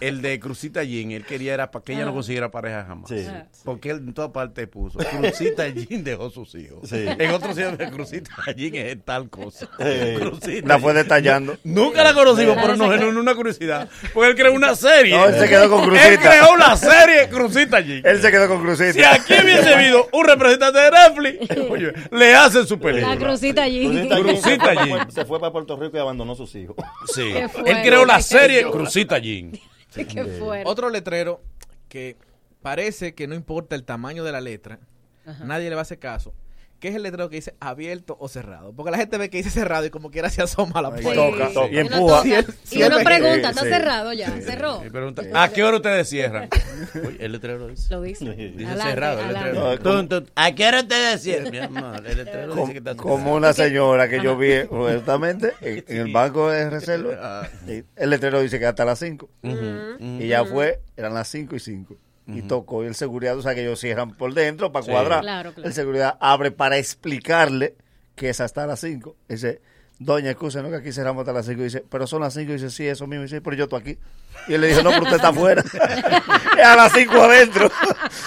el de Crucita Jean, él quería era para que ella no consiguiera pareja jamás. Sí. Porque él en toda parte puso, Crucita Jean dejó sus hijos. Sí. En otro sitio de Crucita Jean es tal cosa. Eh, Crucita La fue detallando. Nunca la conocimos, pero nos generó una curiosidad. Porque él creó una serie. No, él se quedó con Él Crucita. creó la serie Crucita Jean. Él se quedó con Crucita. Si aquí hubiese habido un representante de Netflix, oye, le hacen su película. La crucita allí. Crucita Jean Crucita se fue- Jean. Se fue para Puerto Rico y abandonó a sus hijos. Sí. Él creó la serie Crucita Jean. Qué fuerte. Otro letrero que parece que no importa el tamaño de la letra, nadie le va a hacer caso, ¿Qué es el letrero que dice abierto o cerrado? Porque la gente ve que dice cerrado y como quiera se asoma a la puerta. toca, toca. Y Uno empuja. y uno pregunta, ¿está Sí. cerrado ya? ¿Cerró? Y pregunta, ¿A qué hora ustedes cierran? Oye, el letrero dice. Lo dice. Dice cerrado, el letrero. No, ¿A qué hora ustedes cierran? Mi amor, el letrero dice que está Como, como cerrado. una señora que yo vi justamente en, en el banco de reserva. y El letrero dice que hasta las 5. Y ya fue, eran las 5 y 5. Y tocó. Y el seguridad, o sea que ellos cierran por dentro para Sí. cuadrar. Claro, claro. El seguridad abre para explicarle que es hasta las 5. Dice, doña, excusa, ¿no? Que aquí cerramos hasta las 5. Dice, pero son las 5. Dice, sí, eso mismo. Dice, pero yo estoy aquí. Y él le dijo, no, pero usted está afuera. es a las 5 adentro.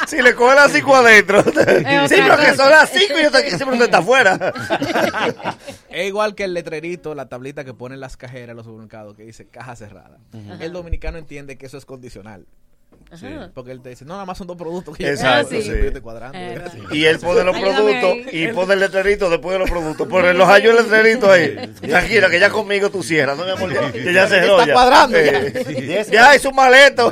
si le coge las 5 adentro. sí, pero que son las 5 y yo estoy aquí. Sí, pero usted está afuera. Es igual que el letrerito, la tablita que ponen las cajeras en los supermercados que dice caja cerrada. El dominicano entiende que eso es condicional. Sí. Porque él te dice, no, nada más son dos productos que Exacto, yo, sí. yo estoy cuadrando. Eh. Y él pone los productos y pone el letrerito después de los productos. Pone los hallos el letrerito ahí. Tranquila, que ya conmigo tú cierras, no amor, ya- que ya cerró Está ya. cuadrando ya. Eh, ya es un maleto.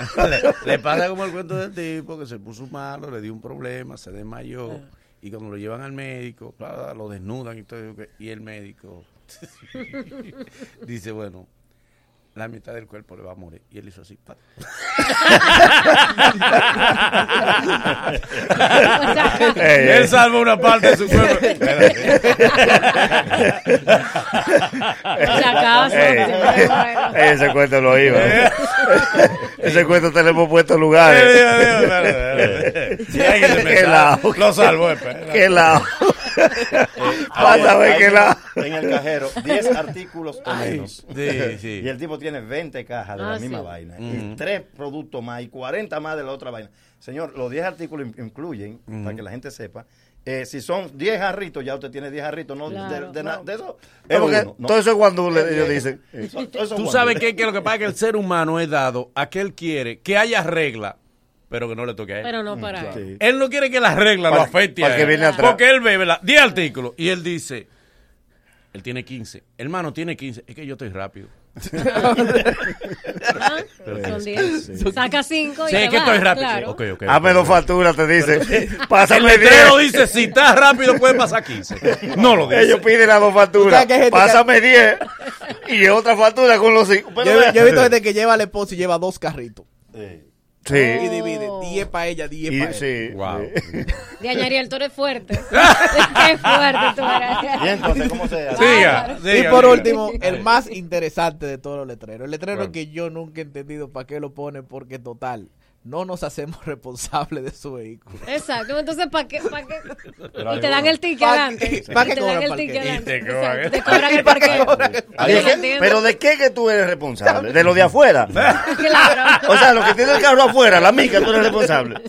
Le, pasa como el cuento del tipo que se puso malo, le dio un problema, se desmayó. Ah. Y cuando lo llevan al médico, lo desnudan y todo. Y el médico dice, bueno, la mitad del cuerpo le va a morir. Y él hizo así. él salva una parte de su cuerpo. Ese cuento lo iba. ese cuento te lo hemos puesto en lugares. Qué lado. Lo salvó. Qué lado. Vas a ver qué lado. En el cajero, 10 artículos o menos. Sí, sí. Y el tipo tiene 20 cajas de Ah, la misma sí. vaina. Ujú. Y 3 productos más y 40 más de la otra vaina. Señor, los 10 artículos in- incluyen, para que la gente sepa, eh, si son 10 jarritos, ya usted tiene 10 jarritos. No, Claro. de, de de eso. Es uno, no. todo eso es cuando le- ellos dicen. Eso- todo eso Tú es sabes que, que lo que pasa es que el ser humano es dado a que él quiere que haya regla, pero que no le toque a él. Pero no para él. Sí. Él no quiere que las reglas lo afecten para a que él. viene atrás. Porque él ve ¿verdad? 10 artículos y él dice, él tiene 15. Hermano, tiene 15. Es que yo estoy rápido. Ah, Son 10. Saca 5 y Sí, te es que estoy rápido. claro. Ok, ok. Hazme ok. dos facturas, te dice. El Pásame letrero 10. dice, si estás rápido puedes pasar 15. No lo dice. Ellos piden las dos ¿Tú facturas. sabes que hay gente que- Pásame 10. Y otra factura con los cinco. Pero Yo, vea. yo he visto gente que lleva al esposo y lleva dos carritos. Sí. Sí. Y divide 10 para ella, 10 Y- para él. sí. Wow. sí. De Añariel, tú eres fuerte. Qué fuerte tú eres. Y entonces, ¿cómo se hace? Siga, Y siga, por siga. último, el más interesante de todos los letreros. El letrero ¿Cuál? que yo nunca he entendido para qué lo pone, porque total, no nos hacemos responsables de su vehículo. Exacto. Entonces, ¿para qué? ¿Para qué? Y te dan el ticket ¿Pa' adelante. qué? ¿Pa' Y qué te cobran dan el ticket adelante. te cobran. Exacto, Te cobran el parqueo. ¿De Yo qué? Pero de qué que tú eres responsable? De lo de afuera. Claro. O sea, lo que tiene el carro afuera, la mica, tú eres responsable.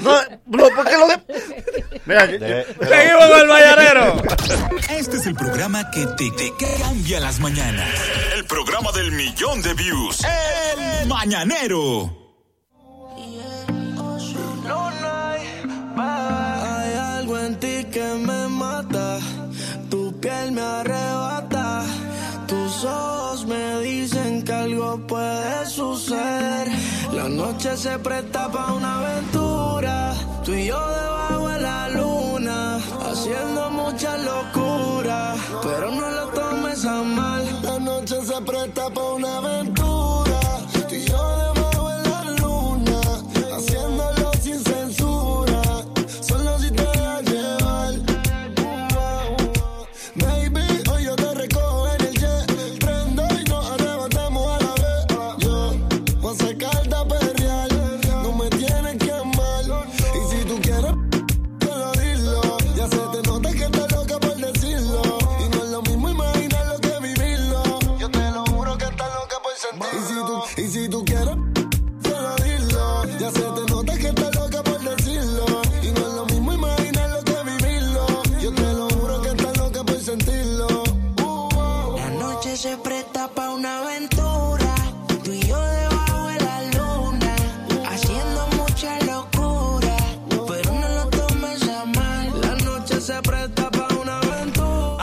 No, no, porque lo de. Mira, De- Seguimos con el mañanero. Este es el programa que te, te cambia las mañanas. El programa del millón de views. El Mañanero. Hay algo en ti que me mata, tu piel me arrebata, tus ojos me dicen que algo puede suceder. La noche se presta para una aventura, tú y yo debajo de la luna, haciendo mucha locura, pero no lo tomes a mal. La noche se presta para una aventura,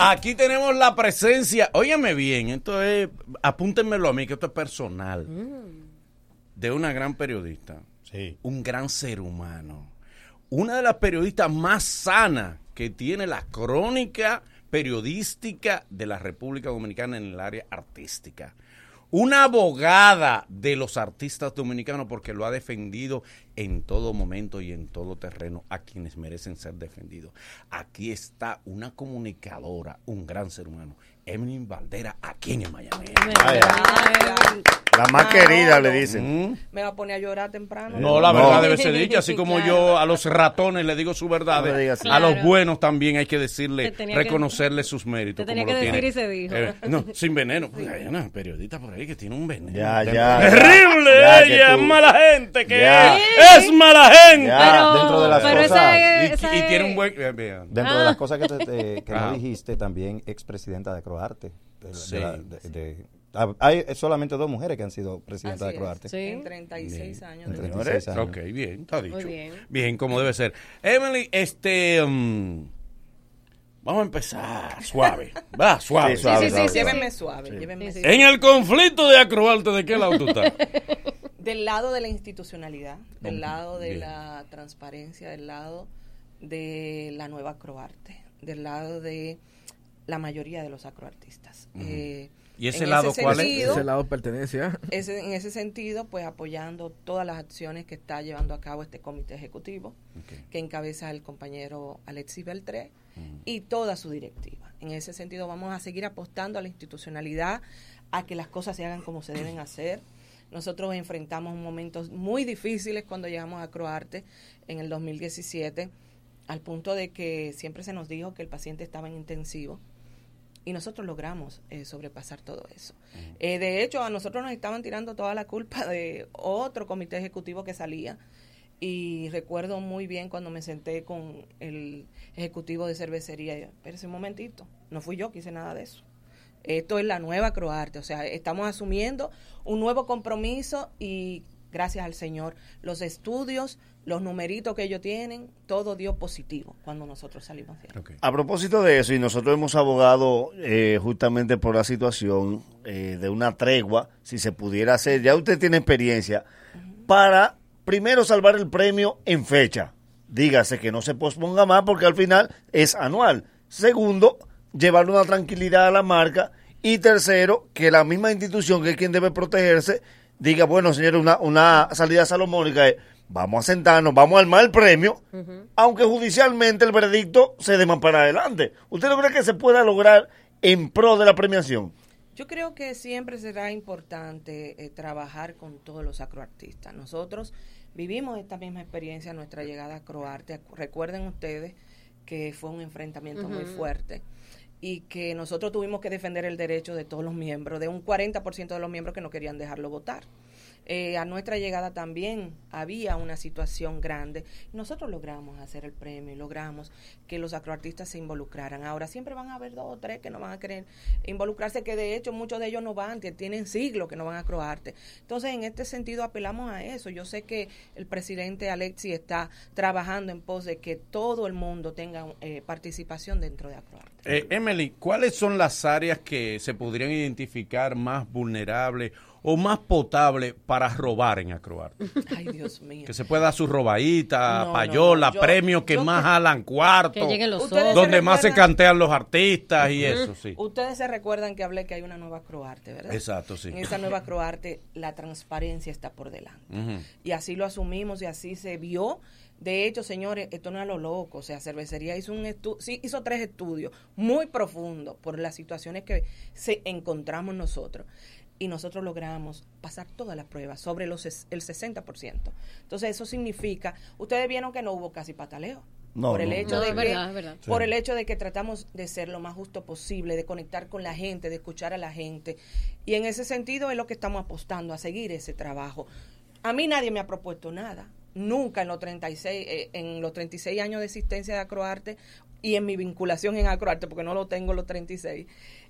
Aquí tenemos la presencia. Óyeme bien, esto es. Apúntenmelo a mí, que esto es personal. De una gran periodista. Sí. Un gran ser humano. una de las periodistas más sanas que tiene la crónica periodística de la República Dominicana en el área artística. Una abogada de los artistas dominicanos porque lo ha defendido en todo momento y en todo terreno a quienes merecen ser defendidos. Aquí está una comunicadora, un gran ser humano, Emily Valdera, aquí en el Miami. La más querida, le dicen. Me va a poner a llorar temprano. No, la verdad debe ser dicha, así como yo a los ratones le digo su verdad, No a los buenos también hay que decirle, Te tenía que- reconocerle sus méritos. te tenía como que lo decir tiene. y se dijo. Eh, no, sin veneno. Pues hay una periodista por ahí que tiene un veneno. Ya, ya, Terrible ya, ella, tú- es mala gente, que Ya. es, es mala gente. Ya, Pero- dentro de las pero cosas esa es- y, esa y es- tiene un buen... eh. Dentro Ah. de las cosas que, te- te- que no Ajá. dijiste, también expresidenta de Croarte. De, la- Sí. de la- de- de- ah, hay solamente dos mujeres que han sido presidentas Así de es. Croarte. En 36 años. En de 36 años. Ok, bien, está dicho. Muy bien. Bien, como debe ser. Emily, este... mm, vamos a empezar suave. Va, suave. Sí, suave, Sí, sí, sí, llévenme suave. llévenme suave. En el conflicto de Acroarte, ¿de qué lado tú estás? Del lado de la institucionalidad, del lado de Bien. la transparencia, del lado de la nueva acroarte, del lado de la mayoría de los acroartistas. Eh, ¿Y ese lado cuál es? Ese lado pertenece a... ese- en ese sentido, pues apoyando todas las acciones que está llevando a cabo este comité ejecutivo, que encabeza el compañero Alexis Beltré y toda su directiva. En ese sentido, vamos a seguir apostando a la institucionalidad, a que las cosas se hagan como se deben hacer. Nosotros enfrentamos momentos muy difíciles cuando llegamos a Croarte en el 2017, al punto de que siempre se nos dijo que el paciente estaba en intensivo y nosotros logramos eh, sobrepasar todo eso. Eh, de hecho, a nosotros nos estaban tirando toda la culpa de otro comité ejecutivo que salía. Y recuerdo muy bien cuando me senté con el ejecutivo de cervecería. Espérese un momentito, no fui yo que hice nada de eso. Esto es la nueva Croarte, o sea, estamos asumiendo un nuevo compromiso y gracias al Señor, los estudios, los numeritos que ellos tienen, todo dio positivo cuando nosotros salimos de ahí. A propósito de eso, y nosotros hemos abogado eh, justamente por la situación eh, de una tregua, si se pudiera hacer, ya usted tiene experiencia, para primero salvar el premio en fecha. Dígase que no se posponga más porque al final es anual. Segundo, llevarle una tranquilidad a la marca. Y tercero, que la misma institución que es quien debe protegerse diga, bueno, señores, una, una salida salomónica es, vamos a sentarnos, vamos a armar el premio, aunque judicialmente el veredicto se dé más para adelante. ¿Usted no cree que se pueda lograr en pro de la premiación? Yo creo que siempre será importante eh, trabajar con todos los acroartistas. Nosotros vivimos esta misma experiencia en nuestra llegada a Croarte. Recuerden ustedes que fue un enfrentamiento muy fuerte y que nosotros tuvimos que defender el derecho de todos los miembros, de un 40% de los miembros que no querían dejarlo votar. Eh, a nuestra llegada también había una situación grande. Nosotros logramos hacer el premio logramos que los acroartistas se involucraran. Ahora siempre van a haber dos o tres que no van a querer involucrarse, que de hecho muchos de ellos no van, que tienen siglos que no van a croarte. Entonces, en este sentido apelamos a eso. Yo sé que el presidente Alexi está trabajando en pos de que todo el mundo tenga eh, participación dentro de Acroarte. Eh, Emily, ¿cuáles son las áreas que se podrían identificar más vulnerables o más potables para robar en Acroarte? Ay, Dios mío. Que se pueda dar su robadita, No, payola, no. Yo- premios que yo más que- jalan cuarto, Que lleguen los se donde más se cantean los artistas y eso, sí. Ustedes se recuerdan que hablé que hay una nueva Croarte, ¿verdad? Exacto, sí. En esa nueva Croarte la transparencia está por delante. Y así lo asumimos y así se vio. De hecho, señores, esto no es a lo loco. O sea, Cervecería hizo un estu sí, hizo tres estudios muy profundos por las situaciones que se encontramos nosotros. Y nosotros logramos pasar todas las pruebas sobre los el 60%. Entonces, eso significa, ustedes vieron que no hubo casi pataleo. No, por el no, hecho no. de No, que, es verdad, es verdad. por Sí. el hecho de que tratamos de ser lo más justo posible, de conectar con la gente, de escuchar a la gente. Y en ese sentido es lo que estamos apostando, a seguir ese trabajo. A mí nadie me ha propuesto nada. Nunca en los 36, eh, en los 36 años de existencia de Acroarte y en mi vinculación en Acroarte, porque no lo tengo los 36.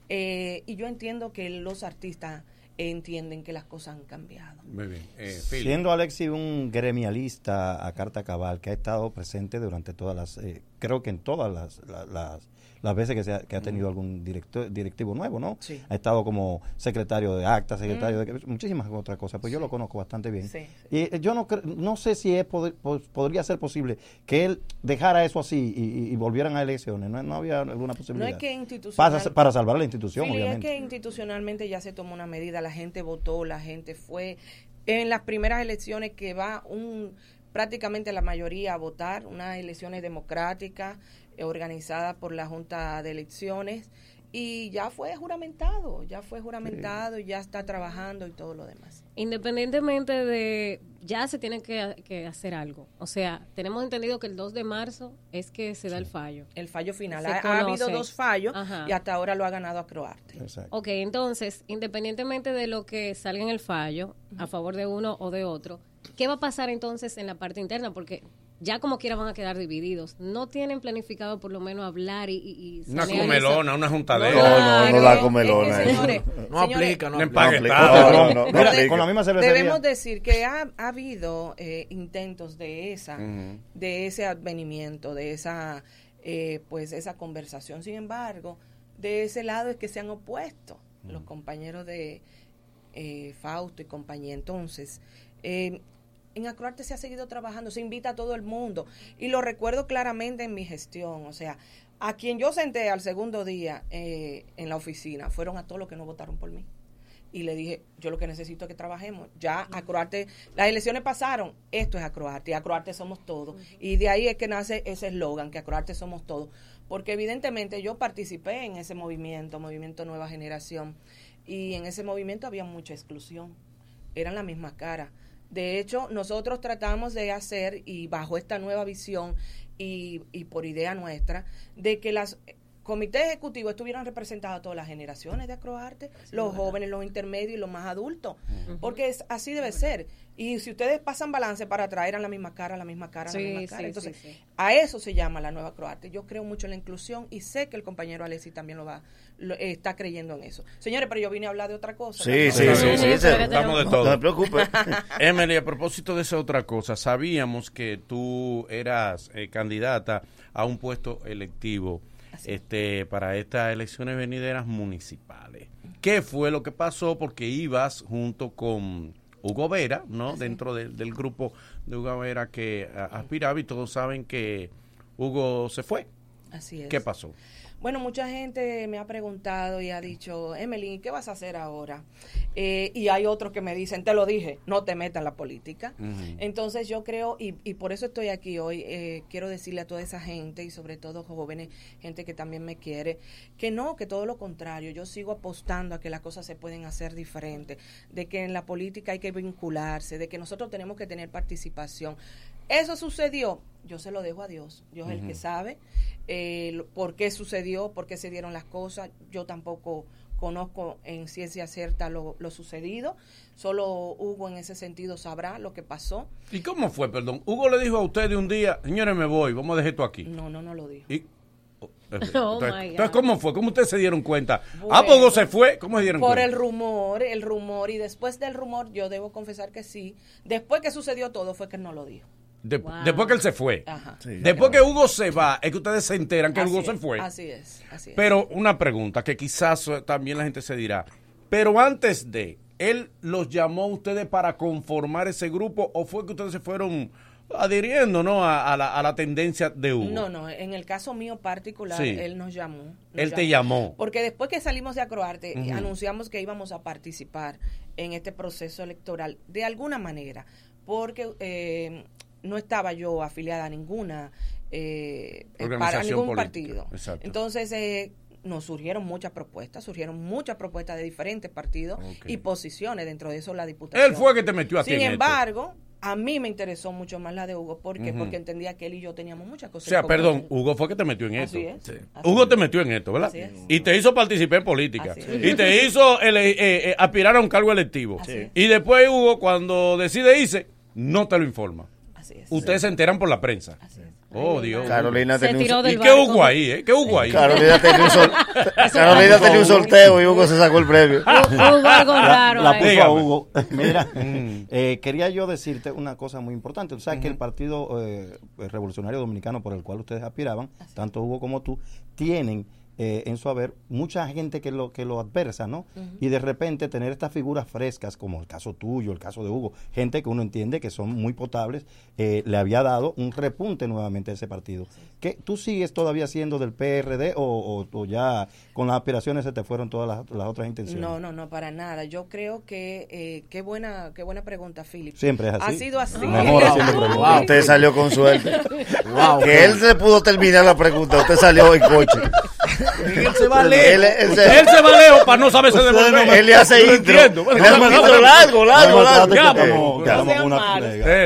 eh, y yo entiendo que los artistas entienden que las cosas han cambiado. Muy bien. Eh. Siendo Alexi un gremialista a carta cabal que ha estado presente durante todas las, eh, creo que en todas las, la- las, las veces que, se ha, que ha tenido algún directo, directivo nuevo, ¿no? Sí. Ha estado como secretario de acta, secretario Mm. de muchísimas otras cosas, pues yo lo conozco bastante bien. Sí, Y eh, yo no no sé si es poder- po- podría ser posible que él dejara eso así y, y- volvieran a elecciones, ¿no? No había alguna No posibilidad. es que institucional... para, para salvar la institución, obviamente. es que institucionalmente ya se tomó una medida, la gente votó, la gente fue. En las primeras elecciones que va un prácticamente la mayoría a votar, unas elecciones democráticas organizadas por la Junta de Elecciones y ya fue juramentado, ya fue juramentado, ya está trabajando y todo lo demás. Independientemente de, ya se tiene que, que hacer algo. O sea, tenemos entendido que el 2 de marzo es que se da el fallo. El fallo final. Ha, ha habido dos fallos Ajá. y hasta ahora lo ha ganado Acroarte. Ok, entonces, independientemente de lo que salga en el fallo, a favor de uno o de otro, ¿qué va a pasar entonces en la parte interna? Porque ya como quiera van a quedar divididos. No tienen planificado por lo menos hablar y... y- y Una comelona, eso? una juntadera. No, no, no la comelona. Es que, señores, No aplica, no aplica. empaquetado. No, no, no, no Pero aplica. Con la misma cervecería. Debemos decir que ha, ha habido eh, intentos de esa, de ese advenimiento, de esa, eh, pues esa conversación. Sin embargo, de ese lado es que se han opuesto los compañeros de eh, Fausto y compañía. Entonces, eh, en Acroarte se ha seguido trabajando, se invita a todo el mundo y lo recuerdo claramente en mi gestión, o sea, a quien yo senté al segundo día eh, en la oficina fueron a todos los que no votaron por mí y le dije, yo lo que necesito es que trabajemos. Ya Acroarte, las elecciones pasaron, esto es Acroarte, y Acroarte somos todos. Y de ahí es que nace ese eslogan, que Acroarte somos todos. Porque evidentemente yo participé en ese movimiento, Movimiento Nueva Generación, y en ese movimiento había mucha exclusión. Eran la misma cara. De hecho, nosotros tratamos de hacer, y bajo esta nueva visión y, y por idea nuestra, de que las comités ejecutivos estuvieran representadas todas las generaciones de Acroarte, los jóvenes, los intermedios y los más adultos, porque es, así debe ser. Y si ustedes pasan balance para traer a la misma cara, la misma cara, Sí, la misma sí, cara, entonces sí, sí. a eso se llama la nueva Croarte. Yo creo mucho en la inclusión y sé que el compañero Alexis también lo va, lo- eh, está creyendo en eso. Señores, pero yo vine a hablar de otra cosa. Sí, sí, sí, sí, Estamos de No, todo. no se preocupe. Emily, a propósito de esa otra cosa, sabíamos que tú eras eh, candidata a un puesto electivo este para estas elecciones venideras municipales. ¿Qué fue lo que pasó? Porque ibas junto con Hugo Vera, ¿no? Dentro de- del grupo de Hugo Vera que a- aspiraba y todos saben que Hugo se fue. Así es. ¿Qué pasó? Bueno, mucha gente me ha preguntado y ha dicho, Emily, ¿qué vas a hacer ahora? Eh, y hay otros que me dicen, te lo dije, no te metas en la política. Entonces yo creo, y, y por eso estoy aquí hoy, eh, quiero decirle a toda esa gente y sobre todo jóvenes, gente que también me quiere, que no, que todo lo contrario, yo sigo apostando a que las cosas se pueden hacer diferentes, de que en la política hay que vincularse, de que nosotros tenemos que tener participación. Eso sucedió, yo se lo dejo a Dios, Dios es el que sabe eh, por qué sucedió, por qué se dieron las cosas, yo tampoco conozco en ciencia cierta lo, lo sucedido, solo Hugo en ese sentido sabrá lo que pasó. ¿Y cómo fue, perdón? Hugo le dijo a usted de un día, señores, me voy, vamos a dejar esto aquí. No, no, no lo dijo. Y, oh, entonces, Oh, entonces, ¿cómo fue? ¿Cómo ustedes se dieron cuenta? ah, Bueno, pues se fue. ¿Cómo se dieron Por cuenta? el rumor, el rumor, y después del rumor, yo debo confesar que sí. Después que sucedió todo, fue que él no lo dijo. De- Después que él se fue. Ajá. Después que Hugo se va, es que ustedes se enteran que Así Hugo es, se fue. Así es, así es. Pero una pregunta que quizás eh, también la gente se dirá. Pero antes de, ¿él los llamó a ustedes para conformar ese grupo o fue que ustedes se fueron adhiriendo ¿no? a, a la, a la tendencia de Hugo? No, no, en el caso mío particular, Sí. él nos llamó. nos Él te llamó. Porque después que salimos de Acroarte, y Ujú. anunciamos que íbamos a participar en este proceso electoral de alguna manera, porque eh, no estaba yo afiliada a ninguna, eh, para ningún política. partido. Exacto. Entonces, eh, nos surgieron muchas propuestas, surgieron muchas propuestas de diferentes partidos y posiciones, dentro de eso la diputación. Él fue que te metió a ti Sin esto. embargo, a mí me interesó mucho más la de Hugo, ¿por qué? Ujú. Porque entendía que él y yo teníamos muchas O cosas. sea, en común. perdón, Hugo fue que te metió en esto. Así es. Sí. Hugo te metió en esto, ¿verdad? Así es. Y te hizo participar en política. Así es. Y te hizo ele- eh, eh, aspirar a un cargo electivo. Así es. Y después Hugo, cuando decide irse, no te lo informa. Así es. Ustedes se enteran por la prensa. Oh, Dios. Carolina Se tenía un tiró del ¿Y qué. Hugo ahí, eh? ¿Qué Hugo ahí? Carolina tenía un, sol- Carolina tenía un sorteo y Hugo se sacó el premio. Hugo algo raro la ahí. puso a Dígame. Hugo. Mira, eh, quería yo decirte una cosa muy importante. Tú sabes que el Partido eh, Revolucionario Dominicano por el cual ustedes aspiraban, tanto Hugo como tú, tienen eh, en su haber mucha gente que lo que lo adversa, ¿no? Y de repente tener estas figuras frescas, como el caso tuyo, el caso de Hugo, gente que uno entiende que son muy potables, eh, le había dado un repunte nuevamente a ese partido. ¿Qué, ¿Tú sigues todavía siendo del PRD o, o- o ya con las aspiraciones se te fueron todas las, las otras intenciones? No, no, no, para nada. Yo creo que eh, qué buena, qué buena pregunta, Philip. Siempre es así. Ha sido así. Mejor haciendo preguntas. Usted salió con suerte. Wow. Que él se pudo terminar la pregunta. Usted salió en coche. Él se va Él, lejos. él Él se- se va lejos para no saberse devolver. no él le hace intro. entiendo. Él le hace un intro largo, largo, No, largo. Ya, pues, No una.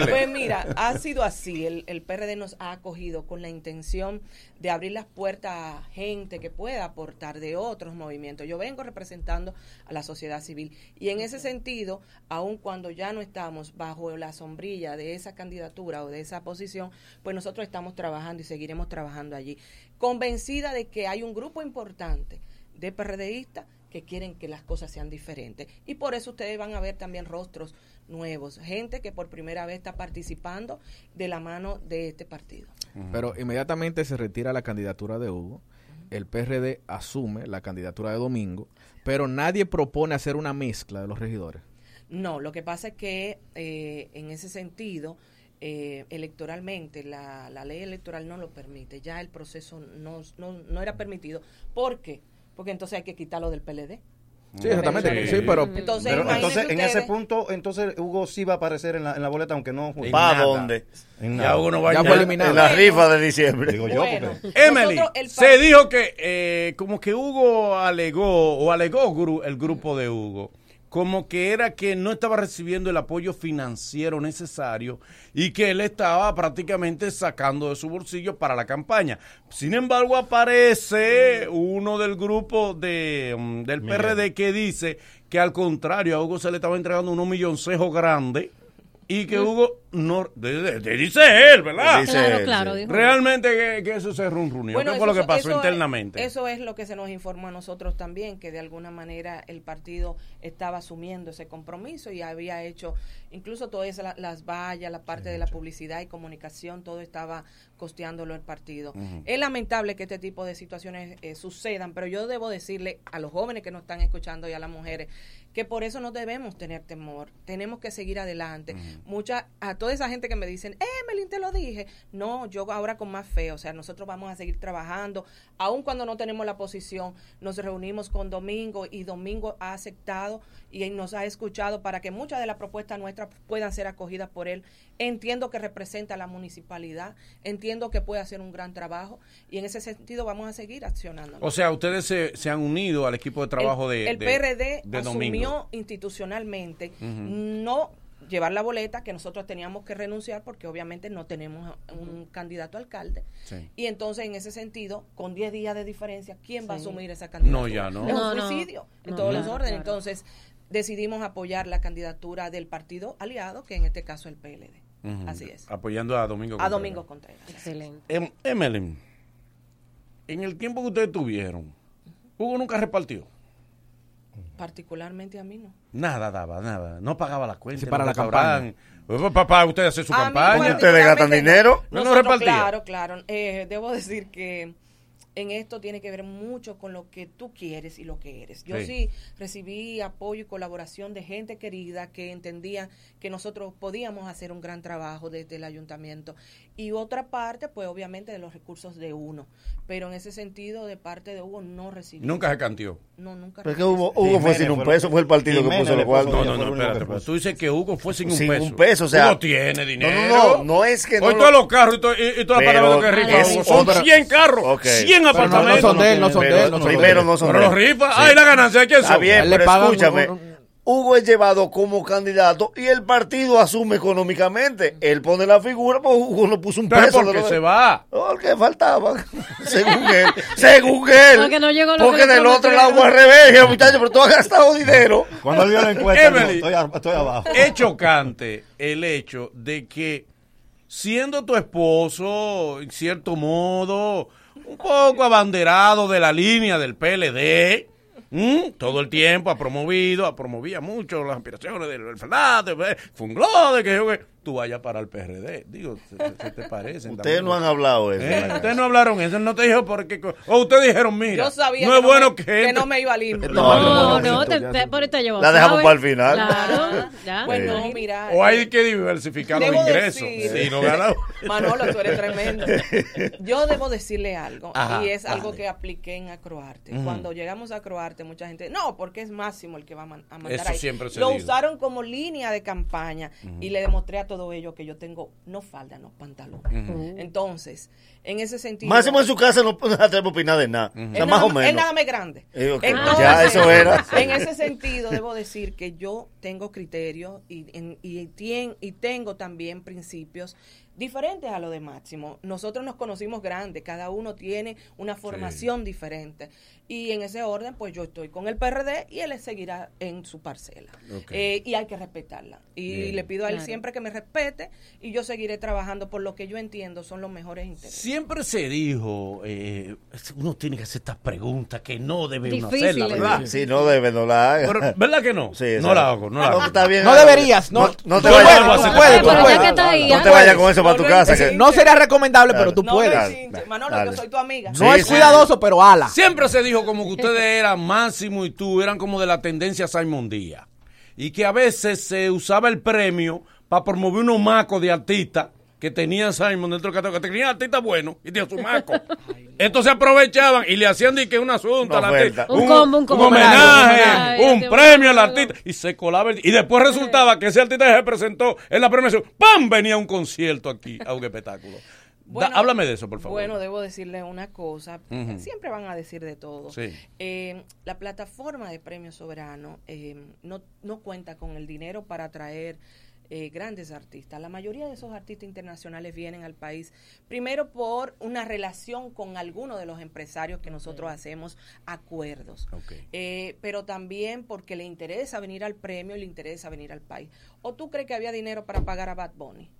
Pues mira, ha sido así. El, el PRD nos ha acogido con la intención de abrir las puertas a gente que pueda aportar de otros movimientos. Yo vengo representando a la sociedad civil y en ese sentido, aun cuando ya no estamos bajo la sombrilla de esa candidatura o de esa posición, pues nosotros estamos trabajando y seguiremos trabajando allí, convencida de que hay un grupo importante de PRDistas que quieren que las cosas sean diferentes. Y por eso ustedes van a ver también rostros nuevos, gente que por primera vez está participando de la mano de este partido. Pero inmediatamente se retira la candidatura de Hugo. El PRD asume la candidatura de Domingo, pero nadie propone hacer una mezcla de los regidores. No, lo que pasa es que eh, en ese sentido, eh, electoralmente, la, la ley electoral no lo permite. Ya el proceso no, no, no era permitido. ¿Por qué? Porque entonces hay que quitarlo del PLD. Sí, exactamente. Sí, pero, Entonces, Pero entonces, en ese punto, entonces Hugo sí va a aparecer en la, en la boleta, aunque no. En ¿Para dónde? En Ya. Hugo no va a eliminado. En la rifa de diciembre. Digo yo, Bueno, porque- Emily, nosotros se dijo que eh, como que Hugo alegó o alegó gru- el grupo de Hugo como que era que no estaba recibiendo el apoyo financiero necesario y que él estaba prácticamente sacando de su bolsillo para la campaña. Sin embargo, aparece uno del grupo de, mm, del PRD que dice que al contrario a Hugo se le estaba entregando unos milloncejos grandes y que Hugo no... de- de- de- dice él, ¿verdad? Dice Claro, él, claro, sí. dijo. Realmente que, que eso se runrunió. ¿Qué fue lo que eso- pasó eso es- internamente? eso es lo que se nos informó a nosotros también, que de alguna manera el partido estaba asumiendo ese compromiso y había hecho, incluso todas esas, la- las vallas, la parte de la publicidad y comunicación, todo estaba costeándolo el partido. Es lamentable que este tipo de situaciones eh, sucedan, pero yo debo decirle a los jóvenes que nos están escuchando y a las mujeres que por eso no debemos tener temor, tenemos que seguir adelante. Mucha, a toda esa gente que me dicen, eh, Melín, te lo dije. No, yo ahora con más fe, o sea, nosotros vamos a seguir trabajando, aun cuando no tenemos la posición, nos reunimos con Domingo y Domingo ha aceptado y nos ha escuchado para que muchas de las propuestas nuestras puedan ser acogidas por él. Entiendo que representa a la municipalidad, entiendo que puede hacer un gran trabajo y en ese sentido vamos a seguir accionando. O sea, ustedes se, se han unido al equipo de trabajo el, de, el de- PRD de asumió institucionalmente no llevar la boleta que nosotros teníamos que renunciar porque obviamente no tenemos un candidato a alcalde Sí. y entonces en ese sentido con 10 días de diferencia quién va a asumir esa candidatura No, ya no. es No, un no. suicidio en No, todos claro, los órdenes claro. entonces decidimos apoyar la candidatura del partido aliado que en este caso es el PLD así es Apoyando a Domingo a Contreras. Domingo Contreras Excelente. Em- Emelyn, en el tiempo que ustedes tuvieron, Hugo nunca repartió. Particularmente a mí no Nada daba, nada. No pagaba la cuenta. Sí, para la. Pues, Papá, usted hace su A mí campaña. Ustedes gastan dinero. No, no Nosotros, repartía. Claro, claro. Eh, debo decir que en esto tiene que ver mucho con lo que tú quieres y lo que eres. Yo Sí. sí, recibí apoyo y colaboración de gente querida que entendía que nosotros podíamos hacer un gran trabajo desde el ayuntamiento. Y otra parte, pues obviamente de los recursos de uno. Pero en ese sentido, de parte de Hugo, no recibí. Nunca se cantió. No, nunca Pero es que. Hugo, Hugo fue sin un peso, fue el partido que puso los cuartos. No, no, no, espérate. pues tú dices que Hugo fue sin un Sin peso. un peso, o sea- Hugo tiene dinero. No, no, no, no es que no Hoy lo- todos los carros y, to- y, y todas las palabras que Hugo son otra- 100 carros, Ok. 100 Pero no, no son de él, no son de él. no son de primero él. no son Pero los él. rifas, ay, la ganancia quién Está son. bien, él le pero escúchame. Hugo es llevado como candidato y el partido asume económicamente. Él pone la figura, pues Hugo no puso un peso. ¿por qué se va? Porque faltaba, según él. Según él. Porque no llegó Porque del otro lado al revés, dije, muchacho, pero tú has gastado dinero. Cuando vio la encuesta, Emily. estoy abajo. Es chocante el hecho de que siendo tu esposo, en cierto modo, un poco abanderado de la línea del PLD, todo el tiempo ha promovido, ha promovía mucho las aspiraciones del Fernández, eh, Fungló, de que yo que tú vayas para el PRD. Digo, ¿se, se te parece? Ustedes no han hablado eso. Eh, Ustedes no hablaron eso, no te dijo porque... O ustedes dijeron, mira, Yo sabía no que es no bueno me- que... no me iba a limpiar. No, no, te, te- por esto llevo. La dejamos ¿sabes? para el final. Claro, ya. Bueno, Imagínate. mira. O hay que diversificar los ingresos. decir- Si no ganamos. Manolo, tú eres tremendo. Yo debo decirle algo, Ajá, y es algo que apliqué en Acroarte. Cuando llegamos a Acroarte, mucha gente, no, porque es Máximo el que va a, man- a mandar Eso ahí. siempre se Lo usaron como línea de campaña y le demostré a todo ello que yo tengo no falda, no pantalones. Ujú. Entonces, en ese sentido... Máximo en su casa no no atreve a opinar de nada. O sea, más nada- o menos. Él nada más grande. Eh, Entonces, ya, eso era. En ese sentido, debo decir que yo tengo criterios y, en- y, tien- y tengo también principios diferentes a lo de Máximo. Nosotros nos conocimos grandes, cada uno tiene una formación diferente. Y en ese orden, pues yo estoy con el PRD y él seguirá en su parcela. Eh, y hay que respetarla. Y Bien. le pido a él Claro. siempre que me respete y yo seguiré trabajando por lo que yo entiendo son los mejores intereses. Siempre se dijo, eh, uno tiene que hacer estas preguntas que no debe uno Difíciles. hacerlas, ¿verdad? Si no debe, no la haga. Pero, ¿Verdad que no? Sí, no la hago, no la hago. está bien. No deberías, no. No te vayas puedes, tú puedes, puedes. No te vayas con eso para tu casa. que- No sería recomendable, pero tú No puedes. Manolo, Dale. que soy tu amiga. No Sí, es sí. cuidadoso, pero ala. Siempre se dijo como que ustedes eran Máximo y tú, eran como de la tendencia Simon Díaz. Y que a veces se usaba el premio para promover unos macos de artistas que tenía Simon dentro del catálogo, que tenían artistas buenos y tenía su maco. Entonces aprovechaban y le hacían de que un asunto al artista. oferta. Un combo, un combo. homenaje, Ay, un premio al artista. Y se colaba. el- y después resultaba que ese artista se presentó en la premiación. ¡Pam! Venía un concierto aquí a un espectáculo. Da- háblame de eso, por favor. Bueno, debo decirle una cosa. Siempre van a decir de todo. Sí. Eh, la plataforma de Premio Soberano eh, no, no cuenta con el dinero para atraer eh, grandes artistas. La mayoría de esos artistas internacionales vienen al país primero por una relación con algunos de los empresarios que nosotros hacemos acuerdos. Eh, pero también porque le interesa venir al premio y le interesa venir al país. ¿O tú crees que había dinero para pagar a Bad Bunny?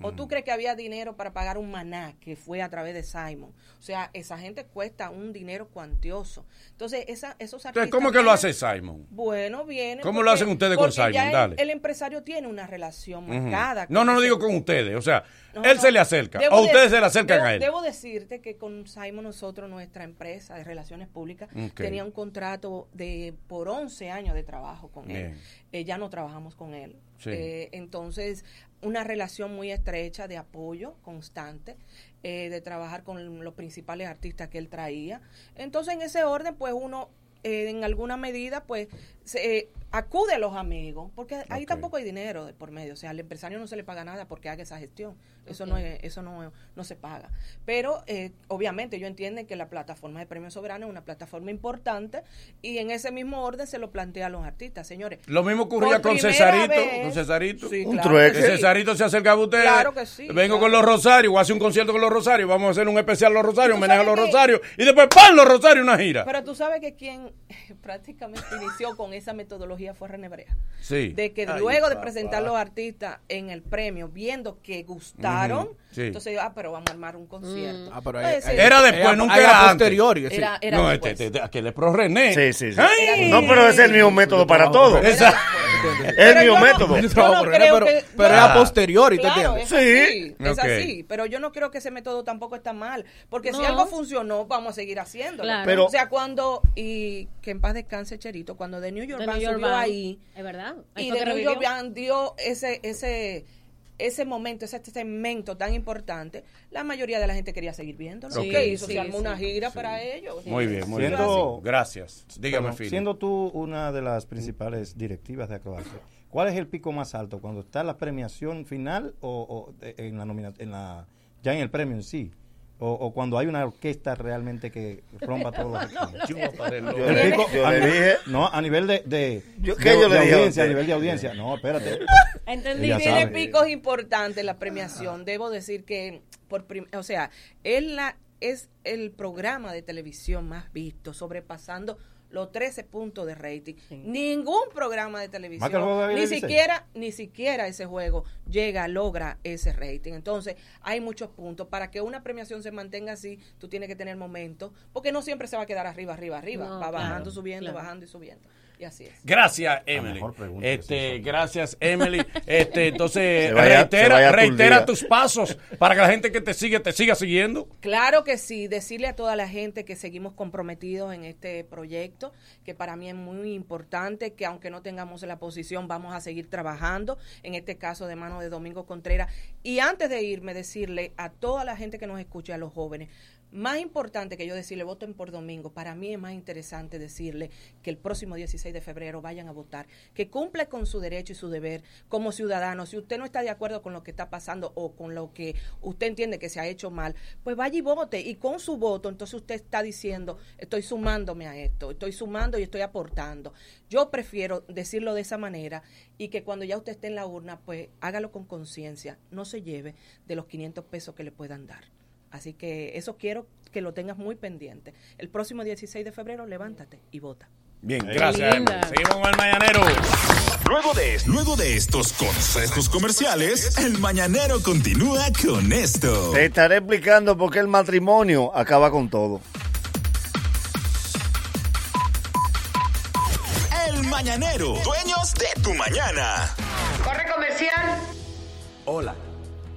¿O tú crees que había dinero para pagar un maná que fue a través de Simon? O sea, esa gente cuesta un dinero cuantioso. Entonces, esa, esos artistas... Entonces, ¿cómo que lo hace Simon? Bueno, viene. ¿Cómo lo hacen ustedes con Simon? ya Dale. El, empresario tiene una relación marcada. No, no, no digo con ustedes. O sea, No, él no. se le acerca. O de- ustedes se le acercan debo- a él. Debo decirte que con Simon nosotros, nuestra empresa de relaciones públicas, tenía un contrato de por 11 años de trabajo con él. Eh, ya no trabajamos con él. Sí. Eh, entonces, una relación muy estrecha de apoyo constante, eh, de trabajar con los principales artistas que él traía. Entonces, en ese orden, pues uno, eh, en alguna medida, pues se, eh, acude a los amigos, porque ahí tampoco hay dinero de por medio. O sea, al empresario no se le paga nada porque haga esa gestión. Eso no es, eso no, no se paga. Pero eh, obviamente yo entiendo que la plataforma de Premio Soberano es una plataforma importante y en ese mismo orden se lo plantea a los artistas, señores. Lo mismo ocurría con Cesarito. vez- Con Cesarito. Sí, Un claro sí. Cesarito se acerca a ustedes. Claro que sí, Vengo claro. con los Rosarios, voy a hacer un concierto con los Rosarios, vamos a hacer un especial los Rosarios, ¿Y tú homenaje a los? Rosarios, y después ¡pam! los Rosarios, una gira. Pero tú sabes que quien prácticamente inició con esa metodología fue René Brea. Sí. De que Ay, luego de presentar los artistas en el premio, viendo que gustaron, sí. entonces, ah, pero vamos a armar un concierto. Ah, pero ahí- sí. Era después, Era- nunca era era, antes. sí. Era- era no, este, este, aquel es pro René. Sí, sí, sí. ¡Ay! No, pero es el mismo método para todo. Es el mismo yo método. Yo pero, que- pero yo- es a posteriori, ¿tú Claro, entiendes? es así, es así, pero yo no creo que ese método tampoco está mal, porque si algo funcionó, vamos a seguir haciéndolo. Claro. Pero- o sea, cuando, y que en paz descanse Cherito, cuando The New York Band subió ahí, Es verdad. Y que New York. Band dio ese, ese, momento, ese segmento tan importante, la mayoría de la gente quería seguir viéndolo. Sí, ¿Qué hizo? sí, Se armó sí. una gira para ellos. Muy bien, muy Siendo- bien. Gracias. Dígame, Bueno, siendo tú una de las principales directivas de Acrobacia, ¿cuál es el pico más alto? ¿Cuando está la premiación final o, o en la nomina- en la ya en el premio en sí? O, o cuando hay una orquesta realmente que rompa todos los esquemas? Yo El le- pico yo a le nivel- dije- no a nivel de, de, Yo- de- ¿qué yo de le dije a audiencia a nivel de audiencia no espérate Entendí. Ella tiene sabe. picos importantes la premiación. Debo decir que, por prim- o sea, es, la, es el programa de televisión más visto, sobrepasando los 13 puntos de rating. Ningún programa de televisión, de ni 16. siquiera, ni siquiera ese juego llega, logra ese rating. Entonces, hay muchos puntos. Para que una premiación se mantenga así, tú tienes que tener momentos, porque no siempre se va a quedar arriba, arriba, arriba. No, va claro, bajando, subiendo, claro. bajando y subiendo. Y así es. Gracias, Emily. Este, gracias, Emily. Este, entonces, vaya- reitera, tu reitera tus pasos para que la gente que te sigue te siga siguiendo. Claro que sí, decirle a toda la gente que seguimos comprometidos en este proyecto, que para mí es muy importante, que aunque no tengamos la posición, vamos a seguir trabajando, en este caso de mano de Domingo Contreras. Y antes de irme, decirle a toda la gente que nos escucha, a los jóvenes, más importante que yo decirle voten por domingo, para mí es más interesante decirle que el próximo 16 de febrero vayan a votar, que cumple con su derecho y su deber como ciudadano. Si usted no está de acuerdo con lo que está pasando o con lo que usted entiende que se ha hecho mal, pues vaya y vote. Y con su voto, entonces usted está diciendo, estoy sumándome a esto, estoy sumando y estoy aportando. Yo prefiero decirlo de esa manera y que cuando ya usted esté en la urna, pues hágalo con conciencia, no se lleve de los 500 pesos que le puedan dar. Así que eso quiero que lo tengas muy pendiente. El próximo 16 de febrero, levántate y vota. Bien, gracias. Seguimos con el mañanero. Luego de, luego de estos consejos comerciales, el mañanero continúa con esto. Te estaré explicando por qué el matrimonio acaba con todo. El mañanero, dueños de tu mañana. Corre comercial. Hola,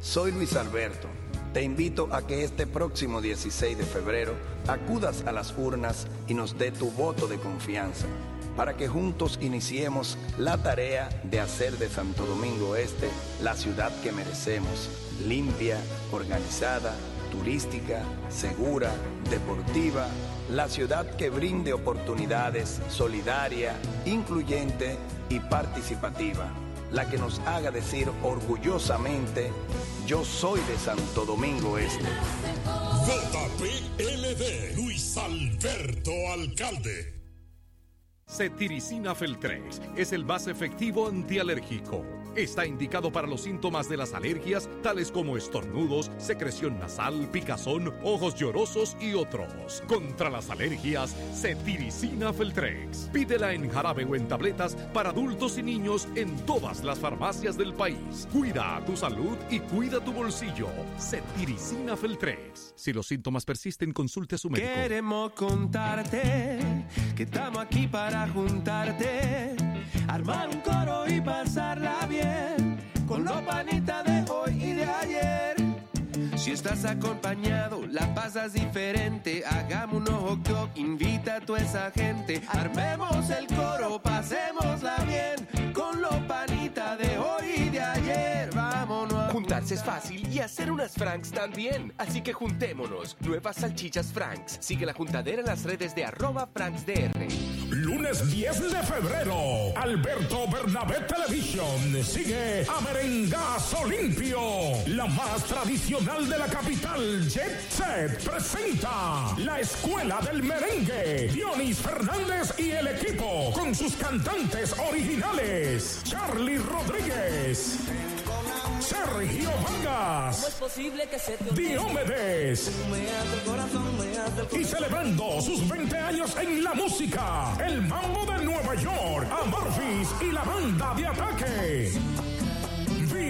soy Luis Alberto. Te invito a que este próximo 16 de febrero acudas a las urnas y nos dé tu voto de confianza para que juntos iniciemos la tarea de hacer de Santo Domingo Este la ciudad que merecemos, limpia, organizada, turística, segura, deportiva, la ciudad que brinde oportunidades, solidaria, incluyente y participativa, la que nos haga decir orgullosamente, yo soy de Santo Domingo Este. JPLD, Luis Alberto Alcalde. Cetiricina Feltrex es el más efectivo antialérgico. Está indicado para los síntomas de las alergias, tales como estornudos, secreción nasal, picazón, ojos llorosos y otros. Contra las alergias, Cetiricina Feltrex. Pídela en jarabe o en tabletas para adultos y niños en todas las farmacias del país. Cuida tu salud y cuida tu bolsillo. Cetiricina Feltrex. Si los síntomas persisten, consulte a su médico. Queremos contarte que estamos aquí para juntarte, armar un coro y pasarla bien con los panitas de hoy y de ayer. Si estás acompañado, la pasas diferente. Hagamos un ojo que invita a toda esa gente. Armemos el coro, pasémosla bien con los panitas de hoy y de ayer. Vámonos. a Juntarse es fácil y hacer unas Franks también. Así que juntémonos. Nuevas salchichas Franks. Sigue la juntadera en las redes de arroba FranksDR. Lunes 10 de febrero, Alberto Bernabé Television sigue a Merengazo Limpio. La más tradicional de la capital, Jet Set, presenta la Escuela del Merengue. Dionis Fernández y el equipo con sus cantantes originales. Charlie Rodríguez. Sergio Vargas. posible que se Diomedes. Y celebrando sus 20 años en la música, el Mambo de Nueva York, Amorphis y la banda de ataque.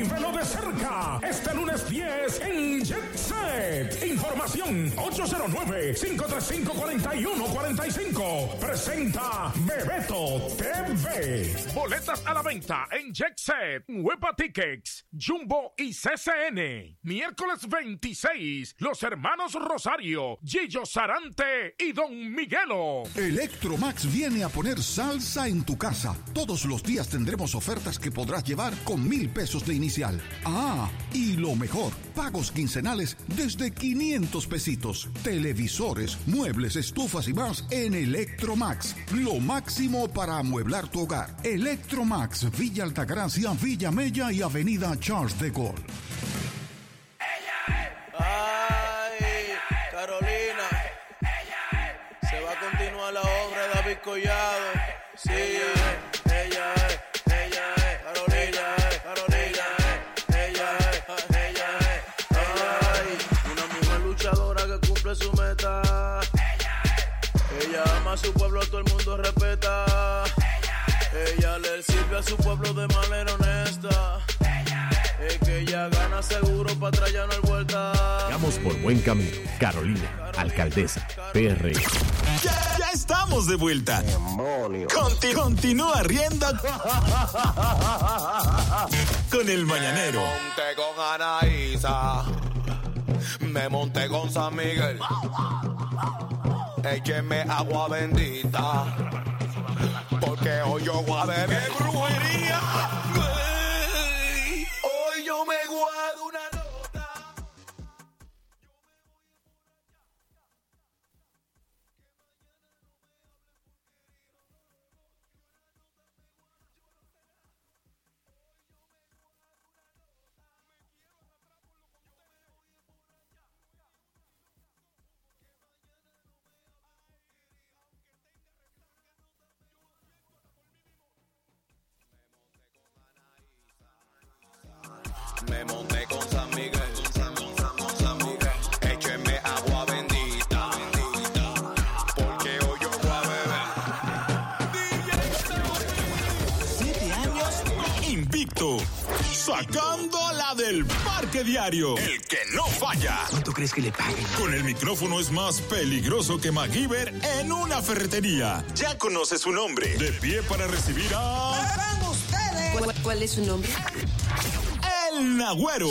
Vívelo de cerca este lunes 10 en Jet Set. Información 809-535-4145. Presenta Bebeto TV. Boletas a la venta en Jet Set, Huepa Tickets, Jumbo y CCN. Miércoles 26, los hermanos Rosario, Gillo Sarante y Don Miguelo. Electromax viene a poner salsa en tu casa. Todos los días tendremos ofertas que podrás llevar con mil pesos de Ah, y lo mejor, pagos quincenales desde 500 pesitos. Televisores, muebles, estufas y más en Electromax. Lo máximo para amueblar tu hogar. Electromax, Villa Altagracia, Villa Mella y Avenida Charles de Gaulle. Carolina. Se va a continuar la obra de David Collado. Sí, a su pueblo, todo el mundo respeta. Ella le sirve a su pueblo de manera honesta. Es que ella gana seguro para atrás ya no hay vuelta. Vamos por buen camino. Carolina, alcaldesa, PR. Ya, ya estamos de vuelta. Conti- continúa riendo con el mañanero. monté con Anaísa, me monté con San Miguel. Écheme agua bendita, porque hoy yo voy a beber. ¡Qué brujería! Hoy yo me guardo una Me monté con San Miguel. Con San Miguel. Écheme agua bendita. Porque hoy yo voy a beber. Siete años invicto. Sacando la del parque diario. El que no falla. ¿Cuánto crees que le paguen? Con el micrófono es más peligroso que MacGyver en una ferretería. Ya conoce su nombre. De pie para recibir a. ¿Cuál, cuál es su nombre?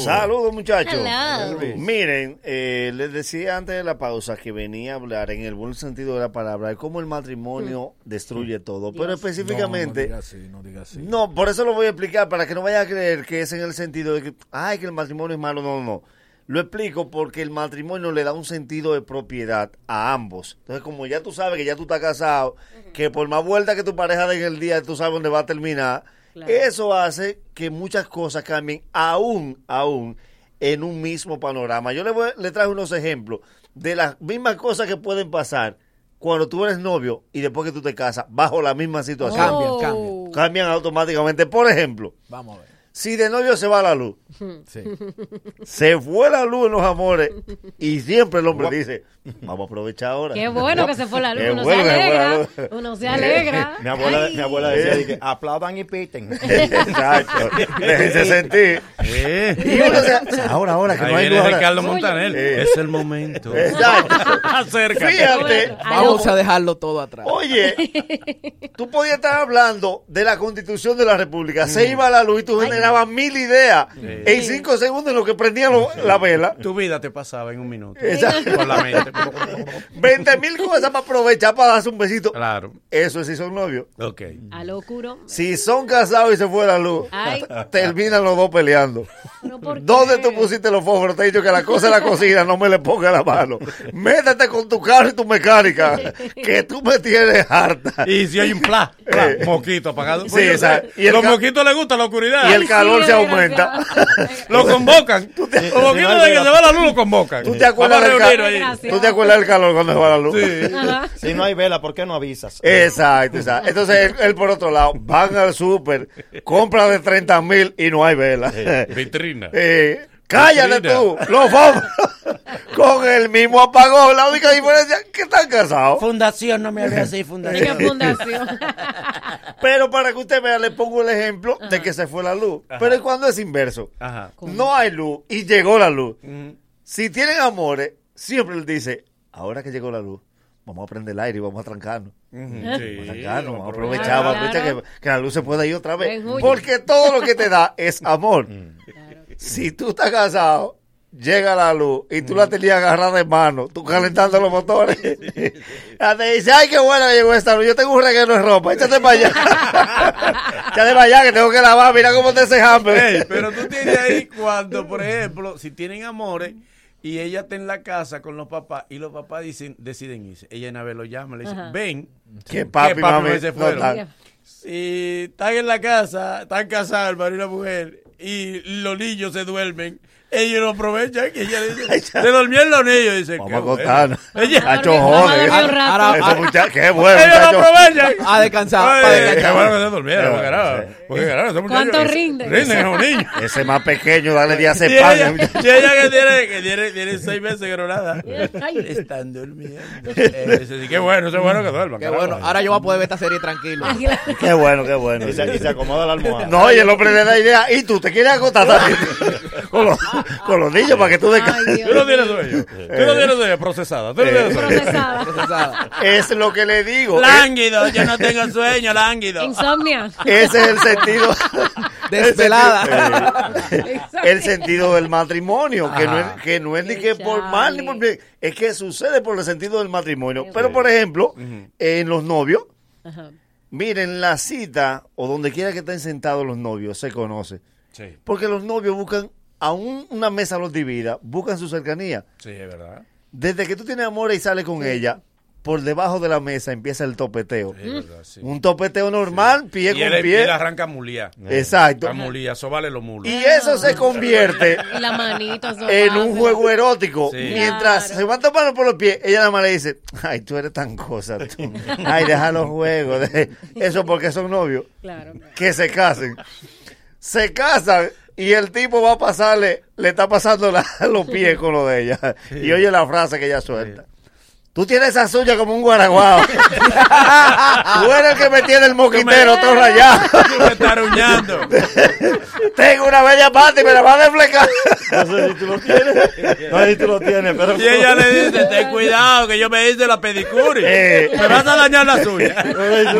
Saludos muchachos. Hello. Miren, eh, les decía antes de la pausa que venía a hablar en el buen sentido de la palabra de cómo el matrimonio destruye todo, pero específicamente... No, no diga así, no diga así. No, por eso lo voy a explicar, para que no vaya a creer que es en el sentido de que, ay, que el matrimonio es malo. No, no, no. Lo explico porque el matrimonio le da un sentido de propiedad a ambos. Entonces, como ya tú sabes que ya tú estás casado, que por más vuelta que tu pareja dé en el día, tú sabes dónde va a terminar, Claro. eso hace que muchas cosas cambien aún, aún en un mismo panorama. Yo le, voy, le traje unos ejemplos de las mismas cosas que pueden pasar cuando tú eres novio y después que tú te casas, bajo la misma situación. Cambian, cambian. Cambian automáticamente. Por ejemplo, Vamos a ver. Si de novio se va la luz, Sí. se fue la luz en los amores y siempre el hombre dice, vamos a aprovechar ahora. Qué bueno que se fue la luz. Qué Uno bueno se alegra. luz. Uno se alegra. Mi abuela, Ay. mi abuela decía de que aplaudan y piten. Exacto. Déjense sentir. Y uno se- ahora, ahora, que Ahí no hay viene luz. ahora. Ricardo Montaner. Eh. Es el momento. Exacto. Acércate. Fíjate. Vamos a dejarlo todo atrás. Oye, tú podías estar hablando de la constitución de la república. Se Mm. iba la luz y tú generabas mil ideas en cinco segundos en lo que prendía lo- la vela. Tu vida te pasaba en un minuto. Exacto. Por la mente. 20 mil cosas para aprovechar para darse un besito. Claro. Eso sí son novios. Ok. A lo oscuro. Si son casados y se fue la luz, Ay. terminan los dos peleando. ¿por ¿Dónde tú pusiste los fósforos? Te he dicho que la cosa de la cocina no me le ponga la mano. Métete con tu carro y tu mecánica, que tú me tienes harta. Y si hay un pla, pla, Eh. moquito apagado. Sí, exacto. Y el los moquitos les gusta la oscuridad. Y el calor se aumenta. Lo convocan. De que se va la luz lo convocan. ¿Tú te acuerdas, del a reunir ca- ahí. ¿Tú te acuerdas del calor cuando se va la luz? Si no hay vela, ¿por qué no avisas? Exacto, exacto. Entonces, él, él, por otro lado, van al súper, compra de 30 mil y no hay vela. Vitrina. Eh, cállate tú, los vamos con el mismo apagón. La única diferencia es que están casados. Fundación, no me hables así, fundación. Diga fundación. Pero para que usted vea, le pongo el ejemplo de que se fue la luz. Pero ¿y cuando es inverso? Ajá. No hay luz y llegó la luz. Si tienen amores, siempre les dice, ahora que llegó la luz, vamos a prender el aire y vamos a trancarnos. Vamos a trancarnos, vamos a aprovechar, vamos a aprovechar que, que la luz se pueda ir otra vez. Porque todo lo que te da es amor. Si tú estás casado, llega la luz y tú la tenías agarrada de mano, tú calentando los motores. Ya te dice, ay, qué buena que llegó esta luz. Yo tengo un reguero de ropa, échate para allá. échate para allá que tengo que lavar. Mira cómo te ese hambre. Ey, pero tú tienes ahí cuando, por ejemplo, si tienen amores y ella está en la casa con los papás y los papás dicen, deciden irse. Ella en vez lo llama, le dice, Ajá. ven. Que papi y mami se fueron. si están en la casa, están casados el marido y la mujer y los niños se duermen. Ellos lo aprovechan que ella dice, se durmieron los niños, dice, Vamos a bueno. acostarnos. Ella- Hacho joder. Muchacho, qué bueno, Ellos lo aprovechan. A descansar. Qué bueno que se durmieron, carajo. ¿Cuánto rinde? Rinden a los niños. Ese más pequeño, dale Y diazepam. ella, y ella que tiene, que tiene, tiene seis meses que no nada. Están durmiendo. Eh, qué bueno, eso es bueno que duerman. Qué bueno. Ahora yo voy a poder ver esta serie tranquilo. Qué bueno, qué bueno. Y se, se acomoda la almohada. No, y el hombre le da idea. ¿Y tú te quieres acotar también? con, los, niños para que tú descanses. Tú no tienes sueño. Tú no tienes sueño. Procesada. Tú no tienes sueño. Es lo que le digo. Lánguido. Yo no tengo sueño, lánguido. Insomnia. Ese es el sentido. Desvelada. El sentido, el sentido del matrimonio, que no, es, Ajá. que no es ni que por mal ni por bien, es que sucede por el sentido del matrimonio. Pero, por ejemplo, en los novios, miren, la cita o donde quiera que estén sentados los novios, se conoce. Sí. Porque los novios buscan, aún una mesa los divida, buscan su cercanía. Sí, es verdad. Desde que tú tienes amor y sales con ella, por debajo de la mesa empieza el topeteo. Es verdad, sí. Un topeteo normal, pie y con él, pie. y él arranca mulía. Exacto. A mulía, eso vale los mulos. Y eso se convierte la en un juego erótico. Sí. Mientras se van tomando por los pies, ella nada más le dice, ay, tú eres tan cosa, tú. Ay, deja los juegos. Eso porque son novios. Claro. Que se casen. Se casan y el tipo va a pasarle, le está pasando la- los pies con lo de ella. Y oye la frase que ella suelta. Tú tienes esa suya como un guaraguao. Tú eres el que me tiene el moquitero todo rayado. Tú me estás aruñando. Tengo una bella pata y me la va a deflecar. No sé si tú lo tienes. No sé si tú lo tienes, pero. Y ella le dice, ten cuidado que yo me hice la pedicure. Eh. Me vas a dañar la suya.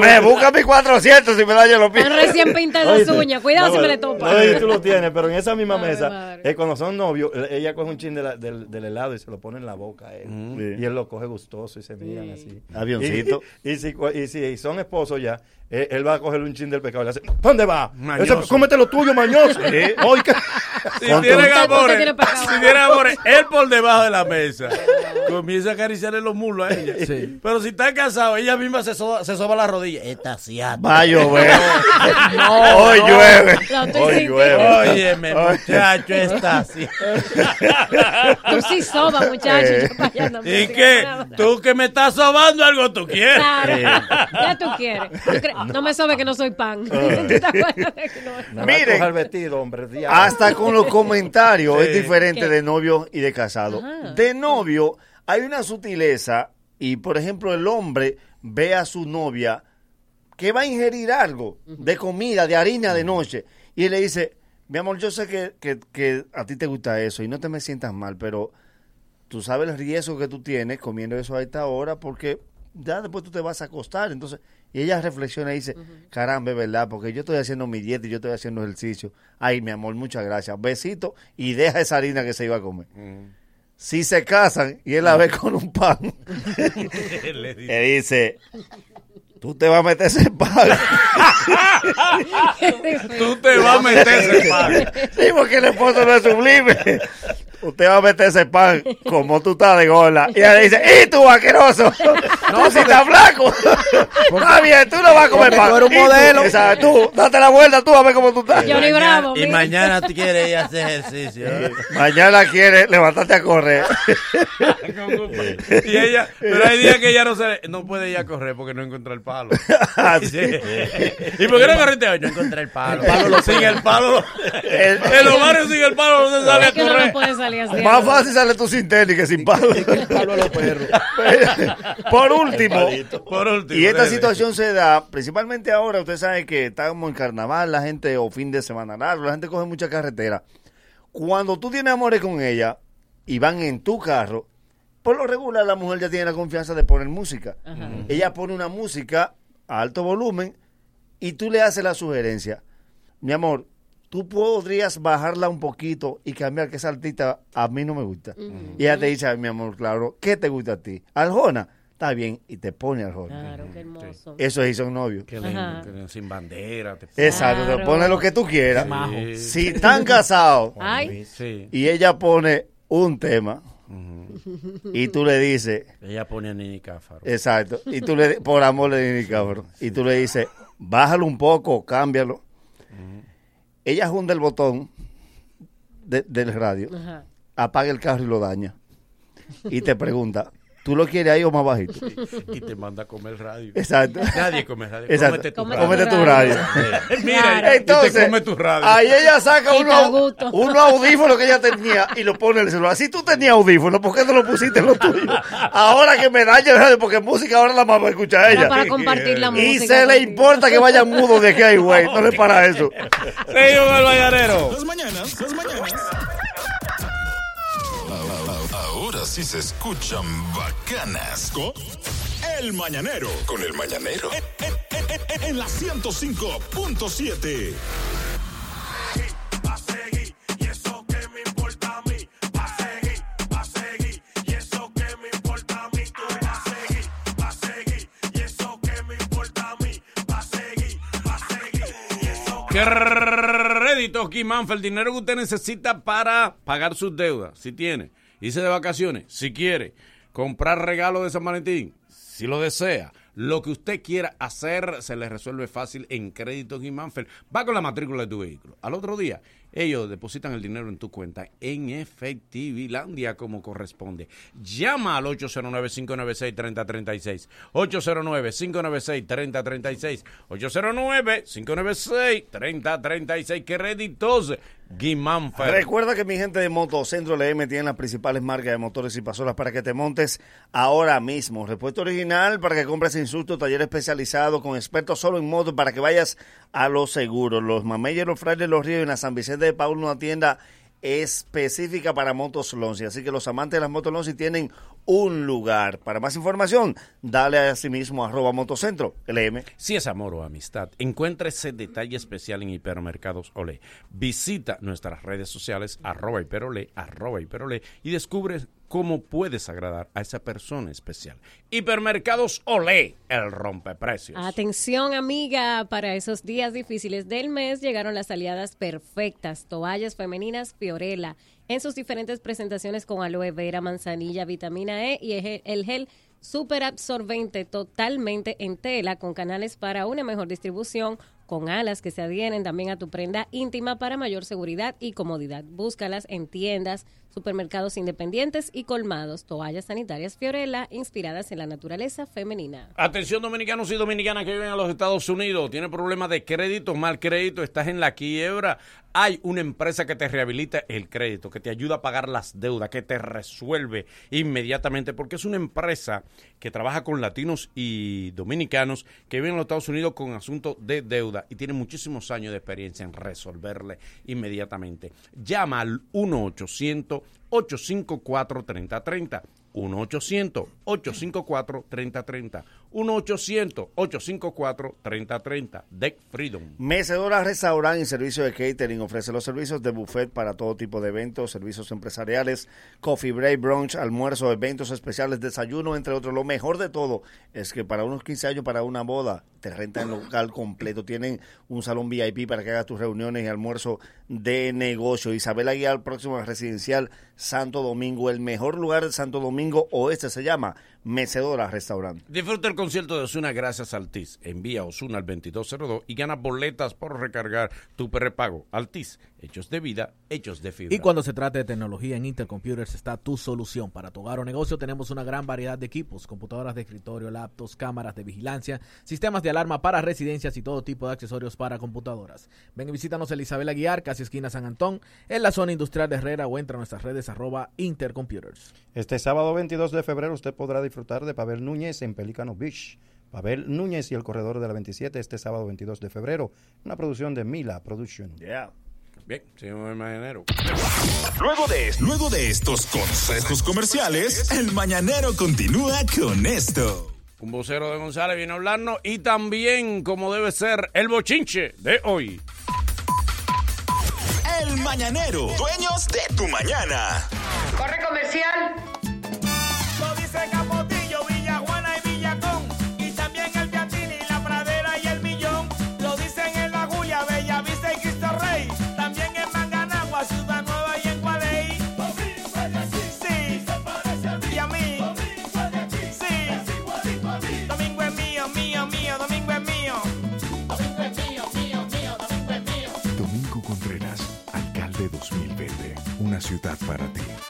Me busca mis 400 y me daño los pies. Están recién pintadas las uñas. Cuidado no, si me le topa. No sé si tú lo tienes, pero en esa misma mesa, madre. eh, cuando son novios, eh, ella coge un chin de la- del, del helado y se lo pone en la boca a él. Y él lo coge gustoso y se miran así. Avioncito. Y, y si, y si son esposos ya, eh, él va a coger un chin del pescado y le hace, ¿dónde va? Mañoso. Ese- cómete lo tuyo, mañoso. Sí. ¿qué? Si tienen amores, si tienen amores, él por debajo de la mesa comienza a acariciarle los mulos a ella. Pero si están casados, ella misma se soba, se soba la rodilla. Esta asiática. Va a llover. No, Hoy no. llueve. Hoy llueve. Óyeme, muchacho, esta así. Tú sí soba, muchacho. Eh. Yo ¿Y qué? Tú que me estás sobando algo, tú quieres. Claro. Eh. Ya tú quieres. Tú No me sobe que no soy pan. ¿Tú te acuerdas de que no? Miren. coger vestido, hombre. Hasta con los comentarios Sí. es diferente ¿Qué? de novio y de casado. Ajá. De novio hay una sutileza y, por ejemplo, el hombre ve a su novia que va a ingerir algo de comida, de harina de noche y él le dice, mi amor, yo sé que, que- que a ti te gusta eso y no te me sientas mal, pero tú sabes el riesgo que tú tienes comiendo eso a esta hora porque ya después tú te vas a acostar. Entonces, y ella reflexiona y dice, caramba, es verdad, porque yo estoy haciendo mi dieta y yo estoy haciendo ejercicio. Ay, mi amor, muchas gracias. Besito y deja esa harina que se iba a comer. Si se casan y él la ve con un pan, Le dice, le dice, tú te vas a meter ese pan. Tú te vas a meter ese pan. Sí, porque el esposo no es sublime. Usted va a meter ese pan como tú estás de gola. Y ella le dice, ¡y tú, asqueroso! No, si estás flaco. Está bien, tú no vas a comer pan. tú eres un modelo. Exacto, tú, date la vuelta tú a ver cómo tú estás. Johnny Bravo. Y mañana tú quieres ir a hacer ejercicio. Mañana quiere levantarte a correr. y ella, pero hay días que ella no se, no puede ir a correr porque no encuentra el palo. Ah. ¿Y por qué no corriste hoy? No encontré el palo. El palo lo sin el palo. El- en los barrios sin el palo no se sale a correr. Así. Más fácil sale tú sin tenis que sin palo. Palo a los perros. Por último, Por último. y esta situación se da principalmente ahora, usted sabe que estamos en carnaval, la gente o fin de semana largo, la gente coge mucha carretera. Cuando tú tienes amores con ella y van en tu carro, por lo regular la mujer ya tiene la confianza de poner música. Ella pone una música a alto volumen y tú le haces la sugerencia. Mi amor, tú podrías bajarla un poquito y cambiar que esa artista a mí no me gusta. Y ella te dice, "Ay, mi amor, claro, ¿qué te gusta a ti? Aljona, está bien, y te pone Aljona. Claro, qué hermoso. Eso sí son novios. Qué lindo, Ajá. que sin bandera. te- Exacto, te pone lo que tú quieras. Sí. Si están casados Ay, Sí. y ella pone un tema y tú le dices, Ella pone a Nini Cáfaro. exacto, y tú le por amor le dices, cabrón, y tú le dices, bájalo un poco, cámbialo. Ella junta el botón de- del radio, ajá. apaga el carro y lo daña. Y te pregunta, tú lo quieres ahí o más bajito. Y te manda a comer radio. Exacto. Nadie come radio. Exacto. Cómete tu Cómete radio. tu radio. Mira, Claro. y Entonces, te come tu radio. Ahí ella saca Y te uno, unos audífonos que ella tenía y lo pone en el celular. Si tú tenías audífonos, ¿por qué no lo pusiste en lo tuyo? Ahora que me daña el radio, porque música ahora la más va a escuchar Era ella. para compartir la y música se le importa que vayan mudos de aquí a güey. No le para eso. Seguimos el mañanero. Las mañanas, las mañanas. Ahora sí se escuchan bacanas. Con El Mañanero. Con El Mañanero. En, en- en- en- en la 105.7. Crédito Key Manfred, el dinero que usted necesita para pagar sus deudas, si tiene, irse de vacaciones, si quiere, comprar regalo de San Valentín, si lo desea, lo que usted quiera hacer se le resuelve fácil en Crédito Key Manfred. Va con la matrícula de tu vehículo. Al otro día, ellos depositan el dinero en tu cuenta en Efectivilandia como corresponde. Llama al 809-596-3036. 809-596-3036. 809-596-3036. Créditos Guimánfer. Recuerda que mi gente de Motocentro LM tiene las principales marcas de motores y pasolas para que te montes ahora mismo. Repuesto original para que compres sin taller especializado con expertos solo en motos para que vayas a lo seguro. Los Mameyes, los Frailes, los Ríos y la San Vicente de Paul, una tienda específica para motos Lonzi. Así que los amantes de las motos Lonzi tienen un lugar. Para más información, dale a sí mismo arroba Motocentro LM. Si es amor o amistad, encuentra ese detalle especial en Hipermercados Olé. Visita nuestras redes sociales, arroba hiperolé, arroba hiperolé, y descubre cómo puedes agradar a esa persona especial. Hipermercados Olé, el rompeprecios. Atención amiga, para esos días difíciles del mes llegaron las aliadas perfectas, toallas femeninas Fiorella, en sus diferentes presentaciones con aloe vera, manzanilla, vitamina E y el el gel super absorbente totalmente en tela con canales para una mejor distribución, con alas que se adhieren también a tu prenda íntima para mayor seguridad y comodidad. Búscalas en tiendas, supermercados independientes y colmados. Toallas sanitarias Fiorella inspiradas en la naturaleza femenina. Atención dominicanos y dominicanas que viven en los Estados Unidos, tiene problemas de crédito, mal crédito, estás en la quiebra. Hay una empresa que te rehabilita el crédito, que te ayuda a pagar las deudas, que te resuelve inmediatamente, porque es una empresa que trabaja con latinos y dominicanos que viven en los Estados Unidos con asuntos de deuda y tiene muchísimos años de experiencia en resolverle inmediatamente. Llama al 1-800-854-3030. 1-800-854-3030. 1-800-854-3030. Deck Freedom. Mecedora Restaurant y Servicio de Catering ofrece los servicios de buffet para todo tipo de eventos, servicios empresariales, coffee break, brunch, almuerzo, eventos especiales, desayuno, entre otros. Lo mejor de todo es que para unos 15 años, para una boda, te rentan el local completo. Tienen un salón VIP para que hagas tus reuniones y almuerzo de negocio. Isabel Aguilar, próximo residencial Santo Domingo. El mejor lugar de Santo Domingo Oeste se llama Mecedora Restaurant. Disfruta el concierto de Osuna gracias a Altis. Envía Osuna al 2202 y gana boletas por recargar tu prepago. Altis, hechos de vida, hechos de fibra. Y cuando se trata de tecnología en Intercomputers está tu solución. Para tu hogar o negocio tenemos una gran variedad de equipos, computadoras de escritorio, laptops, cámaras de vigilancia, sistemas de alarma para residencias y todo tipo de accesorios para computadoras. Ven y visítanos en Isabel Aguiar, casi esquina San Antón, en la zona industrial de Herrera o entra a nuestras redes arroba Intercomputers. Este sábado 22 de febrero usted podrá disfrutar de Pavel Núñez en Pelícano Beach. Pavel Núñez y el Corredor de la 27 este sábado 22 de febrero. Una producción de Mila Production. Bien, seguimos el mañanero. Luego de, luego de estos consejos comerciales, el mañanero continúa con esto. Un vocero de González viene a hablarnos y también, como debe ser, el bochinche de hoy. El mañanero, dueños de tu mañana. Corre comercial. Ciudad para ti.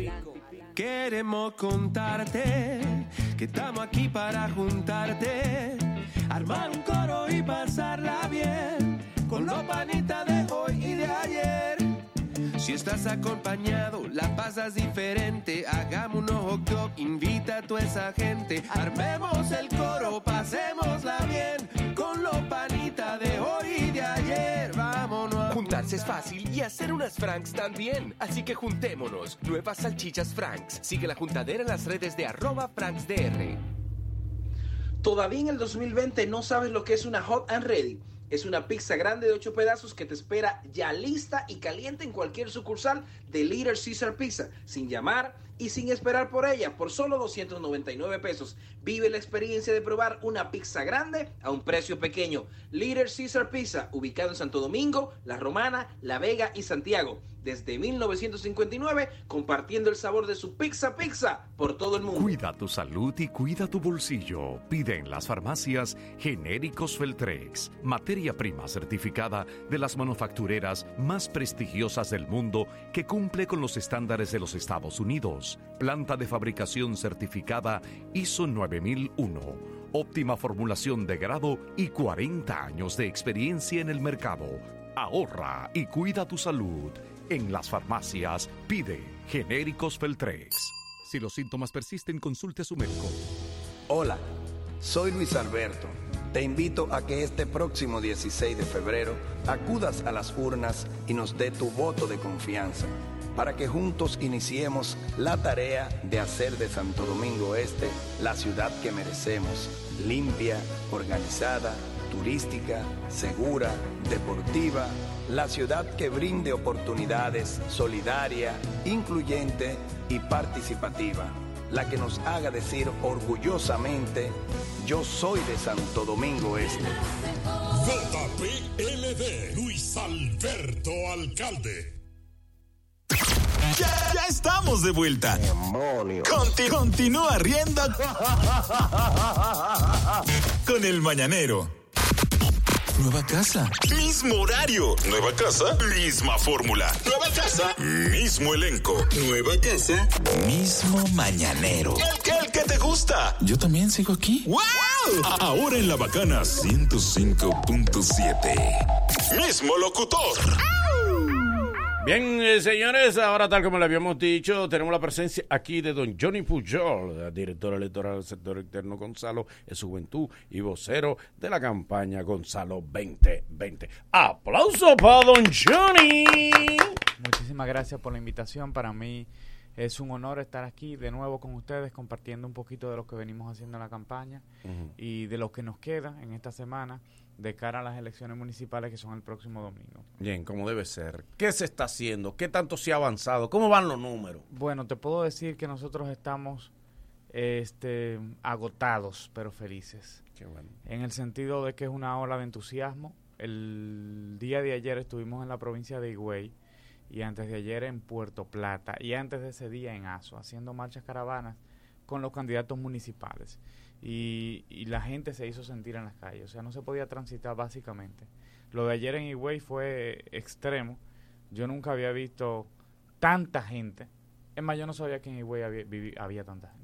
Queremos contarte que estamos aquí para juntarte, armar un coro y pasarla bien con los panitas de hoy y de ayer. Si estás acompañado, la pasas diferente. Hagamos un ojo club, invita a toda esa gente. Armemos el coro, pasémosla bien con los panitas de hoy y de ayer. Vámonos. Juntarse es fácil y hacer unas Franks también. Así que juntémonos. Nuevas salchichas Franks. Sigue la juntadera en las redes de arroba FranksDR. ¿Todavía en el 2020 no sabes lo que es una Hot and Ready? Es una pizza grande de 8 pedazos que te espera ya lista y caliente en cualquier sucursal de Little Caesar Pizza, sin llamar y sin esperar por ella, por solo 299 pesos. Vive la experiencia de probar una pizza grande a un precio pequeño. Little Caesar Pizza, ubicado en Santo Domingo, La Romana, La Vega y Santiago. Desde 1959, compartiendo el sabor de su pizza pizza por todo el mundo. Cuida tu salud y cuida tu bolsillo. Pide en las farmacias genéricos Feltrex, materia prima certificada de las manufactureras más prestigiosas del mundo que cumple con los estándares de los Estados Unidos. Planta de fabricación certificada ISO 9001. Óptima formulación de grado y 40 años de experiencia en el mercado. Ahorra y cuida tu salud. En las farmacias pide genéricos Feltrex. Si los síntomas persisten, consulte a su médico. Hola, soy Luis Alberto. Te invito a que este próximo 16 de febrero acudas a las urnas y nos dé tu voto de confianza para que juntos iniciemos la tarea de hacer de Santo Domingo Este la ciudad que merecemos, limpia, organizada, turística, segura, deportiva, la ciudad que brinde oportunidades, solidaria, incluyente y participativa, la que nos haga decir orgullosamente, yo soy de Santo Domingo Este. JPLD, Luis Alberto Alcalde. Ya, ya estamos de vuelta. Conti- continúa riendo con el mañanero. Nueva casa. Mismo horario. Nueva casa. Misma fórmula. Nueva casa. Mismo elenco. Nueva casa. Mismo mañanero. El que, el que te gusta. Yo también sigo aquí. ¡Wow! Ahora en la bacana 105.7. Mismo locutor. Bien, eh, señores, ahora tal como le habíamos dicho, tenemos la presencia aquí de don Johnny Pujol, director electoral del sector externo Gonzalo, en su juventud y vocero de la campaña Gonzalo 2020. ¡Aplauso para don Johnny! Muchísimas gracias por la invitación. Para mí es un honor estar aquí de nuevo con ustedes compartiendo un poquito de lo que venimos haciendo en la campaña y de lo que nos queda en esta semana de cara a las elecciones municipales que son el próximo domingo. Bien, como debe ser. ¿Qué se está haciendo? ¿Qué tanto se ha avanzado? ¿Cómo van los números? Bueno, te puedo decir que nosotros estamos este, agotados, pero felices. Qué bueno. En el sentido de que es una ola de entusiasmo. El día de ayer estuvimos en la provincia de Higüey y antes de ayer en Puerto Plata y antes de ese día en Aso, haciendo marchas caravanas con los candidatos municipales. Y, y la gente se hizo sentir en las calles, o sea, no se podía transitar básicamente. Lo de ayer en Higüey fue extremo. Yo nunca había visto tanta gente. Es más, yo no sabía que en Higüey había, había tanta gente.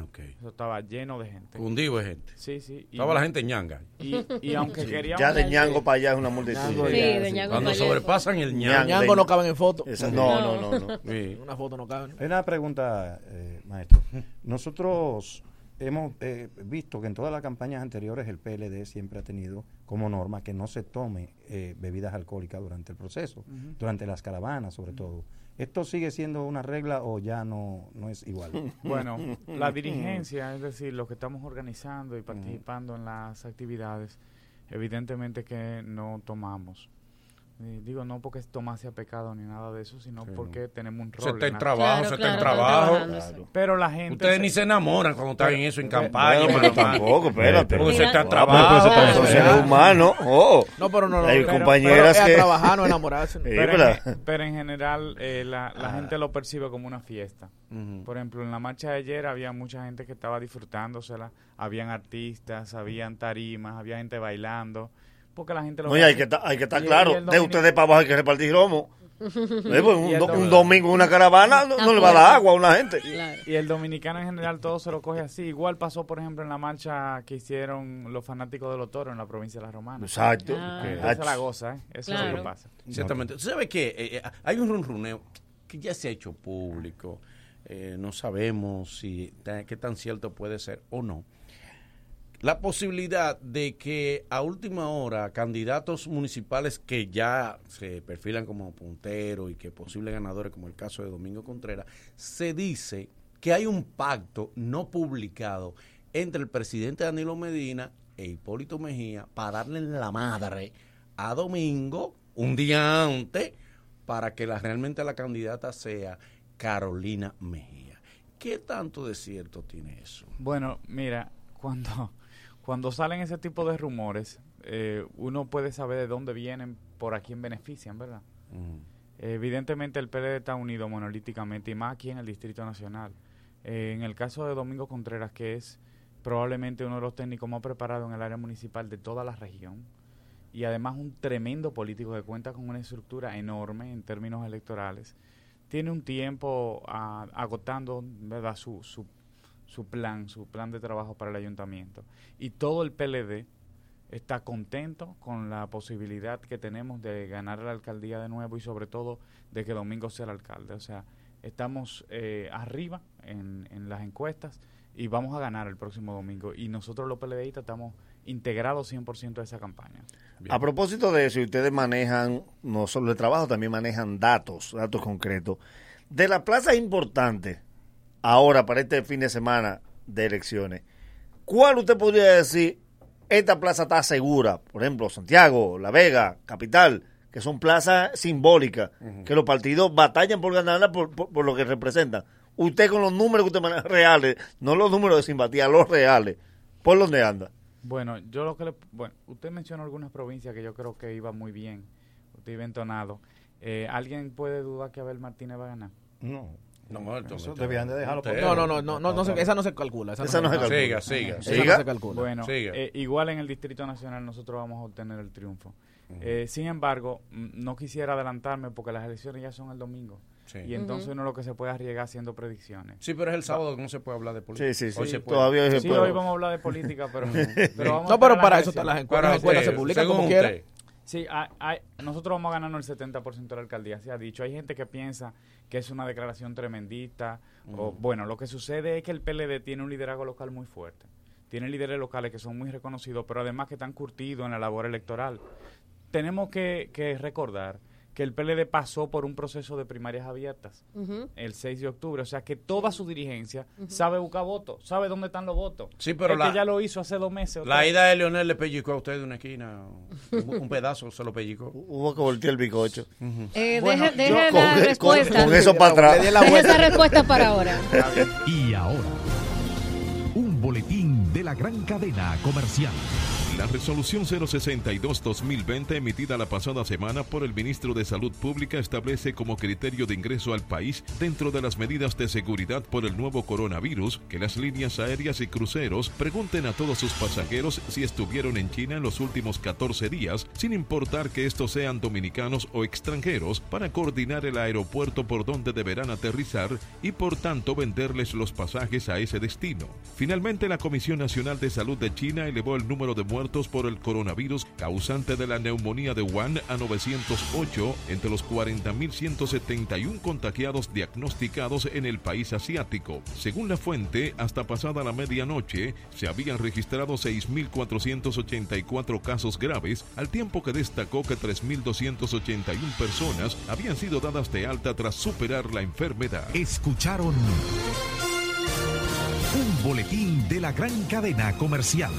Ok. Eso estaba lleno de gente. Cundido de gente. Sí, sí. y- Estaba la gente ñanga. Y, y aunque Sí, queríamos... ya de ñango para allá es una multitud. Sí, de ñango Cuando para allá. sobrepasan el ñango. Ñango no caben en foto. Esa- no, no, no, no. Sí. En una foto no caben. Hay una pregunta, eh, maestro. Nosotros hemos eh, visto que en todas las campañas anteriores el PLD siempre ha tenido como norma que no se tome eh, bebidas alcohólicas durante el proceso, durante las caravanas sobre todo. ¿Esto sigue siendo una regla o ya no, no es igual? Bueno, la dirigencia, es decir, los que estamos organizando y participando en las actividades, evidentemente que no tomamos. Eh, digo, no porque Tomás sea pecado ni nada de eso, sino Sí, porque tenemos un rol. Se está en trabajo, se está en trabajo. Pero la gente... Ustedes ni se enamoran cuando están en eso, en Pero- campaña. Mano, pero mano. tampoco, espérate. Porque se está en trabajo. pues, pues, pues, son seres humanos. Oh. No, pero no, no. Hay pero- compañeras pero que... trabajar, no enamorarse. Sí, Pero, en, pero en general eh, la, la Ah. gente lo percibe como una fiesta. Por ejemplo, en la marcha de ayer había mucha gente que estaba disfrutándosela. Habían artistas, habían tarimas, había gente bailando. Porque la gente lo No, y hay que, hay que estar Y- claro. De ustedes para abajo hay que repartir romo. Eh, pues, un, do- un domingo en una caravana no, no le va a dar agua a una gente. Y el dominicano en general todo se lo coge así. Igual pasó, por ejemplo, en la marcha que hicieron los fanáticos de los toros en la provincia de La Romana. Exacto. Ah. Que- Esa la goza, ¿eh? Eso es lo que Claro. pasa. Exactamente. ¿Tú sabes qué? Eh, eh, hay un runruneo que ya se ha hecho público. Eh, no sabemos si qué tan cierto puede ser o no. La posibilidad de que a última hora candidatos municipales que ya se perfilan como punteros y que posibles ganadores, como el caso de Domingo Contreras, se dice que hay un pacto no publicado entre el presidente Danilo Medina e Hipólito Mejía para darle la madre a Domingo un día antes para que realmente la candidata sea Carolina Mejía. ¿Qué tanto de cierto tiene eso? Bueno, mira, cuando, cuando salen ese tipo de rumores, eh, uno puede saber de dónde vienen, por a quién benefician, ¿verdad? Evidentemente el PLD está unido monolíticamente y más aquí en el Distrito Nacional. Eh, en el caso de Domingo Contreras, que es probablemente uno de los técnicos más preparados en el área municipal de toda la región y además un tremendo político que cuenta con una estructura enorme en términos electorales, tiene un tiempo ah, agotando ¿verdad? Su, su, su plan, su plan de trabajo para el ayuntamiento. Y todo el PLD está contento con la posibilidad que tenemos de ganar la alcaldía de nuevo y sobre todo de que Domingo sea el alcalde. O sea, estamos eh, arriba en, las encuestas y vamos a ganar el próximo domingo. Y nosotros los PLDistas estamos integrados 100% a esa campaña. A propósito de eso, ustedes manejan no solo el trabajo, también manejan datos, datos concretos. De las plazas importantes, ahora para este fin de semana de elecciones, ¿cuál usted podría decir, esta plaza está segura? Por ejemplo, Santiago, La Vega, Capital, que son plazas simbólicas, que los partidos batallan por ganarla por, por- por lo que representan. Usted con los números que usted maneja reales, no los números de simpatía, los reales, ¿por dónde anda? Bueno, yo lo que le... Bueno, usted mencionó algunas provincias que yo creo que iba muy bien. Usted iba entonado. Eh, ¿Alguien puede dudar que Abel Martínez va a ganar? No. No, Eso debían de dejarlo por- No, no, no, no, no, no se- esa no se calcula. Esa, Esa no se calcula. Siga, siga, Esa siga. no se calcula. Bueno, Siga. eh, igual en el Distrito Nacional nosotros vamos a obtener el triunfo. Eh, sin embargo, mm, no quisiera adelantarme porque las elecciones ya son el domingo. Sí. Y entonces Ujú. uno lo que se puede arriesgar haciendo predicciones. Sí, pero es el sábado que no se puede hablar de política. Sí, sí, Hoy sí. se puede. Todavía se Sí, puede. hoy vamos a hablar de política, pero, pero vamos No, a pero para eso están las encuestas, las encuestas se publican como quiera. Sí, hay- hay- nosotros vamos a ganarnos el 70% de la alcaldía, se ha dicho. Hay gente que piensa que es una declaración tremendista. O, bueno, lo que sucede es que el PLD tiene un liderazgo local muy fuerte. Tiene líderes locales que son muy reconocidos, pero además que están curtidos en la labor electoral. Tenemos que, que recordar que el PLD pasó por un proceso de primarias abiertas el 6 de octubre. O sea que toda su dirigencia sabe buscar votos, sabe dónde están los votos. Sí, pero la- ya lo hizo hace dos meses. La ida de Leonel le pellizcó a usted de una esquina. Un, un pedazo se lo pellizcó. Hubo que voltear el bicocho. Eh, Bueno, deje yo deje con- la con- respuesta. con eso para atrás. Deje esa respuesta para ahora. Y ahora, un boletín de la gran cadena comercial. La resolución 062-2020 emitida la pasada semana por el ministro de Salud Pública establece como criterio de ingreso al país dentro de las medidas de seguridad por el nuevo coronavirus que las líneas aéreas y cruceros pregunten a todos sus pasajeros si estuvieron en China en los últimos 14 días, sin importar que estos sean dominicanos o extranjeros, para coordinar el aeropuerto por donde deberán aterrizar y por tanto venderles los pasajes a ese destino. Finalmente, la Comisión Nacional de Salud de China elevó el número de muertos por el coronavirus causante de la neumonía de Wuhan a 908 entre los 40.171 contagiados diagnosticados en el país asiático. Según la fuente, hasta pasada la medianoche se habían registrado 6.484 casos graves, al tiempo que destacó que 3.281 personas habían sido dadas de alta tras superar la enfermedad. Escucharon un boletín de la gran cadena comercial.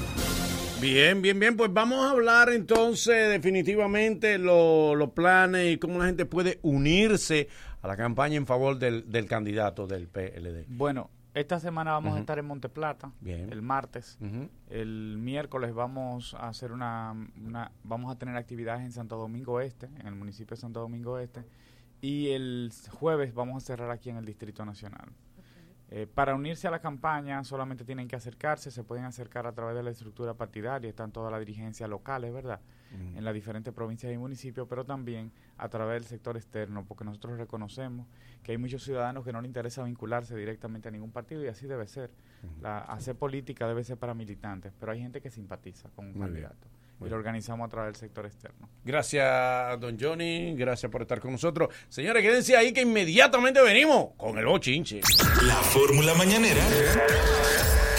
Bien, bien, bien. Pues vamos a hablar entonces definitivamente lo- los planes y cómo la gente puede unirse a la campaña en favor del, del candidato del PLD. Bueno, esta semana vamos a estar en Monteplata, Bien. el martes. El miércoles vamos a hacer una, una- vamos a tener actividades en Santo Domingo Este, en el municipio de Santo Domingo Este, y el jueves vamos a cerrar aquí en el Distrito Nacional. Eh, para unirse a la campaña solamente tienen que acercarse, se pueden acercar a través de la estructura partidaria, están todas las dirigencias locales, ¿verdad? Ujú. En las diferentes provincias y municipios, pero también a través del sector externo, porque nosotros reconocemos que hay muchos ciudadanos que no les interesa vincularse directamente a ningún partido y así debe ser. La, hacer política debe ser para militantes, pero hay gente que simpatiza con un Muy candidato y lo organizamos a través del sector externo. Gracias, don Johnny. Gracias por estar con nosotros. Señores, quédense ahí que inmediatamente venimos con el bochinche. La fórmula mañanera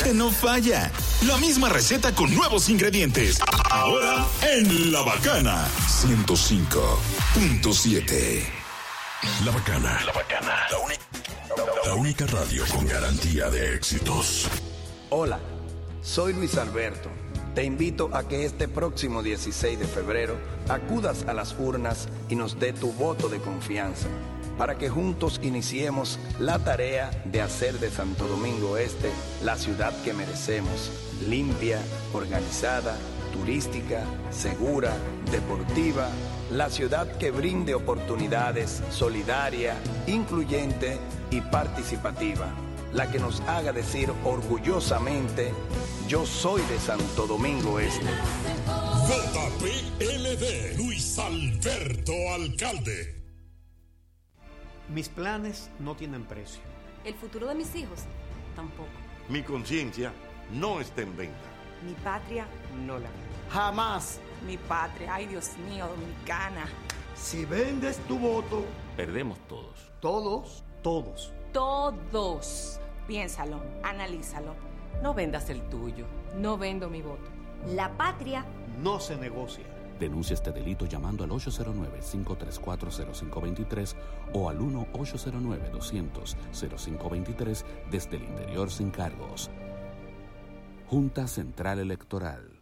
que no falla. La misma receta con nuevos ingredientes. Ahora en La Bacana 105.7. La Bacana. La Bacana. La, uni- la única radio con garantía de éxitos. Hola, soy Luis Alberto. Te invito a que este próximo 16 de febrero acudas a las urnas y nos dé tu voto de confianza para que juntos iniciemos la tarea de hacer de Santo Domingo Este la ciudad que merecemos, limpia, organizada, turística, segura, deportiva, la ciudad que brinde oportunidades, solidaria, incluyente y participativa, la que nos haga decir orgullosamente, yo soy de Santo Domingo Este. JPLD, Luis Alberto Alcalde. Mis planes no tienen precio. El futuro de mis hijos tampoco. Mi conciencia no está en venta. Mi patria no la Jamás. Mi patria, ay Dios mío, dominicana. Si vendes tu voto, Perdemos todos. todos, todos. Todos. Piénsalo, analízalo. No vendas el tuyo. No vendo mi voto. La patria No se negocia. Denuncia este delito llamando al 809-534-0523 o al 1-809-200-0523 desde el interior sin cargos. Junta Central Electoral.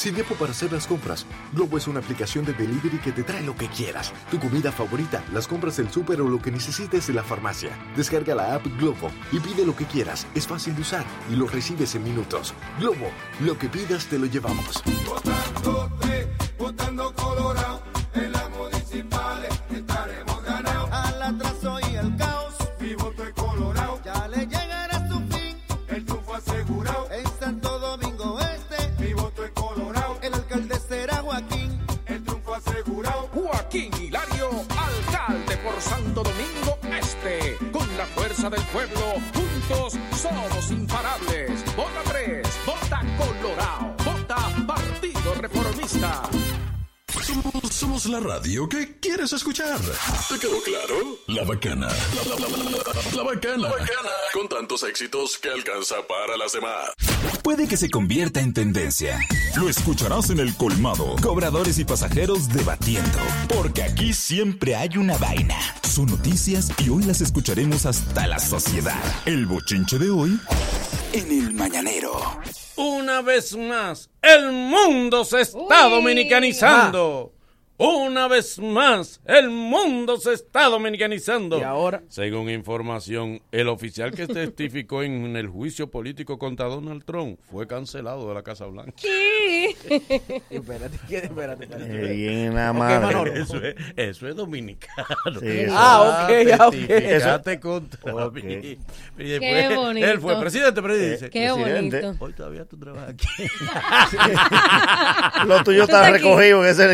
Sin tiempo para hacer las compras, Globo es una aplicación de delivery que te trae lo que quieras. Tu comida favorita, las compras del súper o lo que necesites de la farmacia. Descarga la app Globo y pide lo que quieras. Es fácil de usar y lo recibes en minutos. Globo, lo que pidas te lo llevamos. Santo Domingo Este. Con la fuerza del pueblo, juntos somos imparables. Vota 3, vota Colorado, vota Partido Reformista. Somos, somos la radio que quieres escuchar. ¿Te quedó claro? La Bacana. La, la- la- la- la Bacana. Con tantos éxitos que alcanza para las demás. Puede que se convierta en tendencia. Lo escucharás en el colmado. Cobradores y pasajeros debatiendo. Porque aquí siempre hay una vaina. Son noticias y hoy las escucharemos hasta la sociedad. El bochinche de hoy en el mañanero. Una vez más, el mundo se está Uy. dominicanizando. Una vez más, el mundo se está dominicanizando. Y ahora, Según información, el oficial que testificó en el juicio político contra Donald Trump fue cancelado de la Casa Blanca. ¿Qué? espérate, ¿qué? espérate, espérate. Eh, bien, la madre. Manolo. Eso es, eso es dominicano. Sí, eso. Ah, ok, ah, ok. Testificaste contra Ok. mí. Y Qué después, bonito. Él fue presidente, pero Qué Presidente. bonito. hoy todavía tú trabajas aquí. Lo tuyo está recogido en ese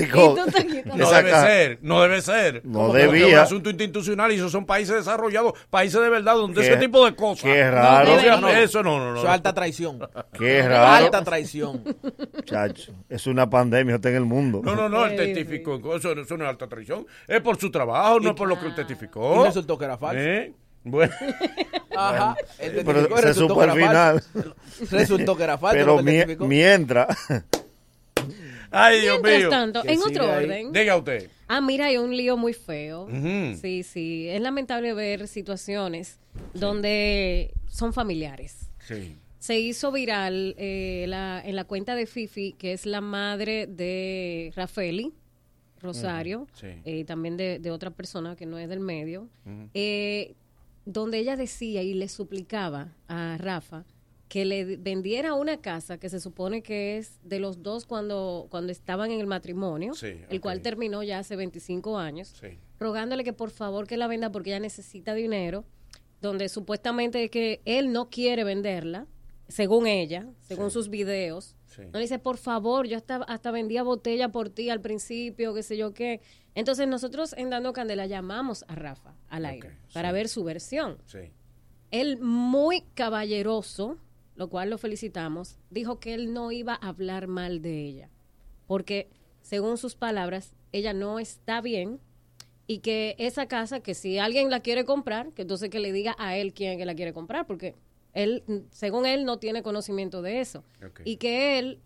Y No debe ser, no debe ser. No debía. Es un asunto institucional y esos son países desarrollados, países de verdad, donde Qué- ese tipo de cosas. qué raro. No, sea, No, eso no, no, no. Eso es alta traición. Qué raro. Alta traición. Chacho, es una pandemia, está en el mundo. No, no, no, él testificó. Eso, eso no es alta traición. Es por su trabajo, no es por lo que él testificó. Y resultó que era falso. ¿Eh? Bueno, Ajá. Él Pero se resultó supo que al era final. falso. Resultó que era falso. Pero lo que él mie- testificó. mientras, ay, Dios Mientras mío. tanto, en otro ahí. orden. Diga usted. Ah, mira, hay un lío muy feo. Sí, sí. Es lamentable ver situaciones donde son familiares. Sí. se hizo viral eh, la- en la cuenta de Fifi, que es la madre de Rafaeli Rosario, Ujú, sí. eh, también de, de otra persona que no es del medio, eh, donde ella decía y le suplicaba a Rafa que le vendiera una casa que se supone que es de los dos cuando, cuando estaban en el matrimonio, Sí, el cual terminó ya hace 25 años, Sí. rogándole que por favor que la venda porque ella necesita dinero, donde supuestamente que él no quiere venderla, según ella, según sus videos. No le dice, por favor, yo hasta, hasta vendía botella por ti al principio, qué sé yo qué. Entonces nosotros en Dando Candela llamamos a Rafa al aire para ver su versión. Él muy caballeroso, lo cual lo felicitamos, dijo que él no iba a hablar mal de ella, porque según sus palabras, ella no está bien y que esa casa, que si alguien la quiere comprar, que entonces que le diga a él quién es que la quiere comprar, porque él, según él, no tiene conocimiento de eso. Y que él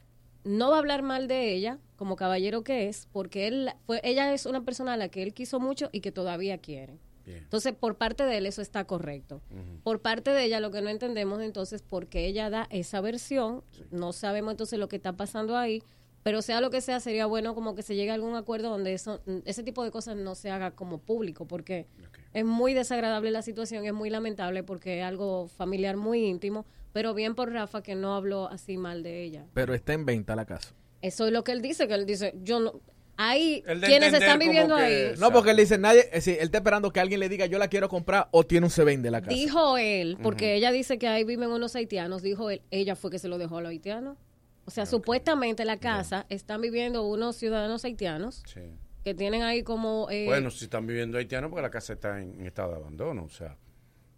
no va a hablar mal de ella, como caballero que es, porque él fue, ella es una persona a la que él quiso mucho y que todavía quiere. Entonces, por parte de él eso está correcto. Por parte de ella lo que no entendemos entonces por qué ella da esa versión, no sabemos entonces lo que está pasando ahí, pero sea lo que sea, sería bueno como que se llegue a algún acuerdo donde eso, ese tipo de cosas no se haga como público, porque es muy desagradable la situación, es muy lamentable porque es algo familiar muy íntimo, pero bien por Rafa que no habló así mal de ella. Pero está en venta la casa. Eso es lo que él dice, que él dice, yo no... De quienes están viviendo que- ahí. No, porque él dice, nadie, es decir, él está esperando que alguien le diga, yo la quiero comprar o tiene un se vende la casa. Dijo él, porque ella dice que ahí viven unos haitianos, dijo él, ella fue que se lo dejó a los haitianos. O sea, supuestamente la casa están viviendo unos ciudadanos haitianos Sí. que tienen ahí como... eh, Bueno, si están viviendo haitianos, porque la casa está en, en estado de abandono, o sea.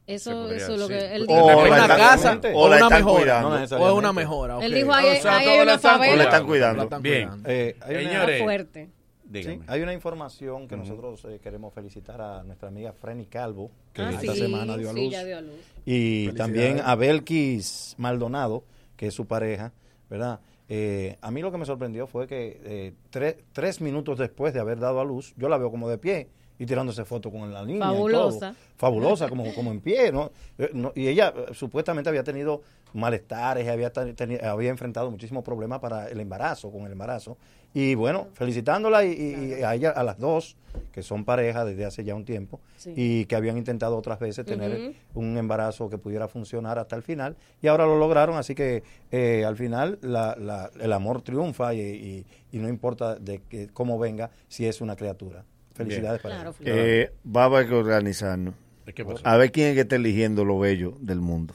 Eso, eso es lo que él O dijo. la ¿Es una están- casa o o la una están mejora? cuidando. o es una mejora. Él dijo, ahí- O sea, ahí todo hay la una están favela. cuidando. O la están cuidando. La Bien. Eh, Señores, fuerte. Sí, hay una información que nosotros eh, queremos felicitar a nuestra amiga Frenny Calvo, que Ah, esta sí, semana dio a sí, luz. ya dio a luz. Y también a Belkis Maldonado, que es su pareja, ¿verdad? Eh, a mí lo que me sorprendió fue que eh, tre- tres minutos después de haber dado a luz, yo la veo como de pie y tirándose foto con la niña. y todo. Fabulosa. Fabulosa, como, como en pie, ¿no? Eh, no, Y ella eh, supuestamente había tenido malestares, había, teni- teni- había enfrentado muchísimos problemas para el embarazo, con el embarazo. Y bueno, felicitándola y, y- y a ella, a las dos, que son pareja desde hace ya un tiempo, Sí. y que habían intentado otras veces tener un embarazo que pudiera funcionar hasta el final, y ahora lo lograron, así que eh, al final la- la- el amor triunfa y, y- y no importa de que, cómo venga, si es una criatura. Felicidades para Claro, ella. Eh, va a haber que organizarnos. ¿Qué pasó? A ver quién es que está eligiendo lo bello del mundo.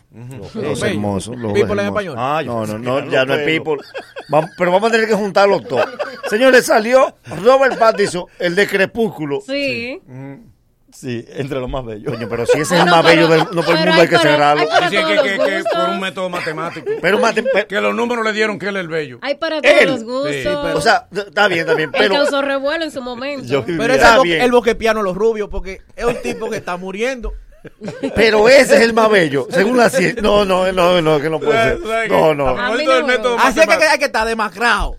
Los hermosos. Los People en español. Ah, no, no, no, ya no es people. Vam- pero vamos a tener que juntarlos todos. Señores, salió Robert Pattinson, el de Crepúsculo. Sí. Sí, entre los más bellos. Coño, pero si ese es el No, más pero- bello del no por el pero mundo hay que cerrarlo. Dicen que, los que, que por un método matemático. Pero mate- pe- que los números le dieron que él es el bello. Hay para todos Él. los gustos. Sí, pero- o sea, está bien, está bien, Él pero causó revuelo en su momento. Yo vivía- Pero ese Está es el, bo- bien. el boquepiano los rubios, porque es un tipo que está muriendo. Pero ese es el más bello, según la ciencia. No, no, no, no, que no puede ser. No, no. A. Así es que hay que estar demacrado.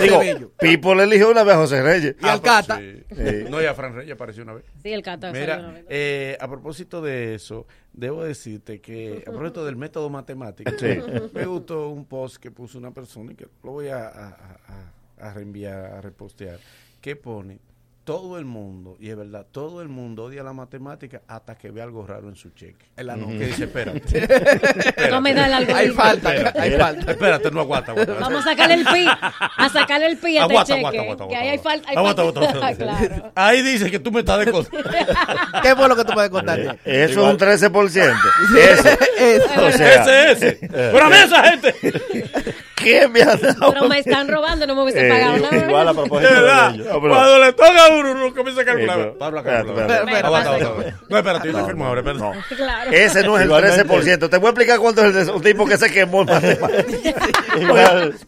Digo. Pipo le eligió una vez a José Reyes. Y al Cata. Sí. Sí. No, ya Fran Reyes apareció una vez. Sí, el cata. Mira, eh, a propósito de eso, debo decirte que, a propósito del método matemático, Sí. me gustó un post que puso una persona y que lo voy a, a- a- a reenviar, a repostear, que pone, todo el mundo, y es verdad, todo el mundo odia la matemática hasta que ve algo raro en su cheque. En la Que dice, espérate. No me da el algoritmo. Hay falta, Espérate, hay falta. Espérate, no aguanta, aguanta. Vamos a sacarle el pi. A sacarle el pi a este Aguanta, cheque. aguanta, aguanta, que ahí hay falta. hay aguanta, falta- aguanta, claro. Ahí dice que tú me estás de. ¿Qué fue lo que tú puedes contar? Eso es un 13%. Eso. Eso. O sea, Ese, ese. Pero a mí esa gente. ¿Qué me ha dado? Pero me están robando, no me hubiese Eh, pagado nada. Igual a propósito de verdad. ellos. No, pero- Cuando le toca a uno, uno comienza a calcular. Pablo. No, espérate, yo te firmo ahora. Claro. Ese no es el Igualmente. 13%. Te voy a explicar cuánto es el tipo que se quemó en matemáticas.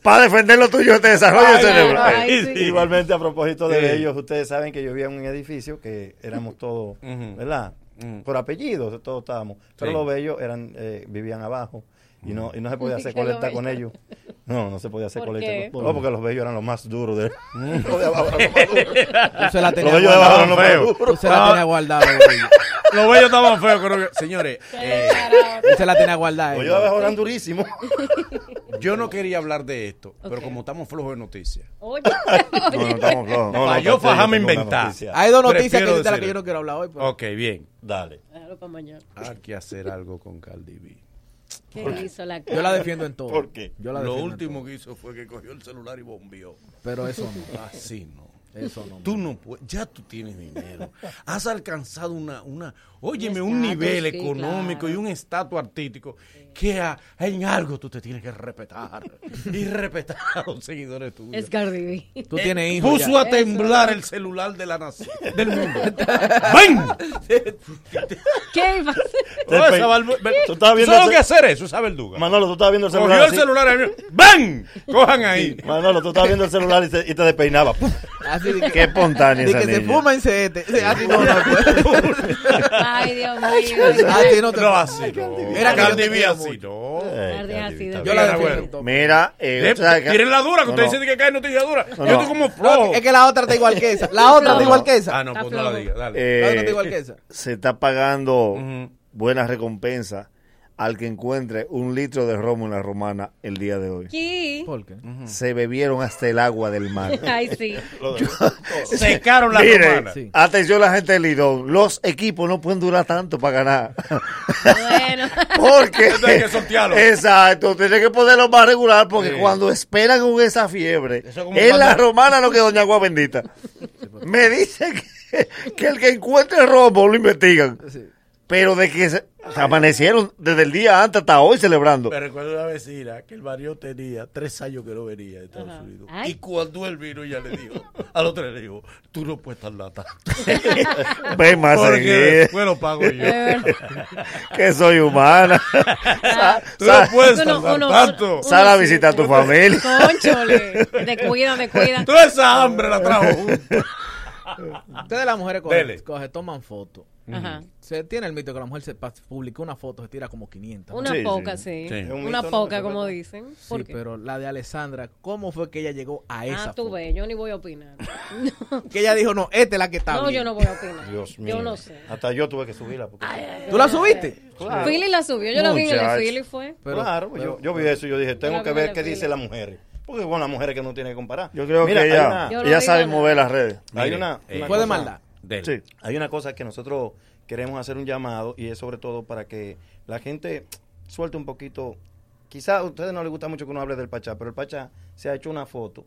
Para defender lo tuyo, te desarrolla el cerebro. Igualmente a propósito de ellos, ustedes saben que yo vivía en un edificio que éramos todos. ¿verdad? Por apellidos, todos estábamos. Pero Sí. los bellos eran, eh, vivían abajo. Y no, y no se podía hacer colecta con ellos. No, no se podía hacer ¿Por colecta. con- No, porque los bellos eran los más duros de. Los de abajo eran los más duros. Tú se la Los tenías bellos de abajo eran los más guardada. Tú se la tenías guardada. Los bellos estaban feos, creo que- Señores, eh, Tú se la tenías guardada. Los eh. bellos abajo eran durísimos. yo no quería hablar de esto, pero como estamos flojos de noticias. Oye, No, no estamos flojos. No, Para no, yo fajarme inventar. noticia. Hay dos noticias que de las que yo no quiero hablar hoy. pero- Ok, bien. Dale. Déjalo para mañana. Hay que hacer algo con Cardi B. ¿Qué hizo la Yo la defiendo en todo. ¿Por qué? Yo la Lo último que hizo fue que cogió el celular y bombió. Pero eso no. Así no. Eso no. Tú no puedes, ya tú tienes dinero. Has alcanzado una, una, óyeme, Un nivel sí, económico claro. y un estatus artístico que a- en algo tú te tienes que respetar. y respetar a los seguidores tuyos. Es Cardi B. Tú Eh, tienes hijos. Puso ya. a temblar el celular de la nación, del mundo. ¡Ven! ¿Qué iba a hacer? Esa barbu- Tú estabas viendo Solo ese- que hacer eso, esa verduga. Manolo, tú estabas viendo el celular. Cogió el así. celular y ¡Ven! Cojan ahí. Manolo, tú estabas viendo el celular y te, y te despeinaba. Así de que, Qué espontánea de que se fuma en CET. Sí, Así no, no puede. Ay, Dios mío. Así no te No, así no. Yo Cardi B así, no. Eh, Cardi así de- Yo la Mira, defiendo bueno. Mira, eh, Eh, o sea, que- Tienen la dura, que No, usted no. dice que cae noticia dura. No, Yo no. estoy como flojo. Es que la otra está igual que esa. La otra está igual que esa. Ah, no, pues no la flojo. diga, dale. eh, La otra está igual que esa. se está pagando Ujú. buena recompensa al que encuentre un litro de romo en la romana el día de hoy. ¿Qué? ¿Por qué? Se bebieron hasta el agua del mar. Ay, sí. Secaron la Mire, romana. Sí. atención la gente del Lidón, los equipos no pueden durar tanto para ganar. Bueno. Porque Entonces hay que sortearlo. Exacto, tiene que ponerlo más regular porque Sí. cuando esperan con esa fiebre, es en la romana no que doña agua bendita. Me dice que, que el que encuentre robo lo investigan. Sí. Pero de que se, se amanecieron desde el día antes hasta hoy celebrando. Me recuerdo una vecina que el barrio tenía tres años que no venía de Estados Unidos. Ay. Y cuando él vino, ya le dijo, al otro le dijo, tú no puedes estar lata. Ven más Porque bueno, lo pago yo. que soy humana. Tú no puedes Uno- tardar uno- tanto. uno- Sal a visitar a tu familia. Conchole. Te cuidan, te cuidan. Toda esa hambre la trajo. Ustedes las mujeres cogen, cogen, toman fotos. Ajá. Se tiene el mito que la mujer se publicó una foto, se tira como 500. ¿no? Una Sí, poca, sí. sí. Sí. Es un Una poca, como dicen. Sí, pero la de Alessandra, ¿cómo fue que ella llegó a esa Ah, tú foto? ves, yo ni voy a opinar. Que ella dijo, no, esta es la que está No, bien. yo no voy a opinar. Dios mío. Yo no sé. Hasta yo tuve que subirla. Porque... ¿Tú la subiste? Claro. Philly la subió, yo la vi en el. Philly fue. Pero- claro, pues pero- yo, yo vi eso y yo dije, tengo la que ver qué el dicen las mujeres. Porque bueno, las mujeres que no tienen que comparar. Yo creo Mira, que ella, ella sabe mover las redes. Hay una, eh, Fue de cosa- maldad. Sí. Hay una cosa que nosotros queremos hacer un llamado y es sobre todo para que la gente suelte un poquito. Quizá a ustedes no les gusta mucho que uno hable del Pachá, pero el Pachá se ha hecho una foto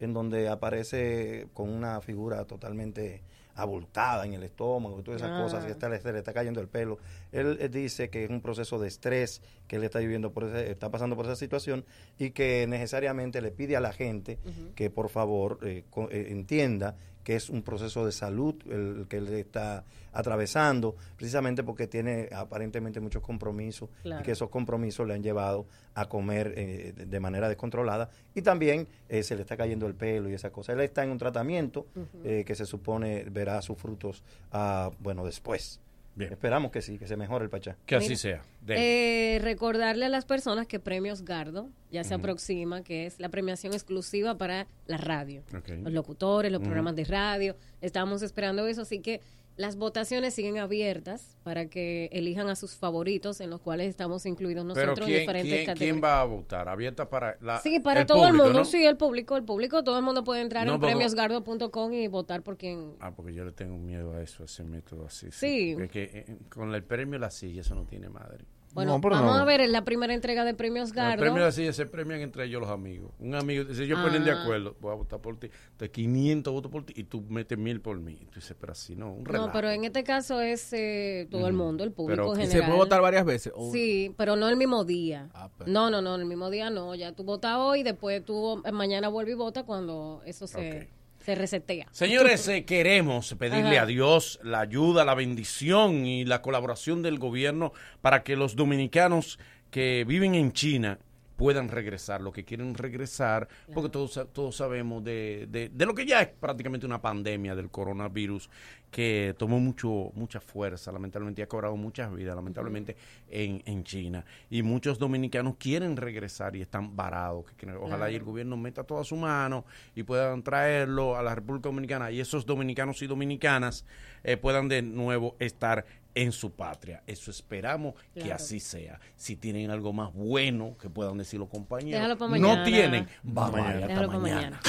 en donde aparece con una figura totalmente abultada en el estómago y todas esas Ah. cosas, que está, le está cayendo el pelo. Él, dice que es un proceso de estrés, que él está viviendo por ese- está pasando por esa situación y que necesariamente le pide a la gente que por favor eh, co- eh, entienda que es un proceso de salud el que él está atravesando, precisamente porque tiene aparentemente muchos compromisos Claro. y que esos compromisos le han llevado a comer eh, de, de manera descontrolada y también eh, se le está cayendo el pelo y esa cosa. Él está en un tratamiento eh, que se supone verá sus frutos, ah, bueno, después. Bien. Esperamos que sí, que se mejore el Pachá. Que así Mira, sea. Eh, recordarle a las personas que Premios Gardo ya se aproxima, que es la premiación exclusiva para la radio. Los locutores, los programas de radio. Estamos esperando eso, así que las votaciones siguen abiertas para que elijan a sus favoritos, en los cuales estamos incluidos Pero nosotros en ¿quién, diferentes quién, categorías. quién va a votar? ¿Abierta para la, Sí, para todo el público, mundo, ¿no? sí, el público, el público, todo el mundo puede entrar No, en premiosgardo.com y votar por quien... Ah, porque yo le tengo miedo a eso, a ese método así. Sí. Porque que, eh, con el premio La Silla eso no tiene madre. Bueno, No, vamos no. a ver, es la primera entrega de Premios El Gardo. premio La Silla se premian entre ellos los amigos. Un amigo, si ellos ponen de Ah. acuerdo, voy a votar por ti. Entonces 500 votos por ti y tú metes mil por mí. Y tú dices, pero así no, un No, relajo. pero en este caso es eh, todo el mundo, el público Pero- ¿Y general. se puede votar varias veces? O- Sí, pero no el mismo día. Ah, pero- No, no, no, el mismo día no. Ya tú votas hoy, después tú eh, mañana vuelves y votas cuando eso se, Ok. Se resetea. Señores, eh, queremos pedirle Ajá. a Dios la ayuda, la bendición y la colaboración del gobierno para que los dominicanos que viven en China puedan regresar, los que quieren regresar, porque todos, todos sabemos de, de- de lo que ya es prácticamente una pandemia del coronavirus, que tomó mucho mucha fuerza, lamentablemente y ha cobrado muchas vidas, lamentablemente en, en China. Y muchos dominicanos quieren regresar y están varados. Que, que ojalá y el gobierno meta toda su mano y puedan traerlo a la República Dominicana y esos dominicanos y dominicanas eh, puedan de nuevo estar en su patria. Eso esperamos que así sea. Si tienen algo más bueno que puedan decir los compañeros, no mañana. tienen, vamos Mañana. pa' mañana.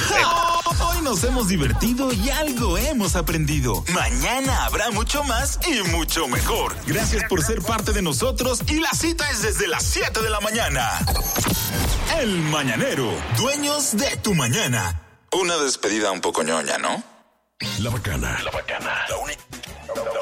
Hoy nos hemos divertido y algo hemos aprendido. Mañana habrá mucho más y mucho mejor. Gracias por ser parte de nosotros y la cita es desde las 7 de la mañana. El Mañanero, dueños de tu mañana. Una despedida un poco ñoña, ¿no? La bacana. La bacana. La,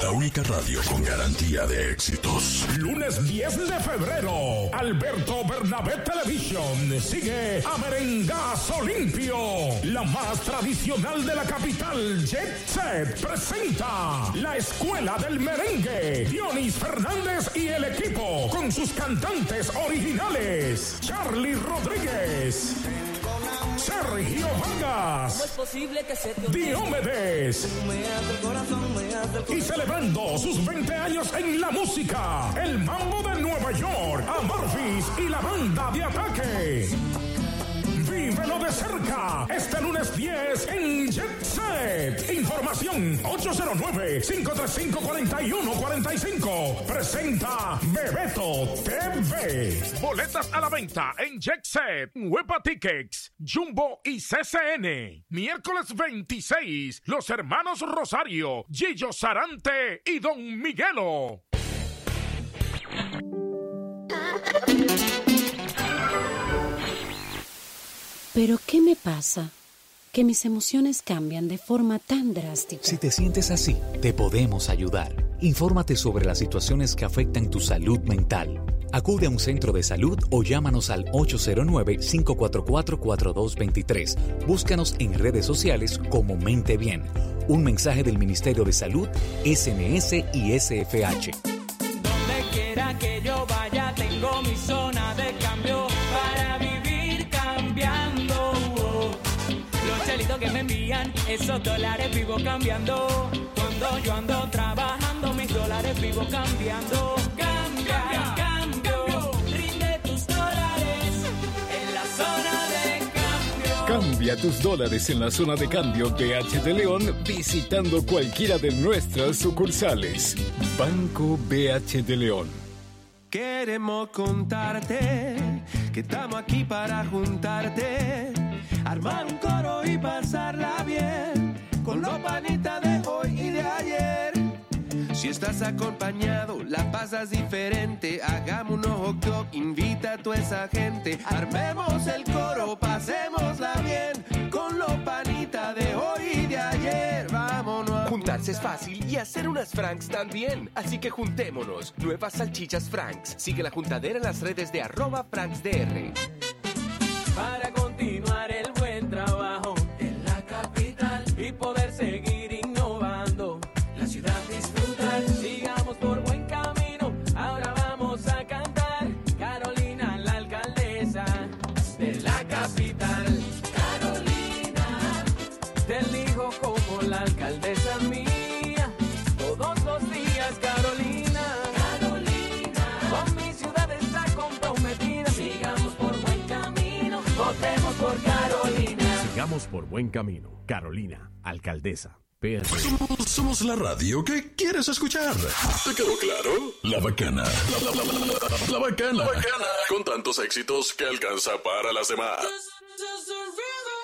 la única radio con garantía de éxitos. Lunes 10 de febrero. Alberto Bernabé Television sigue a Merengazo Limpio. La más tradicional de la capital, Jet Set, presenta la Escuela del Merengue. Dionis Fernández y el equipo con sus cantantes originales. Charlie Rodríguez. Sergio Vargas. posible que se te Diomedes. Y celebrando sus 20 años en la música, el Mambo de Nueva York, Amorphis y la banda de ataque. Vívelo de cerca este lunes 10 en Jet Set. Información 809-535-4145. Presenta Bebeto TV. Boletas a la venta en Jet Set, Huepa Tickets, Jumbo y CCN. Miércoles 26, los hermanos Rosario, Gillo Sarante y Don Miguelo. Pero ¿qué me pasa? Que mis emociones cambian de forma tan drástica. Si te sientes así, te podemos ayudar. Infórmate sobre las situaciones que afectan tu salud mental. Acude a un centro de salud o llámanos al 809-544-4223. Búscanos en redes sociales como Mente Bien. Un mensaje del Ministerio de Salud, SNS y SFH. Donde quiera que yo vaya, tengo mi zona Que me envían, esos dólares vivo cambiando. Cuando yo ando trabajando, mis dólares vivo cambiando. Cambia, cambio, rinde tus dólares en la zona de cambio. Cambia tus dólares en la zona de cambio BH de León visitando cualquiera de nuestras sucursales. Banco BH de León. Queremos contarte que estamos aquí para juntarte, armar un coro y pasarla bien con los panitas de hoy y de ayer. Si estás acompañado, la pasas diferente. Hagamos un ojo club, invita a toda esa gente. Armemos el coro, pasémosla bien con los panitas de hoy y de ayer. Vámonos. a Juntarse es fácil y hacer unas Franks también. Así que juntémonos. Nuevas salchichas Franks. Sigue la juntadera en las redes de arroba FranksDR. para continuar Por buen camino. Carolina, alcaldesa. Somos, somos la radio que quieres escuchar. ¿Te quedó claro? La bacana. La, la- la- la- la bacana. La bacana. Con tantos éxitos que alcanza para las demás. Toda la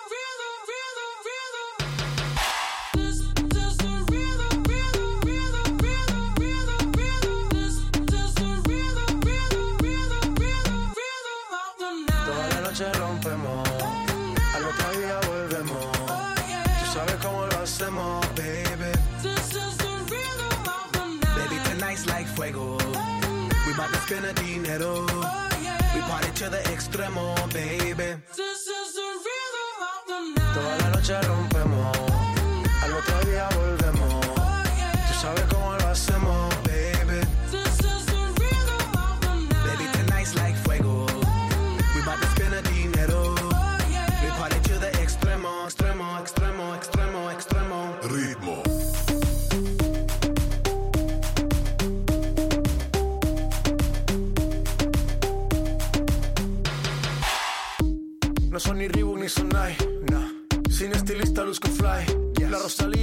the dinero. We party to the extremo, baby. Toda la noche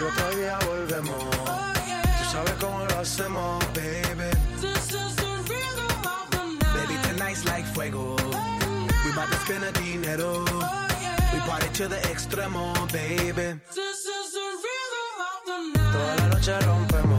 al otro día volvemos. Tú sabes cómo lo hacemos, baby. Baby, tonight's like fuego. We bout to spend the dinero. We party to the extremo, baby. Toda la noche rompemos,